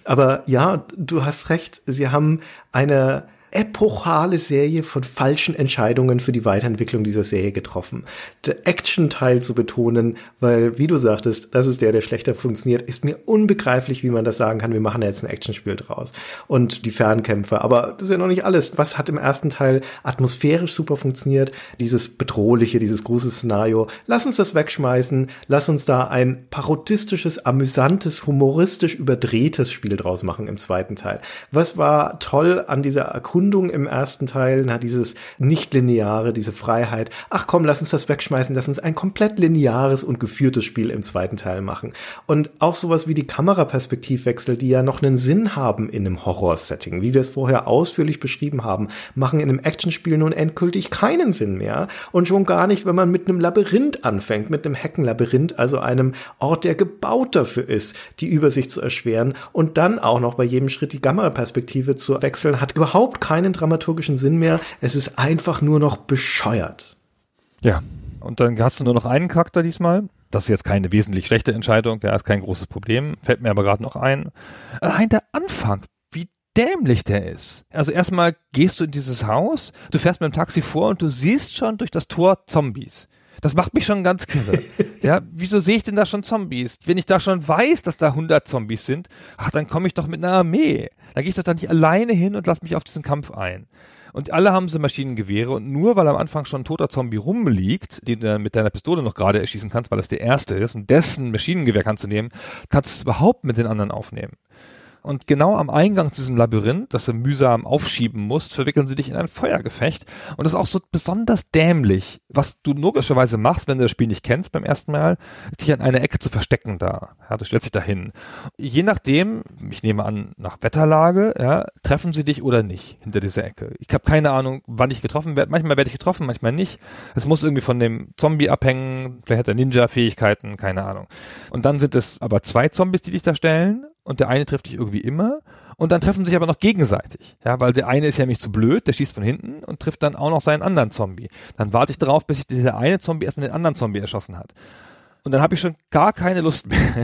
Aber ja, du hast recht. Sie haben eine epochale Serie von falschen Entscheidungen für die Weiterentwicklung dieser Serie getroffen. Der Action-Teil zu betonen, weil, wie du sagtest, das ist der, der schlechter funktioniert, ist mir unbegreiflich, wie man das sagen kann. Wir machen jetzt ein Actionspiel draus. Und die Fernkämpfe. Aber das ist ja noch nicht alles. Was hat im ersten Teil atmosphärisch super funktioniert? Dieses bedrohliche, dieses große Szenario. Lass uns das wegschmeißen. Lass uns da ein parodistisches, amüsantes, humoristisch überdrehtes Spiel draus machen im zweiten Teil. Was war toll an dieser Erkundung Erkundung im ersten Teil, na, dieses nicht-lineare, diese Freiheit. Ach komm, lass uns das wegschmeißen, lass uns ein komplett lineares und geführtes Spiel im zweiten Teil machen. Und auch sowas wie die Kameraperspektivwechsel, die ja noch einen Sinn haben in einem Horror-Setting, wie wir es vorher ausführlich beschrieben haben, machen in einem Actionspiel nun endgültig keinen Sinn mehr. Und schon gar nicht, wenn man mit einem Labyrinth anfängt, mit einem Heckenlabyrinth, also einem Ort, der gebaut dafür ist, die Übersicht zu erschweren und dann auch noch bei jedem Schritt die Kameraperspektive zu wechseln, hat überhaupt keinen dramaturgischen Sinn mehr. Es ist einfach nur noch bescheuert. Ja. Und dann hast du nur noch einen Charakter diesmal. Das ist jetzt keine wesentlich schlechte Entscheidung, der ist kein großes Problem. Fällt mir aber gerade noch ein. Allein der Anfang, wie dämlich der ist. Also erstmal gehst du in dieses Haus, du fährst mit dem Taxi vor und du siehst schon durch das Tor Zombies. Das macht mich schon ganz kirre. ja, wieso sehe ich denn da schon Zombies? Wenn ich da schon weiß, dass da 100 Zombies sind, ach, dann komme ich doch mit einer Armee. Da gehe ich doch da nicht alleine hin und lass mich auf diesen Kampf ein. Und alle haben so Maschinengewehre und nur weil am Anfang schon ein toter Zombie rumliegt, den du mit deiner Pistole noch gerade erschießen kannst, weil das der erste ist und dessen Maschinengewehr kannst du nehmen, kannst du es überhaupt mit den anderen aufnehmen. Und genau am Eingang zu diesem Labyrinth, das du mühsam aufschieben musst, verwickeln sie dich in ein Feuergefecht. Und das ist auch so besonders dämlich. Was du logischerweise machst, wenn du das Spiel nicht kennst beim ersten Mal, ist dich an einer Ecke zu verstecken da. Ja, du stellst dich da hin. Je nachdem, ich nehme an, nach Wetterlage, ja, treffen sie dich oder nicht hinter dieser Ecke. Ich habe keine Ahnung, wann ich getroffen werde. Manchmal werde ich getroffen, manchmal nicht. Es muss irgendwie von dem Zombie abhängen. Vielleicht hat er Ninja-Fähigkeiten, keine Ahnung. Und dann sind es aber zwei Zombies, die dich da stellen und der eine trifft dich irgendwie immer und dann treffen sich aber noch gegenseitig. Ja, weil der eine ist ja nicht zu blöd, der schießt von hinten und trifft dann auch noch seinen anderen Zombie. Dann warte ich darauf, bis sich dieser eine Zombie erstmal den anderen Zombie erschossen hat. Und dann habe ich schon gar keine Lust mehr.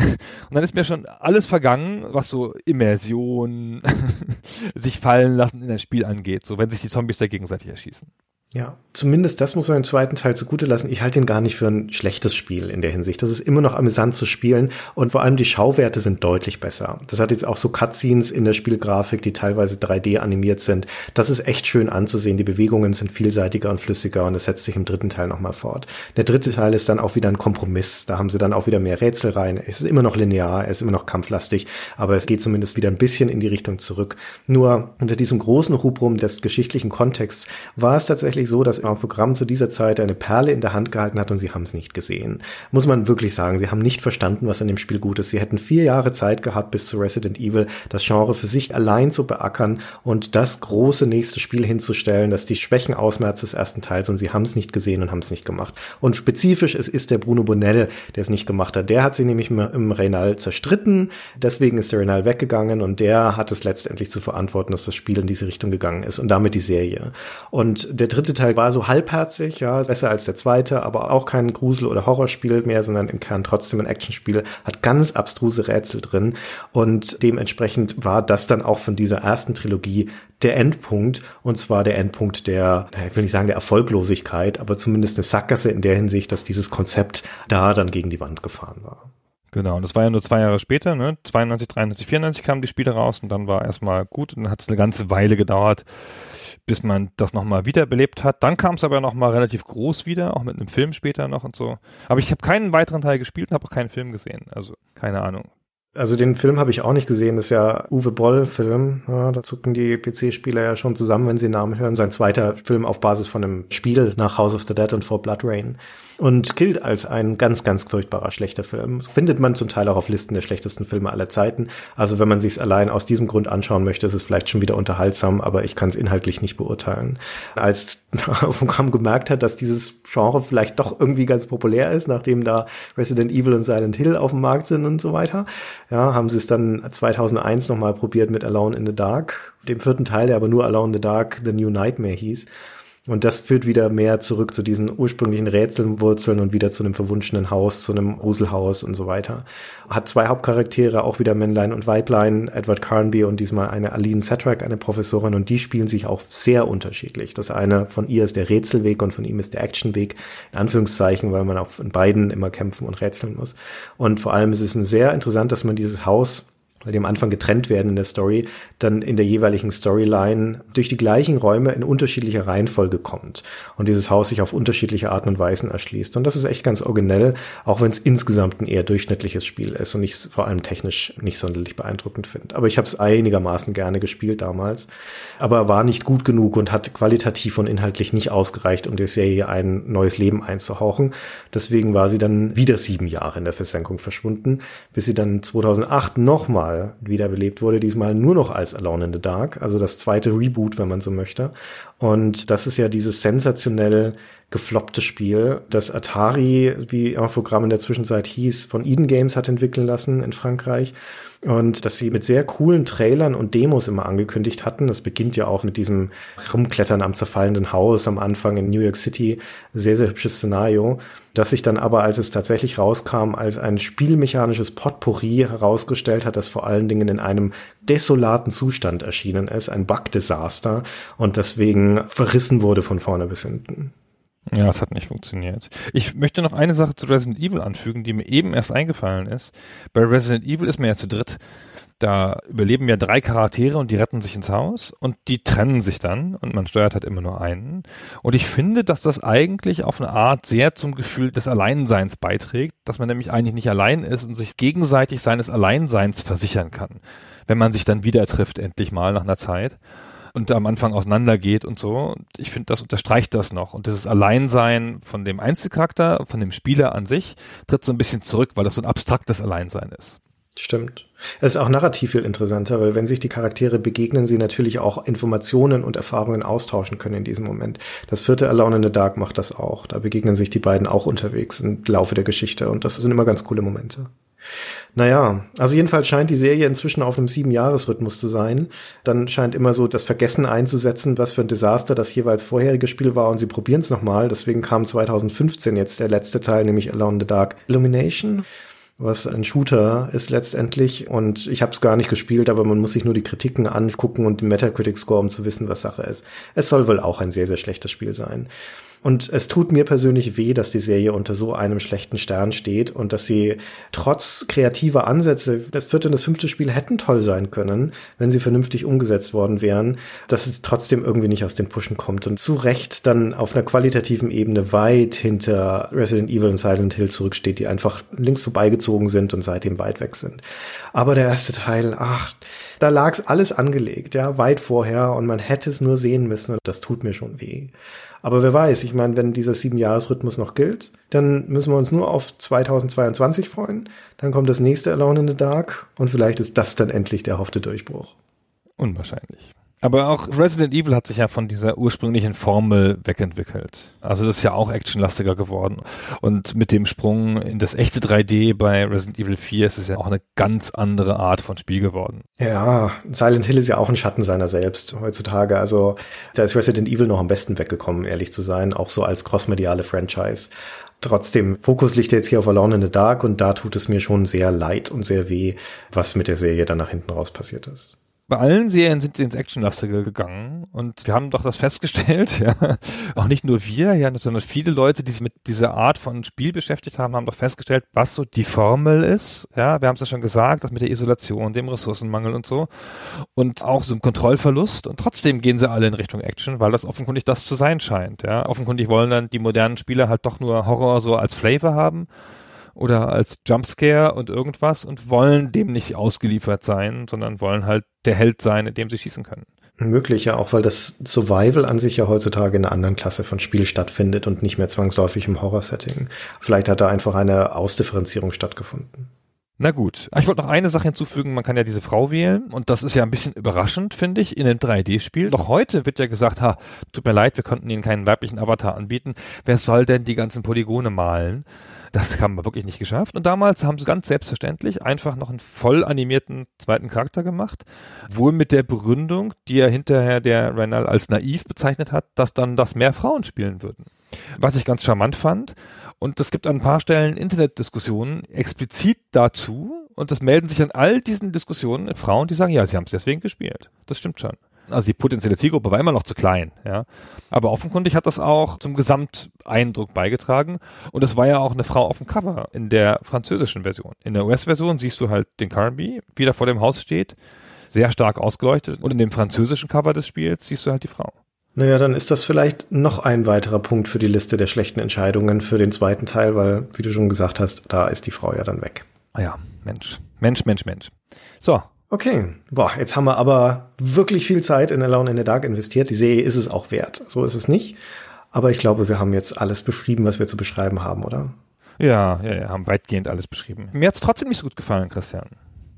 Und dann ist mir schon alles vergangen, was so Immersion, sich fallen lassen in ein Spiel angeht, so wenn sich die Zombies da gegenseitig erschießen. Ja, zumindest das muss man im zweiten Teil zugute lassen. Ich halte ihn gar nicht für ein schlechtes Spiel in der Hinsicht. Das ist immer noch amüsant zu spielen und vor allem die Schauwerte sind deutlich besser. Das hat jetzt auch so Cutscenes in der Spielgrafik, die teilweise 3D animiert sind. Das ist echt schön anzusehen. Die Bewegungen sind vielseitiger und flüssiger und das setzt sich im dritten Teil nochmal fort. Der dritte Teil ist dann auch wieder ein Kompromiss. Da haben sie dann auch wieder mehr Rätsel rein. Es ist immer noch linear, es ist immer noch kampflastig, aber es geht zumindest wieder ein bisschen in die Richtung zurück. Nur unter diesem großen Rubrum des geschichtlichen Kontexts war es tatsächlich tatsächlich so, dass Infogramm zu dieser Zeit eine Perle in der Hand gehalten hat und sie haben es nicht gesehen. Muss man wirklich sagen, sie haben nicht verstanden, was an dem Spiel gut ist. Sie hätten vier Jahre Zeit gehabt bis zu Resident Evil, das Genre für sich allein zu beackern und das große nächste Spiel hinzustellen, das die Schwächen ausmerzt des ersten Teils und sie haben es nicht gesehen und haben es nicht gemacht. Und spezifisch, es ist der Bruno Bonell, der es nicht gemacht hat. Der hat sie nämlich im Renal zerstritten, deswegen ist der Renal weggegangen und der hat es letztendlich zu verantworten, dass das Spiel in diese Richtung gegangen ist und damit die Serie. Und der dritte Teil war so halbherzig, ja, besser als der zweite, aber auch kein Grusel- oder Horrorspiel mehr, sondern im Kern trotzdem ein Actionspiel, hat ganz abstruse Rätsel drin und dementsprechend war das dann auch von dieser ersten Trilogie der Endpunkt und zwar der Endpunkt der, ich will nicht sagen der Erfolglosigkeit, aber zumindest eine Sackgasse in der Hinsicht, dass dieses Konzept da dann gegen die Wand gefahren war. Genau, und das war ja nur zwei Jahre später, ne? 92, 93, 94 kamen die Spiele raus und dann war erstmal gut und dann hat es eine ganze Weile gedauert, bis man das nochmal wiederbelebt hat. Dann kam es aber nochmal relativ groß wieder, auch mit einem Film später noch und so. Aber ich habe keinen weiteren Teil gespielt und habe auch keinen Film gesehen. Also keine Ahnung. Also den Film habe ich auch nicht gesehen, das ist ja Uwe Boll-Film. Ja, da zucken die PC-Spieler ja schon zusammen, wenn sie den Namen hören. Sein zweiter Film auf Basis von einem Spiel nach House of the Dead und For Blood Rain und gilt als ein ganz, ganz furchtbarer schlechter Film. Findet man zum Teil auch auf Listen der schlechtesten Filme aller Zeiten. Also wenn man sich es allein aus diesem Grund anschauen möchte, ist es vielleicht schon wieder unterhaltsam, aber ich kann es inhaltlich nicht beurteilen. Als Programm gemerkt hat, dass dieses Genre vielleicht doch irgendwie ganz populär ist, nachdem da Resident Evil und Silent Hill auf dem Markt sind und so weiter, ja, haben sie es dann 2001 nochmal probiert mit Alone in the Dark, dem vierten Teil, der aber nur Alone in the Dark, The New Nightmare hieß. Und das führt wieder mehr zurück zu diesen ursprünglichen Rätselwurzeln und wieder zu einem verwunschenen Haus, zu einem Gruselhaus und so weiter. Hat zwei Hauptcharaktere, auch wieder Männlein und Weiblein, Edward Carnby und diesmal eine Aline Satrak, eine Professorin, und die spielen sich auch sehr unterschiedlich. Das eine von ihr ist der Rätselweg und von ihm ist der Actionweg, in Anführungszeichen, weil man auf beiden immer kämpfen und rätseln muss. Und vor allem ist es sehr interessant, dass man dieses Haus weil die am Anfang getrennt werden in der Story, dann in der jeweiligen Storyline durch die gleichen Räume in unterschiedlicher Reihenfolge kommt und dieses Haus sich auf unterschiedliche Arten und Weisen erschließt. Und das ist echt ganz originell, auch wenn es insgesamt ein eher durchschnittliches Spiel ist und ich vor allem technisch nicht sonderlich beeindruckend finde. Aber ich habe es einigermaßen gerne gespielt damals, aber war nicht gut genug und hat qualitativ und inhaltlich nicht ausgereicht, um der Serie ein neues Leben einzuhauchen. Deswegen war sie dann wieder sieben Jahre in der Versenkung verschwunden, bis sie dann 2008 nochmal nochmal wiederbelebt wurde, diesmal nur noch als Alone in the Dark, also das zweite Reboot, wenn man so möchte. Und das ist ja dieses sensationell gefloppte Spiel, das Atari, wie Infogramm in der Zwischenzeit hieß, von Eden Games hat entwickeln lassen in Frankreich und dass sie mit sehr coolen Trailern und Demos immer angekündigt hatten. Das beginnt ja auch mit diesem Rumklettern am zerfallenden Haus am Anfang in New York City. Sehr, sehr hübsches Szenario. Das sich dann aber, als es tatsächlich rauskam, als ein spielmechanisches Potpourri herausgestellt hat, das vor allen Dingen in einem desolaten Zustand erschienen ist, ein Bug-Desaster und deswegen verrissen wurde von vorne bis hinten. Ja, es hat nicht funktioniert. Ich möchte noch eine Sache zu Resident Evil anfügen, die mir eben erst eingefallen ist. Bei Resident Evil ist man ja zu dritt. Da überleben ja drei Charaktere und die retten sich ins Haus und die trennen sich dann und man steuert halt immer nur einen. Und ich finde, dass das eigentlich auf eine Art sehr zum Gefühl des Alleinseins beiträgt, dass man nämlich eigentlich nicht allein ist und sich gegenseitig seines Alleinseins versichern kann, wenn man sich dann wieder trifft, endlich mal nach einer Zeit und am Anfang auseinandergeht und so. Ich finde, das unterstreicht das noch. Und dieses Alleinsein von dem Einzelcharakter, von dem Spieler an sich, tritt so ein bisschen zurück, weil das so ein abstraktes Alleinsein ist. Stimmt. Es ist auch narrativ viel interessanter, weil wenn sich die Charaktere begegnen, sie natürlich auch Informationen und Erfahrungen austauschen können in diesem Moment. Das vierte Alone in the Dark macht das auch. Da begegnen sich die beiden auch unterwegs im Laufe der Geschichte und das sind immer ganz coole Momente. Naja, also jedenfalls scheint die Serie inzwischen auf einem Sieben-Jahres-Rhythmus zu sein. Dann scheint immer so das Vergessen einzusetzen, was für ein Desaster das jeweils vorherige Spiel war und sie probieren es nochmal. Deswegen kam 2015 jetzt der letzte Teil, nämlich Alone in the Dark Illumination was ein Shooter ist letztendlich. Und ich habe es gar nicht gespielt, aber man muss sich nur die Kritiken angucken und den Metacritic-Score, um zu wissen, was Sache ist. Es soll wohl auch ein sehr, sehr schlechtes Spiel sein. Und es tut mir persönlich weh, dass die Serie unter so einem schlechten Stern steht und dass sie trotz kreativer Ansätze, das vierte und das fünfte Spiel hätten toll sein können, wenn sie vernünftig umgesetzt worden wären, dass es trotzdem irgendwie nicht aus den Puschen kommt und zu Recht dann auf einer qualitativen Ebene weit hinter Resident Evil und Silent Hill zurücksteht, die einfach links vorbeigezogen sind und seitdem weit weg sind. Aber der erste Teil, ach, da lag's alles angelegt, ja, weit vorher und man hätte es nur sehen müssen und das tut mir schon weh. Aber wer weiß, ich meine, wenn dieser Sieben-Jahres-Rhythmus noch gilt, dann müssen wir uns nur auf 2022 freuen. Dann kommt das nächste Alone in the Dark und vielleicht ist das dann endlich der hoffte Durchbruch. Unwahrscheinlich. Aber auch Resident Evil hat sich ja von dieser ursprünglichen Formel wegentwickelt. Also das ist ja auch actionlastiger geworden. Und mit dem Sprung in das echte 3D bei Resident Evil 4 ist es ja auch eine ganz andere Art von Spiel geworden. Ja, Silent Hill ist ja auch ein Schatten seiner selbst heutzutage. Also da ist Resident Evil noch am besten weggekommen, ehrlich zu sein, auch so als crossmediale Franchise. Trotzdem, Fokus liegt jetzt hier auf Alone in the Dark und da tut es mir schon sehr leid und sehr weh, was mit der Serie dann nach hinten raus passiert ist bei allen Serien sind sie ins Actionlastige gegangen und wir haben doch das festgestellt, ja, auch nicht nur wir, ja, sondern viele Leute, die sich mit dieser Art von Spiel beschäftigt haben, haben doch festgestellt, was so die Formel ist, ja, wir haben es ja schon gesagt, das mit der Isolation, dem Ressourcenmangel und so und auch so ein Kontrollverlust und trotzdem gehen sie alle in Richtung Action, weil das offenkundig das zu sein scheint, ja, offenkundig wollen dann die modernen Spieler halt doch nur Horror so als Flavor haben oder als Jumpscare und irgendwas und wollen dem nicht ausgeliefert sein, sondern wollen halt der Held sein, in dem sie schießen können. Möglich, ja, auch weil das Survival an sich ja heutzutage in einer anderen Klasse von Spiel stattfindet und nicht mehr zwangsläufig im Horror-Setting. Vielleicht hat da einfach eine Ausdifferenzierung stattgefunden. Na gut, ich wollte noch eine Sache hinzufügen, man kann ja diese Frau wählen und das ist ja ein bisschen überraschend, finde ich, in einem 3D-Spiel. Noch heute wird ja gesagt, ha, tut mir leid, wir konnten Ihnen keinen weiblichen Avatar anbieten. Wer soll denn die ganzen Polygone malen? Das haben wir wirklich nicht geschafft. Und damals haben sie ganz selbstverständlich einfach noch einen voll animierten zweiten Charakter gemacht. Wohl mit der Begründung, die er hinterher der Renal als naiv bezeichnet hat, dass dann das mehr Frauen spielen würden. Was ich ganz charmant fand. Und es gibt an ein paar Stellen Internetdiskussionen explizit dazu. Und das melden sich an all diesen Diskussionen Frauen, die sagen, ja, sie haben es deswegen gespielt. Das stimmt schon. Also die potenzielle Zielgruppe war immer noch zu klein, ja. Aber offenkundig hat das auch zum Gesamteindruck beigetragen. Und es war ja auch eine Frau auf dem Cover in der französischen Version. In der US-Version siehst du halt den Carby, wie der vor dem Haus steht, sehr stark ausgeleuchtet. Und in dem französischen Cover des Spiels siehst du halt die Frau. Naja, dann ist das vielleicht noch ein weiterer Punkt für die Liste der schlechten Entscheidungen für den zweiten Teil, weil, wie du schon gesagt hast, da ist die Frau ja dann weg. Ah ja, Mensch. Mensch, Mensch, Mensch. So, Okay, boah, jetzt haben wir aber wirklich viel Zeit in Alone in the Dark investiert. Die Serie ist es auch wert. So ist es nicht. Aber ich glaube, wir haben jetzt alles beschrieben, was wir zu beschreiben haben, oder? Ja, ja, ja, haben weitgehend alles beschrieben. Mir hat's trotzdem nicht so gut gefallen, Christian.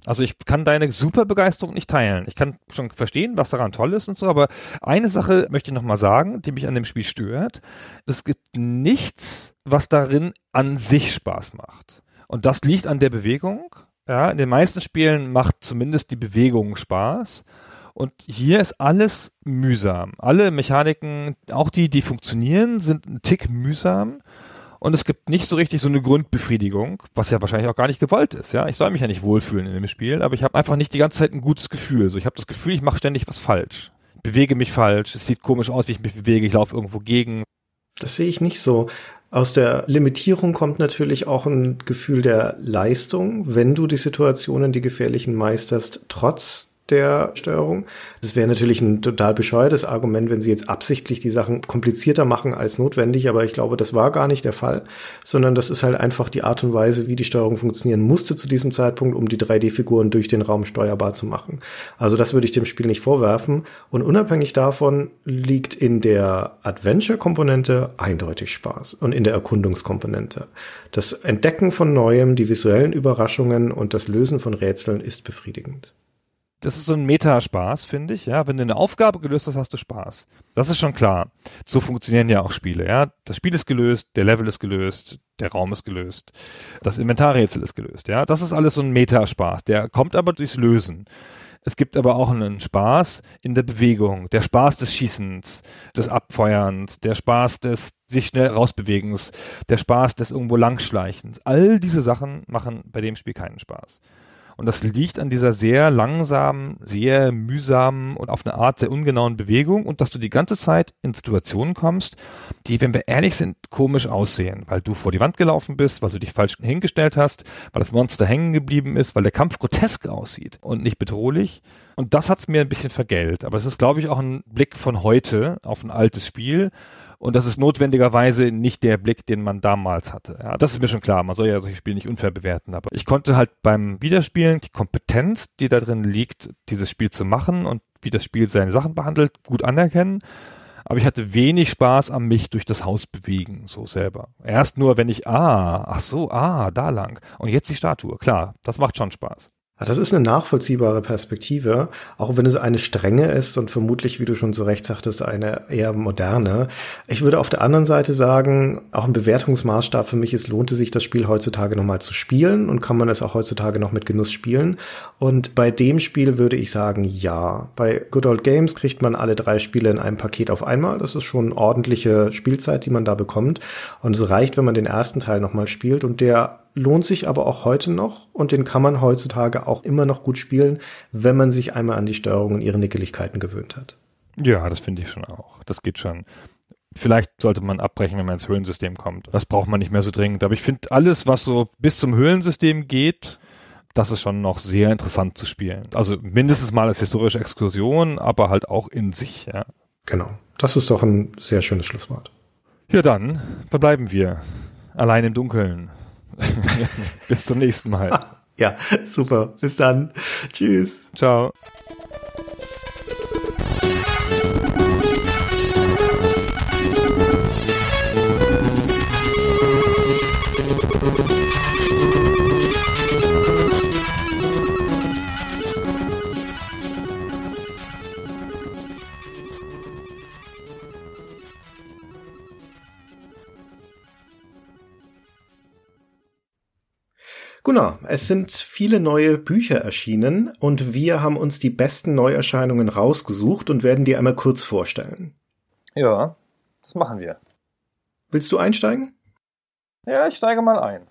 Also ich kann deine super Begeisterung nicht teilen. Ich kann schon verstehen, was daran toll ist und so, aber eine Sache möchte ich nochmal sagen, die mich an dem Spiel stört. Es gibt nichts, was darin an sich Spaß macht. Und das liegt an der Bewegung ja, in den meisten Spielen macht zumindest die Bewegung Spaß. Und hier ist alles mühsam. Alle Mechaniken, auch die, die funktionieren, sind ein Tick mühsam. Und es gibt nicht so richtig so eine Grundbefriedigung, was ja wahrscheinlich auch gar nicht gewollt ist. Ja, ich soll mich ja nicht wohlfühlen in dem Spiel, aber ich habe einfach nicht die ganze Zeit ein gutes Gefühl. So, ich habe das Gefühl, ich mache ständig was falsch, bewege mich falsch. Es sieht komisch aus, wie ich mich bewege. Ich laufe irgendwo gegen. Das sehe ich nicht so. Aus der Limitierung kommt natürlich auch ein Gefühl der Leistung, wenn du die Situationen, die gefährlichen meisterst, trotz der Steuerung. Es wäre natürlich ein total bescheuertes Argument, wenn sie jetzt absichtlich die Sachen komplizierter machen als notwendig, aber ich glaube, das war gar nicht der Fall, sondern das ist halt einfach die Art und Weise, wie die Steuerung funktionieren musste zu diesem Zeitpunkt, um die 3D-Figuren durch den Raum steuerbar zu machen. Also das würde ich dem Spiel nicht vorwerfen und unabhängig davon liegt in der Adventure-Komponente eindeutig Spaß und in der Erkundungskomponente. Das Entdecken von Neuem, die visuellen Überraschungen und das Lösen von Rätseln ist befriedigend das ist so ein Metaspaß, finde ich, ja. Wenn du eine Aufgabe gelöst hast, hast du Spaß. Das ist schon klar. So funktionieren ja auch Spiele, ja. Das Spiel ist gelöst, der Level ist gelöst, der Raum ist gelöst, das Inventarrätsel ist gelöst, ja. Das ist alles so ein Metaspaß. Der kommt aber durchs Lösen. Es gibt aber auch einen Spaß in der Bewegung, der Spaß des Schießens, des Abfeuerns, der Spaß des sich schnell rausbewegens, der Spaß des irgendwo Langschleichens. All diese Sachen machen bei dem Spiel keinen Spaß. Und das liegt an dieser sehr langsamen, sehr mühsamen und auf eine Art sehr ungenauen Bewegung und dass du die ganze Zeit in Situationen kommst, die, wenn wir ehrlich sind, komisch aussehen, weil du vor die Wand gelaufen bist, weil du dich falsch hingestellt hast, weil das Monster hängen geblieben ist, weil der Kampf grotesk aussieht und nicht bedrohlich. Und das hat's mir ein bisschen vergällt. Aber es ist, glaube ich, auch ein Blick von heute auf ein altes Spiel und das ist notwendigerweise nicht der Blick, den man damals hatte. Ja, das ist mir schon klar. Man soll ja solche Spiele nicht unfair bewerten. Aber ich konnte halt beim Wiederspielen die Kompetenz, die da drin liegt, dieses Spiel zu machen und wie das Spiel seine Sachen behandelt, gut anerkennen. Aber ich hatte wenig Spaß am mich durch das Haus bewegen, so selber. Erst nur, wenn ich, ah, ach so, ah, da lang. Und jetzt die Statue. Klar, das macht schon Spaß. Das ist eine nachvollziehbare Perspektive, auch wenn es eine strenge ist und vermutlich, wie du schon zu Recht sagtest, eine eher moderne. Ich würde auf der anderen Seite sagen, auch ein Bewertungsmaßstab für mich ist, lohnte sich das Spiel heutzutage nochmal zu spielen und kann man es auch heutzutage noch mit Genuss spielen. Und bei dem Spiel würde ich sagen, ja. Bei Good Old Games kriegt man alle drei Spiele in einem Paket auf einmal. Das ist schon ordentliche Spielzeit, die man da bekommt. Und es reicht, wenn man den ersten Teil nochmal spielt und der lohnt sich aber auch heute noch und den kann man heutzutage auch immer noch gut spielen, wenn man sich einmal an die Steuerung und ihre Nickeligkeiten gewöhnt hat. Ja, das finde ich schon auch. Das geht schon. Vielleicht sollte man abbrechen, wenn man ins Höhlensystem kommt. Das braucht man nicht mehr so dringend. Aber ich finde alles, was so bis zum Höhlensystem geht, das ist schon noch sehr interessant zu spielen. Also mindestens mal als historische Exkursion, aber halt auch in sich, ja. Genau. Das ist doch ein sehr schönes Schlusswort. Ja, dann verbleiben wir allein im Dunkeln. Bis zum nächsten Mal. Ja, super. Bis dann. Tschüss. Ciao. Gunnar, es sind viele neue Bücher erschienen und wir haben uns die besten Neuerscheinungen rausgesucht und werden die einmal kurz vorstellen. Ja, das machen wir. Willst du einsteigen? Ja, ich steige mal ein.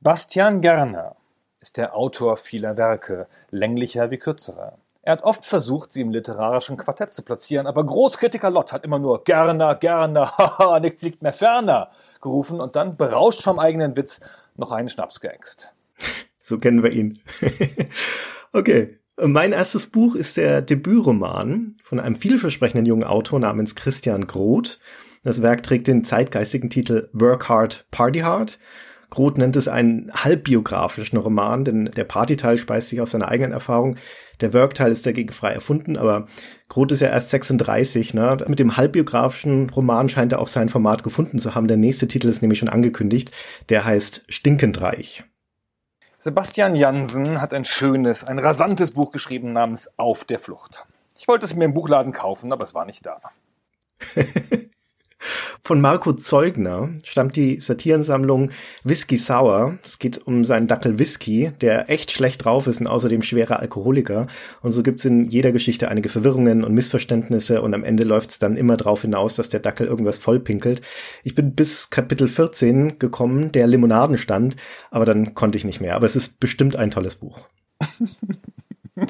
Bastian Gerner ist der Autor vieler Werke, länglicher wie kürzerer. Er hat oft versucht, sie im literarischen Quartett zu platzieren, aber Großkritiker Lott hat immer nur Gerner, Gerner, haha, nichts liegt mehr ferner gerufen und dann, berauscht vom eigenen Witz, noch einen Schnaps geäxt. So kennen wir ihn. okay. Mein erstes Buch ist der Debütroman von einem vielversprechenden jungen Autor namens Christian Groth. Das Werk trägt den zeitgeistigen Titel Work Hard, Party Hard. Groth nennt es einen halbbiografischen Roman, denn der Partyteil speist sich aus seiner eigenen Erfahrung. Der Workteil ist dagegen frei erfunden, aber Groth ist ja erst 36. Ne? Mit dem halbbiografischen Roman scheint er auch sein Format gefunden zu haben. Der nächste Titel ist nämlich schon angekündigt. Der heißt Stinkendreich. Sebastian Jansen hat ein schönes, ein rasantes Buch geschrieben namens Auf der Flucht. Ich wollte es mir im Buchladen kaufen, aber es war nicht da. Von Marco Zeugner stammt die Satirensammlung Whisky Sour. Es geht um seinen Dackel Whisky, der echt schlecht drauf ist und außerdem schwerer Alkoholiker. Und so gibt's in jeder Geschichte einige Verwirrungen und Missverständnisse und am Ende läuft's dann immer drauf hinaus, dass der Dackel irgendwas vollpinkelt. Ich bin bis Kapitel 14 gekommen, der Limonaden stand, aber dann konnte ich nicht mehr. Aber es ist bestimmt ein tolles Buch.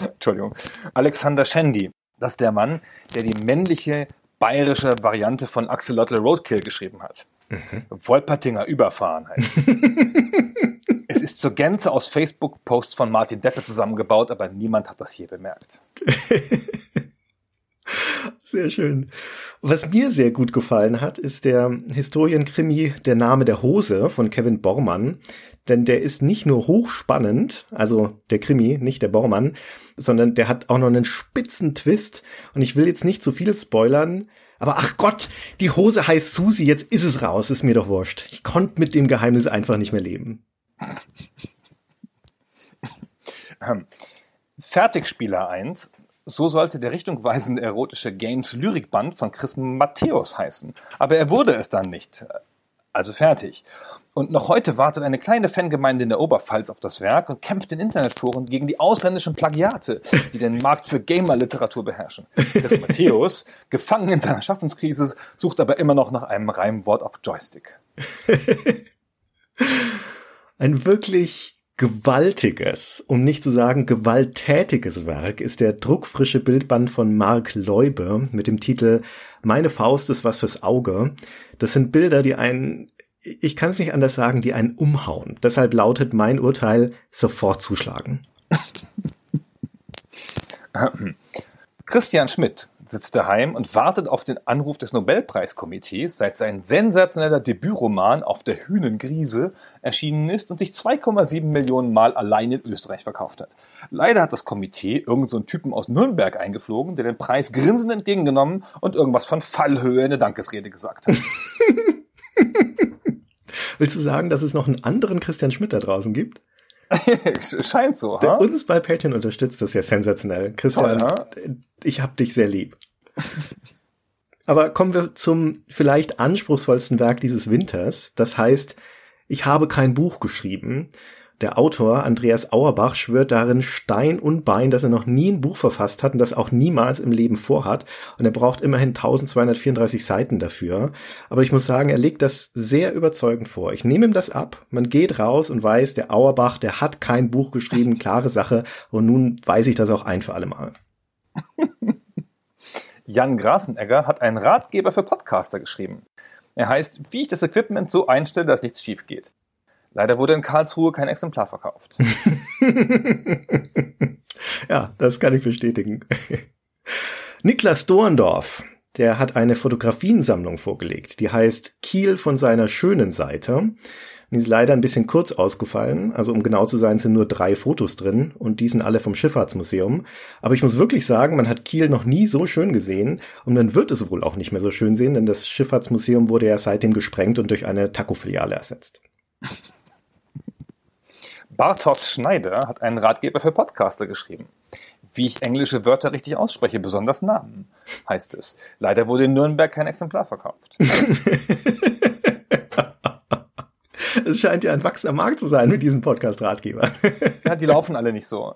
Entschuldigung. Alexander Shandy. Das ist der Mann, der die männliche bayerische Variante von Axolotl Roadkill geschrieben hat. Mhm. Wolpertinger Überfahren heißt es. es ist zur Gänze aus Facebook-Posts von Martin Deppe zusammengebaut, aber niemand hat das hier bemerkt. Sehr schön. Was mir sehr gut gefallen hat, ist der Historienkrimi Der Name der Hose von Kevin Bormann. Denn der ist nicht nur hochspannend, also der Krimi, nicht der Bormann, sondern der hat auch noch einen spitzen Twist. Und ich will jetzt nicht zu viel spoilern, aber ach Gott, die Hose heißt Susi, jetzt ist es raus, ist mir doch wurscht. Ich konnte mit dem Geheimnis einfach nicht mehr leben. Ähm, Fertigspieler 1 so sollte der richtungweisende erotische Games-Lyrikband von Chris Matthäus heißen. Aber er wurde es dann nicht. Also fertig. Und noch heute wartet eine kleine Fangemeinde in der Oberpfalz auf das Werk und kämpft in Internetforen gegen die ausländischen Plagiate, die den Markt für Gamer-Literatur beherrschen. Chris Matthäus, gefangen in seiner Schaffenskrise, sucht aber immer noch nach einem Reimwort auf Joystick. Ein wirklich gewaltiges, um nicht zu sagen gewalttätiges Werk ist der druckfrische Bildband von Mark Leube mit dem Titel Meine Faust ist was fürs Auge. Das sind Bilder, die einen, ich kann es nicht anders sagen, die einen umhauen. Deshalb lautet mein Urteil sofort zuschlagen. Christian Schmidt sitzt daheim und wartet auf den Anruf des Nobelpreiskomitees, seit sein sensationeller Debütroman Auf der Hühnengriese erschienen ist und sich 2,7 Millionen Mal allein in Österreich verkauft hat. Leider hat das Komitee irgendeinen so Typen aus Nürnberg eingeflogen, der den Preis grinsend entgegengenommen und irgendwas von Fallhöhe in der Dankesrede gesagt hat. Willst du sagen, dass es noch einen anderen Christian Schmidt da draußen gibt? Scheint so, Der ha? uns bei Patreon unterstützt, das ja sensationell. Christian, Toll, ich hab dich sehr lieb. Aber kommen wir zum vielleicht anspruchsvollsten Werk dieses Winters. Das heißt, ich habe kein Buch geschrieben. Der Autor Andreas Auerbach schwört darin Stein und Bein, dass er noch nie ein Buch verfasst hat und das auch niemals im Leben vorhat. Und er braucht immerhin 1234 Seiten dafür. Aber ich muss sagen, er legt das sehr überzeugend vor. Ich nehme ihm das ab. Man geht raus und weiß, der Auerbach, der hat kein Buch geschrieben, klare Sache. Und nun weiß ich das auch ein für alle Mal. Jan Grasenegger hat einen Ratgeber für Podcaster geschrieben. Er heißt, wie ich das Equipment so einstelle, dass nichts schief geht. Leider wurde in Karlsruhe kein Exemplar verkauft. ja, das kann ich bestätigen. Niklas Dorndorf, der hat eine Fotografiensammlung vorgelegt, die heißt Kiel von seiner schönen Seite. Die ist leider ein bisschen kurz ausgefallen. Also um genau zu sein, sind nur drei Fotos drin und die sind alle vom Schifffahrtsmuseum. Aber ich muss wirklich sagen, man hat Kiel noch nie so schön gesehen und man wird es wohl auch nicht mehr so schön sehen, denn das Schifffahrtsmuseum wurde ja seitdem gesprengt und durch eine Taco-Filiale ersetzt. Bartosz Schneider hat einen Ratgeber für Podcaster geschrieben. Wie ich englische Wörter richtig ausspreche, besonders Namen, heißt es. Leider wurde in Nürnberg kein Exemplar verkauft. Es scheint ja ein wachsender Markt zu sein mit diesem Podcast-Ratgeber. Ja, die laufen alle nicht so.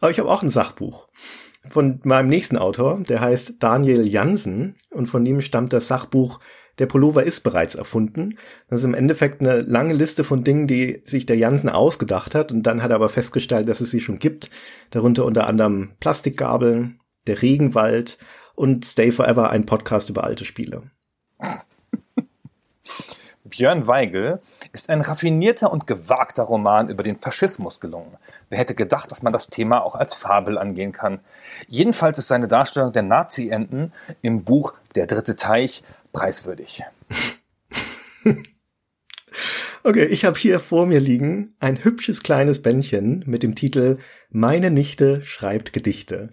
Aber ich habe auch ein Sachbuch von meinem nächsten Autor, der heißt Daniel Jansen und von ihm stammt das Sachbuch Der Pullover ist bereits erfunden. Das ist im Endeffekt eine lange Liste von Dingen, die sich der Jansen ausgedacht hat und dann hat er aber festgestellt, dass es sie schon gibt. Darunter unter anderem Plastikgabeln, der Regenwald und Stay Forever, ein Podcast über alte Spiele. Björn Weigel ist ein raffinierter und gewagter Roman über den Faschismus gelungen. Wer hätte gedacht, dass man das Thema auch als Fabel angehen kann? Jedenfalls ist seine Darstellung der Nazi-Enten im Buch Der dritte Teich preiswürdig. Okay, ich habe hier vor mir liegen ein hübsches kleines Bändchen mit dem Titel Meine Nichte schreibt Gedichte.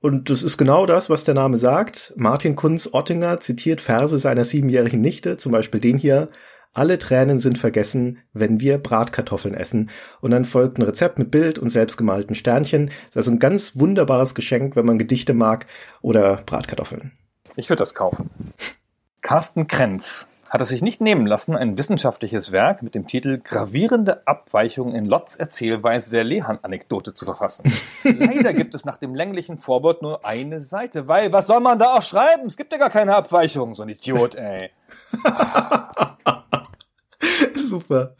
Und das ist genau das, was der Name sagt. Martin Kunz Ottinger zitiert Verse seiner siebenjährigen Nichte, zum Beispiel den hier. Alle Tränen sind vergessen, wenn wir Bratkartoffeln essen. Und dann folgt ein Rezept mit Bild und selbstgemalten Sternchen. Das ist also ein ganz wunderbares Geschenk, wenn man Gedichte mag oder Bratkartoffeln. Ich würde das kaufen. Carsten Krenz hat es sich nicht nehmen lassen, ein wissenschaftliches Werk mit dem Titel Gravierende Abweichungen in Lotts Erzählweise der Lehan-Anekdote zu verfassen. Leider gibt es nach dem länglichen Vorwort nur eine Seite, weil was soll man da auch schreiben? Es gibt ja gar keine Abweichung, so ein Idiot, ey. Super.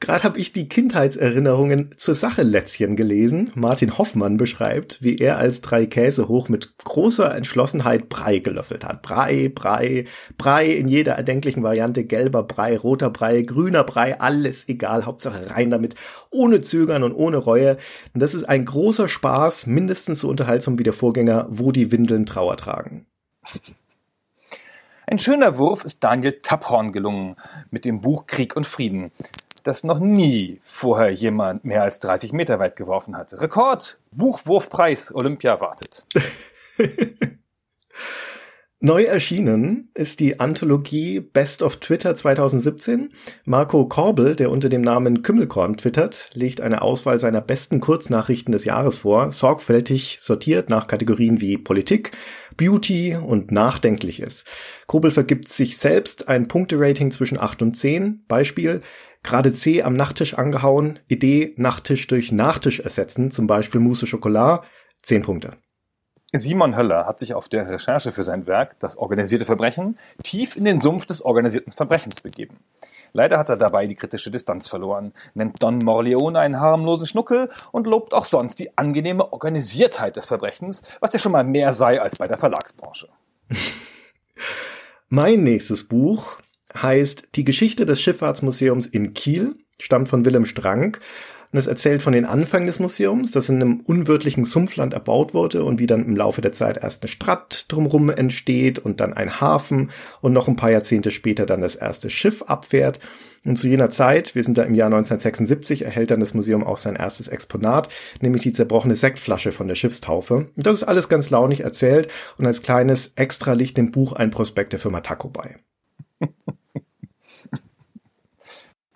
Gerade habe ich die Kindheitserinnerungen zur Sache Lätzchen gelesen. Martin Hoffmann beschreibt, wie er als drei Käse hoch mit großer Entschlossenheit Brei gelöffelt hat. Brei, Brei, Brei in jeder erdenklichen Variante. Gelber Brei, roter Brei, grüner Brei, alles egal. Hauptsache rein damit. Ohne Zögern und ohne Reue. Und das ist ein großer Spaß, mindestens so unterhaltsam wie der Vorgänger, wo die Windeln Trauer tragen. Ein schöner Wurf ist Daniel Tapphorn gelungen mit dem Buch Krieg und Frieden, das noch nie vorher jemand mehr als 30 Meter weit geworfen hatte. Rekord! Buchwurfpreis Olympia wartet. Neu erschienen ist die Anthologie Best of Twitter 2017. Marco Korbel, der unter dem Namen Kümmelkorn twittert, legt eine Auswahl seiner besten Kurznachrichten des Jahres vor, sorgfältig sortiert nach Kategorien wie Politik, Beauty und Nachdenkliches. Kobel vergibt sich selbst ein Punkterating zwischen 8 und 10. Beispiel, gerade C am Nachttisch angehauen, Idee Nachttisch durch Nachtisch ersetzen, zum Beispiel Mousse Schokolade, 10 Punkte. Simon Höller hat sich auf der Recherche für sein Werk Das organisierte Verbrechen tief in den Sumpf des organisierten Verbrechens begeben. Leider hat er dabei die kritische Distanz verloren, nennt Don Morleone einen harmlosen Schnuckel und lobt auch sonst die angenehme Organisiertheit des Verbrechens, was ja schon mal mehr sei als bei der Verlagsbranche. Mein nächstes Buch heißt Die Geschichte des Schifffahrtsmuseums in Kiel, stammt von Willem Strank. Und es erzählt von den Anfängen des Museums, das in einem unwirtlichen Sumpfland erbaut wurde und wie dann im Laufe der Zeit erst eine Stadt drumherum entsteht und dann ein Hafen und noch ein paar Jahrzehnte später dann das erste Schiff abfährt. Und zu jener Zeit, wir sind da im Jahr 1976, erhält dann das Museum auch sein erstes Exponat, nämlich die zerbrochene Sektflasche von der Schiffstaufe. Und das ist alles ganz launig erzählt und als kleines Extra liegt dem Buch ein Prospekt der Firma Taco bei.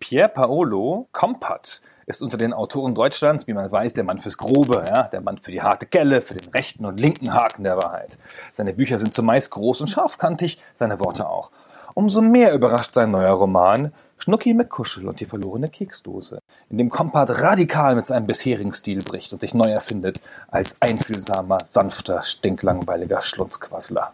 Pier Paolo Compat ist unter den Autoren Deutschlands, wie man weiß, der Mann fürs Grobe, ja, der Mann für die harte Kelle, für den rechten und linken Haken der Wahrheit. Seine Bücher sind zumeist groß und scharfkantig, seine Worte auch. Umso mehr überrascht sein neuer Roman Schnucki McKuschel und die verlorene Keksdose, in dem Kompat radikal mit seinem bisherigen Stil bricht und sich neu erfindet als einfühlsamer, sanfter, stinklangweiliger Schlunzquassler.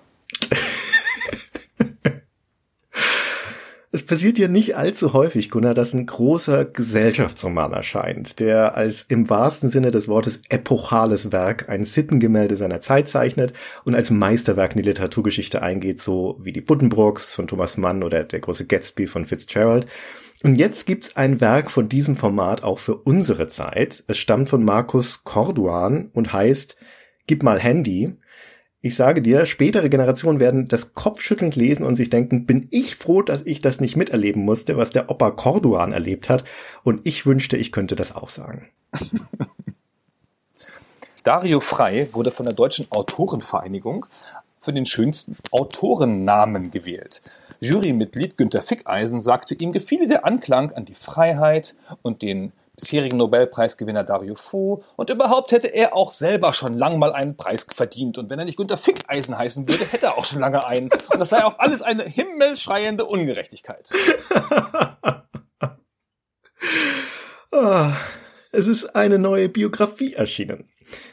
Es passiert ja nicht allzu häufig, Gunnar, dass ein großer Gesellschaftsroman erscheint, der als im wahrsten Sinne des Wortes epochales Werk ein Sittengemälde seiner Zeit zeichnet und als Meisterwerk in die Literaturgeschichte eingeht, so wie die Buddenbrooks von Thomas Mann oder der große Gatsby von Fitzgerald. Und jetzt gibt's ein Werk von diesem Format auch für unsere Zeit. Es stammt von Markus Corduan und heißt Gib mal Handy ich sage dir, spätere Generationen werden das kopfschüttelnd lesen und sich denken, bin ich froh, dass ich das nicht miterleben musste, was der Opa Corduan erlebt hat. Und ich wünschte, ich könnte das auch sagen. Dario Frei wurde von der Deutschen Autorenvereinigung für den schönsten Autorennamen gewählt. Jurymitglied Günter Fickeisen sagte, ihm gefiele der Anklang an die Freiheit und den bisherigen Nobelpreisgewinner Dario Fo und überhaupt hätte er auch selber schon lang mal einen Preis verdient und wenn er nicht Günter Fickeisen heißen würde, hätte er auch schon lange einen und das sei auch alles eine himmelschreiende Ungerechtigkeit. Ah, es ist eine neue Biografie erschienen.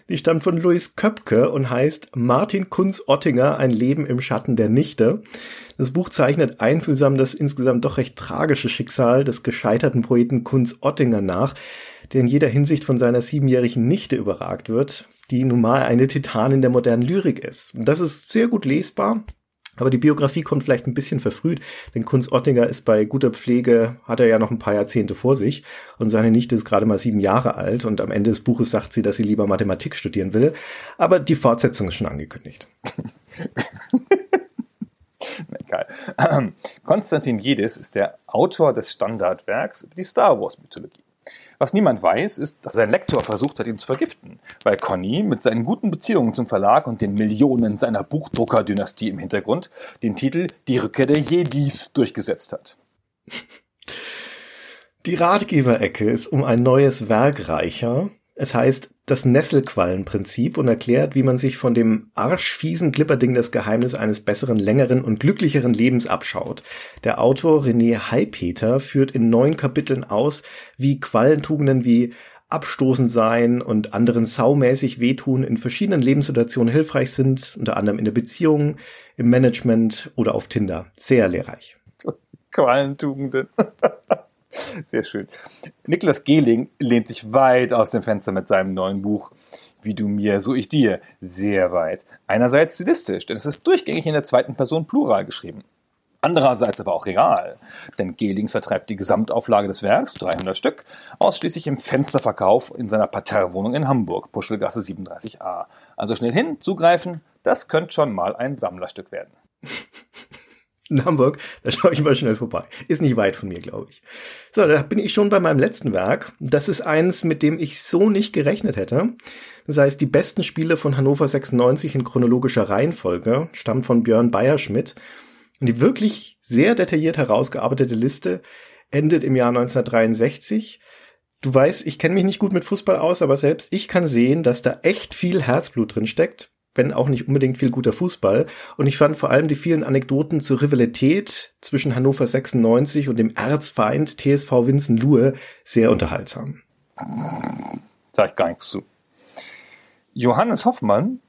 Die stammt von Louis Köpke und heißt Martin Kunz Ottinger, ein Leben im Schatten der Nichte. Das Buch zeichnet einfühlsam das insgesamt doch recht tragische Schicksal des gescheiterten Poeten Kunz Ottinger nach, der in jeder Hinsicht von seiner siebenjährigen Nichte überragt wird, die nun mal eine Titanin der modernen Lyrik ist. Das ist sehr gut lesbar, aber die Biografie kommt vielleicht ein bisschen verfrüht, denn Kunz Ottinger ist bei guter Pflege, hat er ja noch ein paar Jahrzehnte vor sich und seine Nichte ist gerade mal sieben Jahre alt und am Ende des Buches sagt sie, dass sie lieber Mathematik studieren will. Aber die Fortsetzung ist schon angekündigt. Egal. Konstantin Jedis ist der Autor des Standardwerks über die Star Wars Mythologie. Was niemand weiß, ist, dass sein Lektor versucht hat, ihn zu vergiften, weil Conny mit seinen guten Beziehungen zum Verlag und den Millionen seiner Buchdruckerdynastie im Hintergrund den Titel Die Rückkehr der Jedis durchgesetzt hat. Die Ratgeberecke ist um ein neues Werk reicher. Es heißt das Nesselquallenprinzip und erklärt, wie man sich von dem arschfiesen Klipperding das Geheimnis eines besseren, längeren und glücklicheren Lebens abschaut. Der Autor René Heipeter führt in neun Kapiteln aus, wie Quallentugenden wie abstoßend sein und anderen saumäßig wehtun in verschiedenen Lebenssituationen hilfreich sind, unter anderem in der Beziehung, im Management oder auf Tinder. Sehr lehrreich. Quallentugenden. Sehr schön. Niklas Gehling lehnt sich weit aus dem Fenster mit seinem neuen Buch. Wie du mir, so ich dir. Sehr weit. Einerseits stilistisch, denn es ist durchgängig in der zweiten Person Plural geschrieben. Andererseits aber auch real, denn Gehling vertreibt die Gesamtauflage des Werks, 300 Stück, ausschließlich im Fensterverkauf in seiner Parterrewohnung in Hamburg, Puschelgasse 37a. Also schnell hin, zugreifen, das könnte schon mal ein Sammlerstück werden. in Hamburg, da schaue ich mal schnell vorbei. Ist nicht weit von mir, glaube ich. So, da bin ich schon bei meinem letzten Werk. Das ist eins, mit dem ich so nicht gerechnet hätte. Das heißt, die besten Spiele von Hannover 96 in chronologischer Reihenfolge stammt von Björn Bayerschmidt. Und die wirklich sehr detailliert herausgearbeitete Liste endet im Jahr 1963. Du weißt, ich kenne mich nicht gut mit Fußball aus, aber selbst ich kann sehen, dass da echt viel Herzblut drin steckt wenn auch nicht unbedingt viel guter Fußball. Und ich fand vor allem die vielen Anekdoten zur Rivalität zwischen Hannover 96 und dem Erzfeind TSV Winsen-Luhe sehr unterhaltsam. Sag ich gar nichts zu. Johannes Hoffmann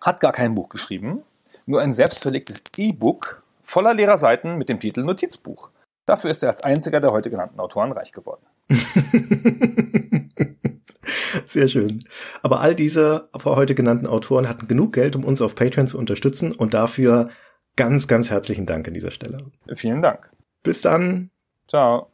hat gar kein Buch geschrieben, nur ein selbstverlegtes E-Book voller leerer Seiten mit dem Titel Notizbuch. Dafür ist er als einziger der heute genannten Autoren reich geworden. Sehr schön. Aber all diese vor heute genannten Autoren hatten genug Geld, um uns auf Patreon zu unterstützen und dafür ganz, ganz herzlichen Dank an dieser Stelle. Vielen Dank. Bis dann. Ciao.